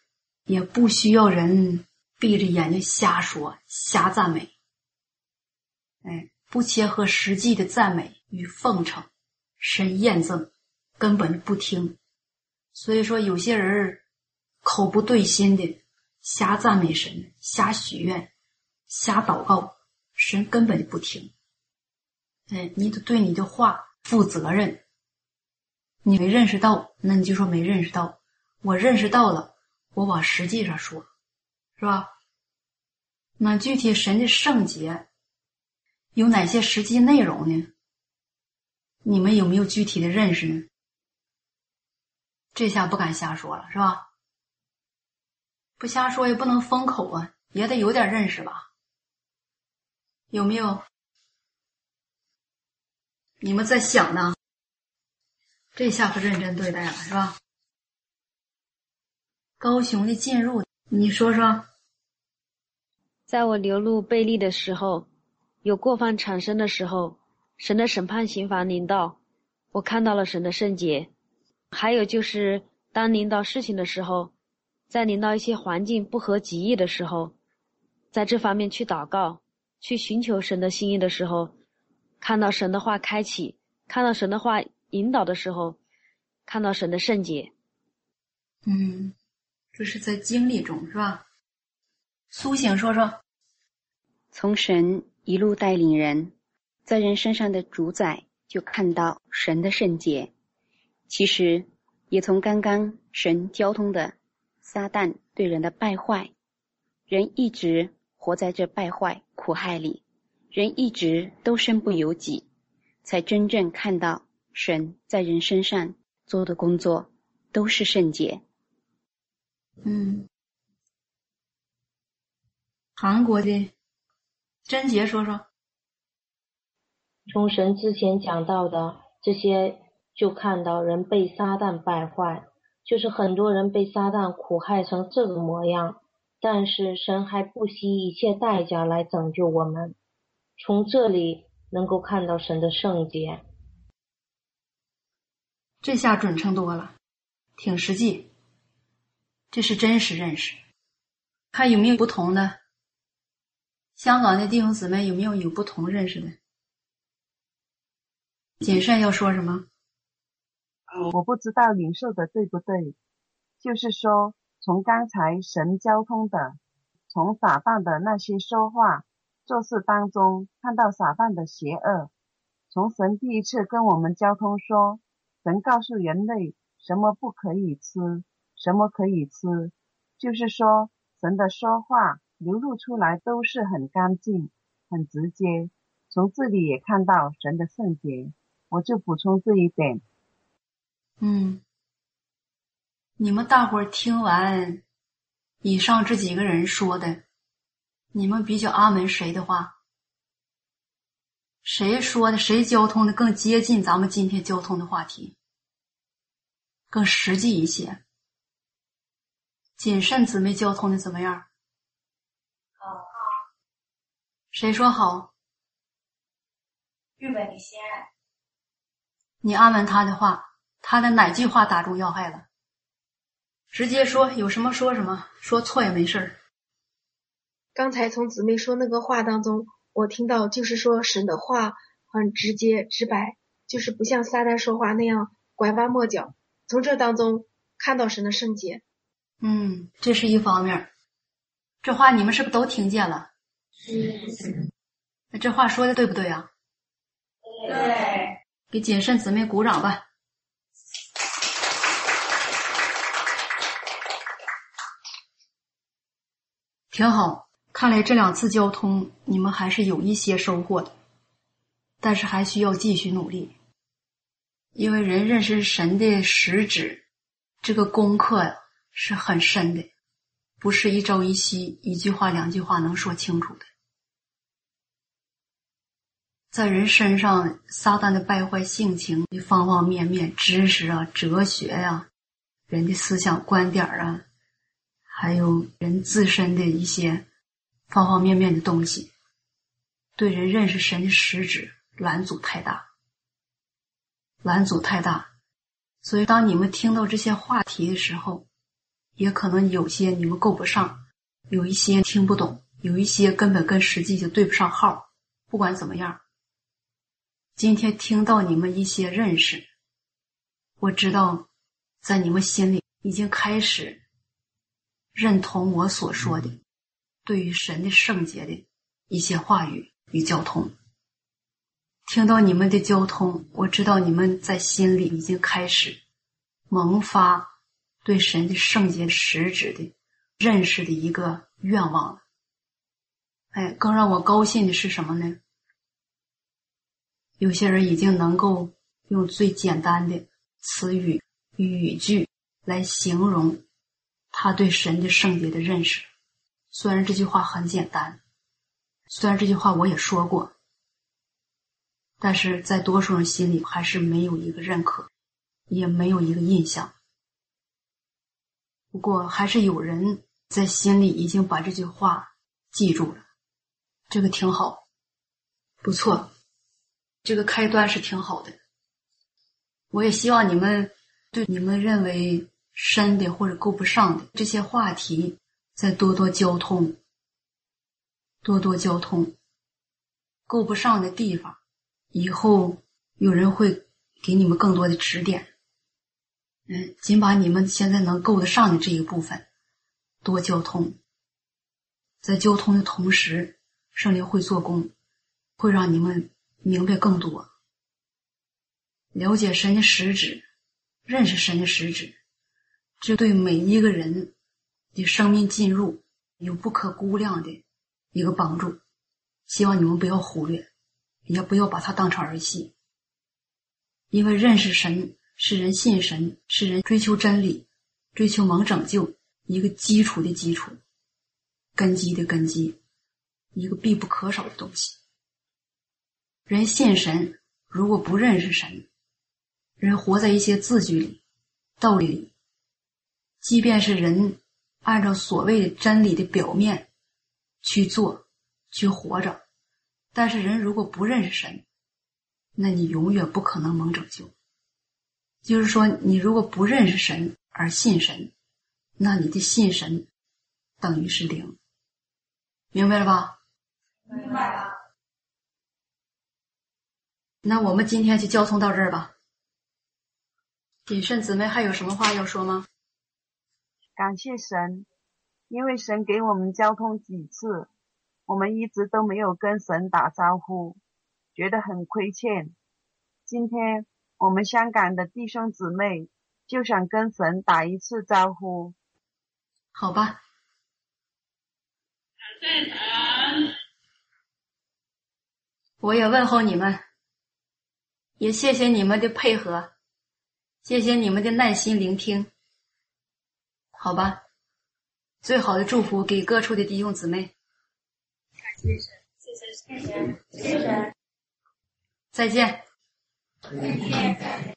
也不需要人闭着眼睛瞎说、瞎赞美。哎，不切合实际的赞美与奉承，神验证根本就不听。所以说，有些人口不对心的。瞎赞美神，瞎许愿，瞎祷告，神根本就不听。哎，你得对你的话负责任。你没认识到，那你就说没认识到。我认识到了，我往实际上说，是吧？那具体神的圣洁有哪些实际内容呢？你们有没有具体的认识呢？这下不敢瞎说了，是吧？不瞎说也不能封口啊，也得有点认识吧？有没有？你们在想呢？这下可认真对待了，是吧？高雄的进入，你说说。在我流露背利的时候，有过犯产生的时候，神的审判刑罚临到，我看到了神的圣洁。还有就是当临到事情的时候。在临到一些环境不合己意的时候，在这方面去祷告，去寻求神的心意的时候，看到神的话开启，看到神的话引导的时候，看到神的圣洁。嗯，这是在经历中是吧？苏醒说说，从神一路带领人，在人身上的主宰，就看到神的圣洁。其实也从刚刚神交通的。撒旦对人的败坏，人一直活在这败坏苦害里，人一直都身不由己，才真正看到神在人身上做的工作都是圣洁。嗯，韩国的贞洁说说，从神之前讲到的这些，就看到人被撒旦败坏。就是很多人被撒旦苦害成这个模样，但是神还不惜一切代价来拯救我们。从这里能够看到神的圣洁，这下准成多了，挺实际。这是真实认识，看有没有不同的。香港的弟兄姊妹有没有有不同认识的？谨慎要说什么？我不知道领受的对不对，就是说，从刚才神交通的，从撒旦的那些说话、做事当中看到撒旦的邪恶。从神第一次跟我们交通说，神告诉人类什么不可以吃，什么可以吃，就是说神的说话流露出来都是很干净、很直接。从这里也看到神的圣洁，我就补充这一点。嗯，你们大伙儿听完以上这几个人说的，你们比较阿门谁的话？谁说的？谁交通的更接近咱们今天交通的话题？更实际一些。谨慎姊妹交通的怎么样？好。谁说好？日本你先。你安慰他的话，他的哪句话打中要害了？直接说，有什么说什么，说错也没事儿。刚才从姊妹说那个话当中，我听到就是说神的话很直接直白，就是不像撒旦说话那样拐弯抹角。从这当中看到神的圣洁。嗯，这是一方面。这话你们是不是都听见了？是。那这话说的对不对啊？对。给谨慎姊妹鼓掌吧。挺好，看来这两次交通你们还是有一些收获的，但是还需要继续努力，因为人认识神的实质，这个功课呀是很深的，不是一朝一夕、一句话两句话能说清楚的。在人身上，撒旦的败坏性情的方方面面，知识啊、哲学呀、人的思想观点啊。还有人自身的一些方方面面的东西，对人认识神的实质拦阻太大，拦阻太大，所以当你们听到这些话题的时候，也可能有些你们够不上，有一些听不懂，有一些根本跟实际就对不上号。不管怎么样，今天听到你们一些认识，我知道在你们心里已经开始。认同我所说的，对于神的圣洁的一些话语与交通。听到你们的交通，我知道你们在心里已经开始萌发对神的圣洁实质的认识的一个愿望了。哎，更让我高兴的是什么呢？有些人已经能够用最简单的词语语句来形容。他对神的圣洁的认识，虽然这句话很简单，虽然这句话我也说过，但是在多数人心里还是没有一个认可，也没有一个印象。不过还是有人在心里已经把这句话记住了，这个挺好，不错，这个开端是挺好的。我也希望你们对你们认为。深的或者够不上的这些话题，再多多交通，多多交通。够不上的地方，以后有人会给你们更多的指点。嗯，仅把你们现在能够得上的这一部分多交通，在交通的同时，圣灵会做工，会让你们明白更多，了解神的实质，认识神的实质。这对每一个人的生命进入有不可估量的一个帮助，希望你们不要忽略，也不要把它当成儿戏。因为认识神是人信神，是人追求真理、追求蒙拯救一个基础的基础、根基的根基，一个必不可少的东西。人信神，如果不认识神，人活在一些字句里、道理里。即便是人按照所谓的真理的表面去做、去活着，但是人如果不认识神，那你永远不可能蒙拯救。就是说，你如果不认识神而信神，那你的信神等于是零。明白了吧？明白了。那我们今天就交通到这儿吧。谨慎姊妹还有什么话要说吗？感谢神，因为神给我们交通几次，我们一直都没有跟神打招呼，觉得很亏欠。今天我们香港的弟兄姊妹就想跟神打一次招呼，好吧？我也问候你们，也谢谢你们的配合，谢谢你们的耐心聆听，好吧？最好的祝福给各处的弟兄姊妹。谢神，谢谢，神谢，谢神，再见。再见。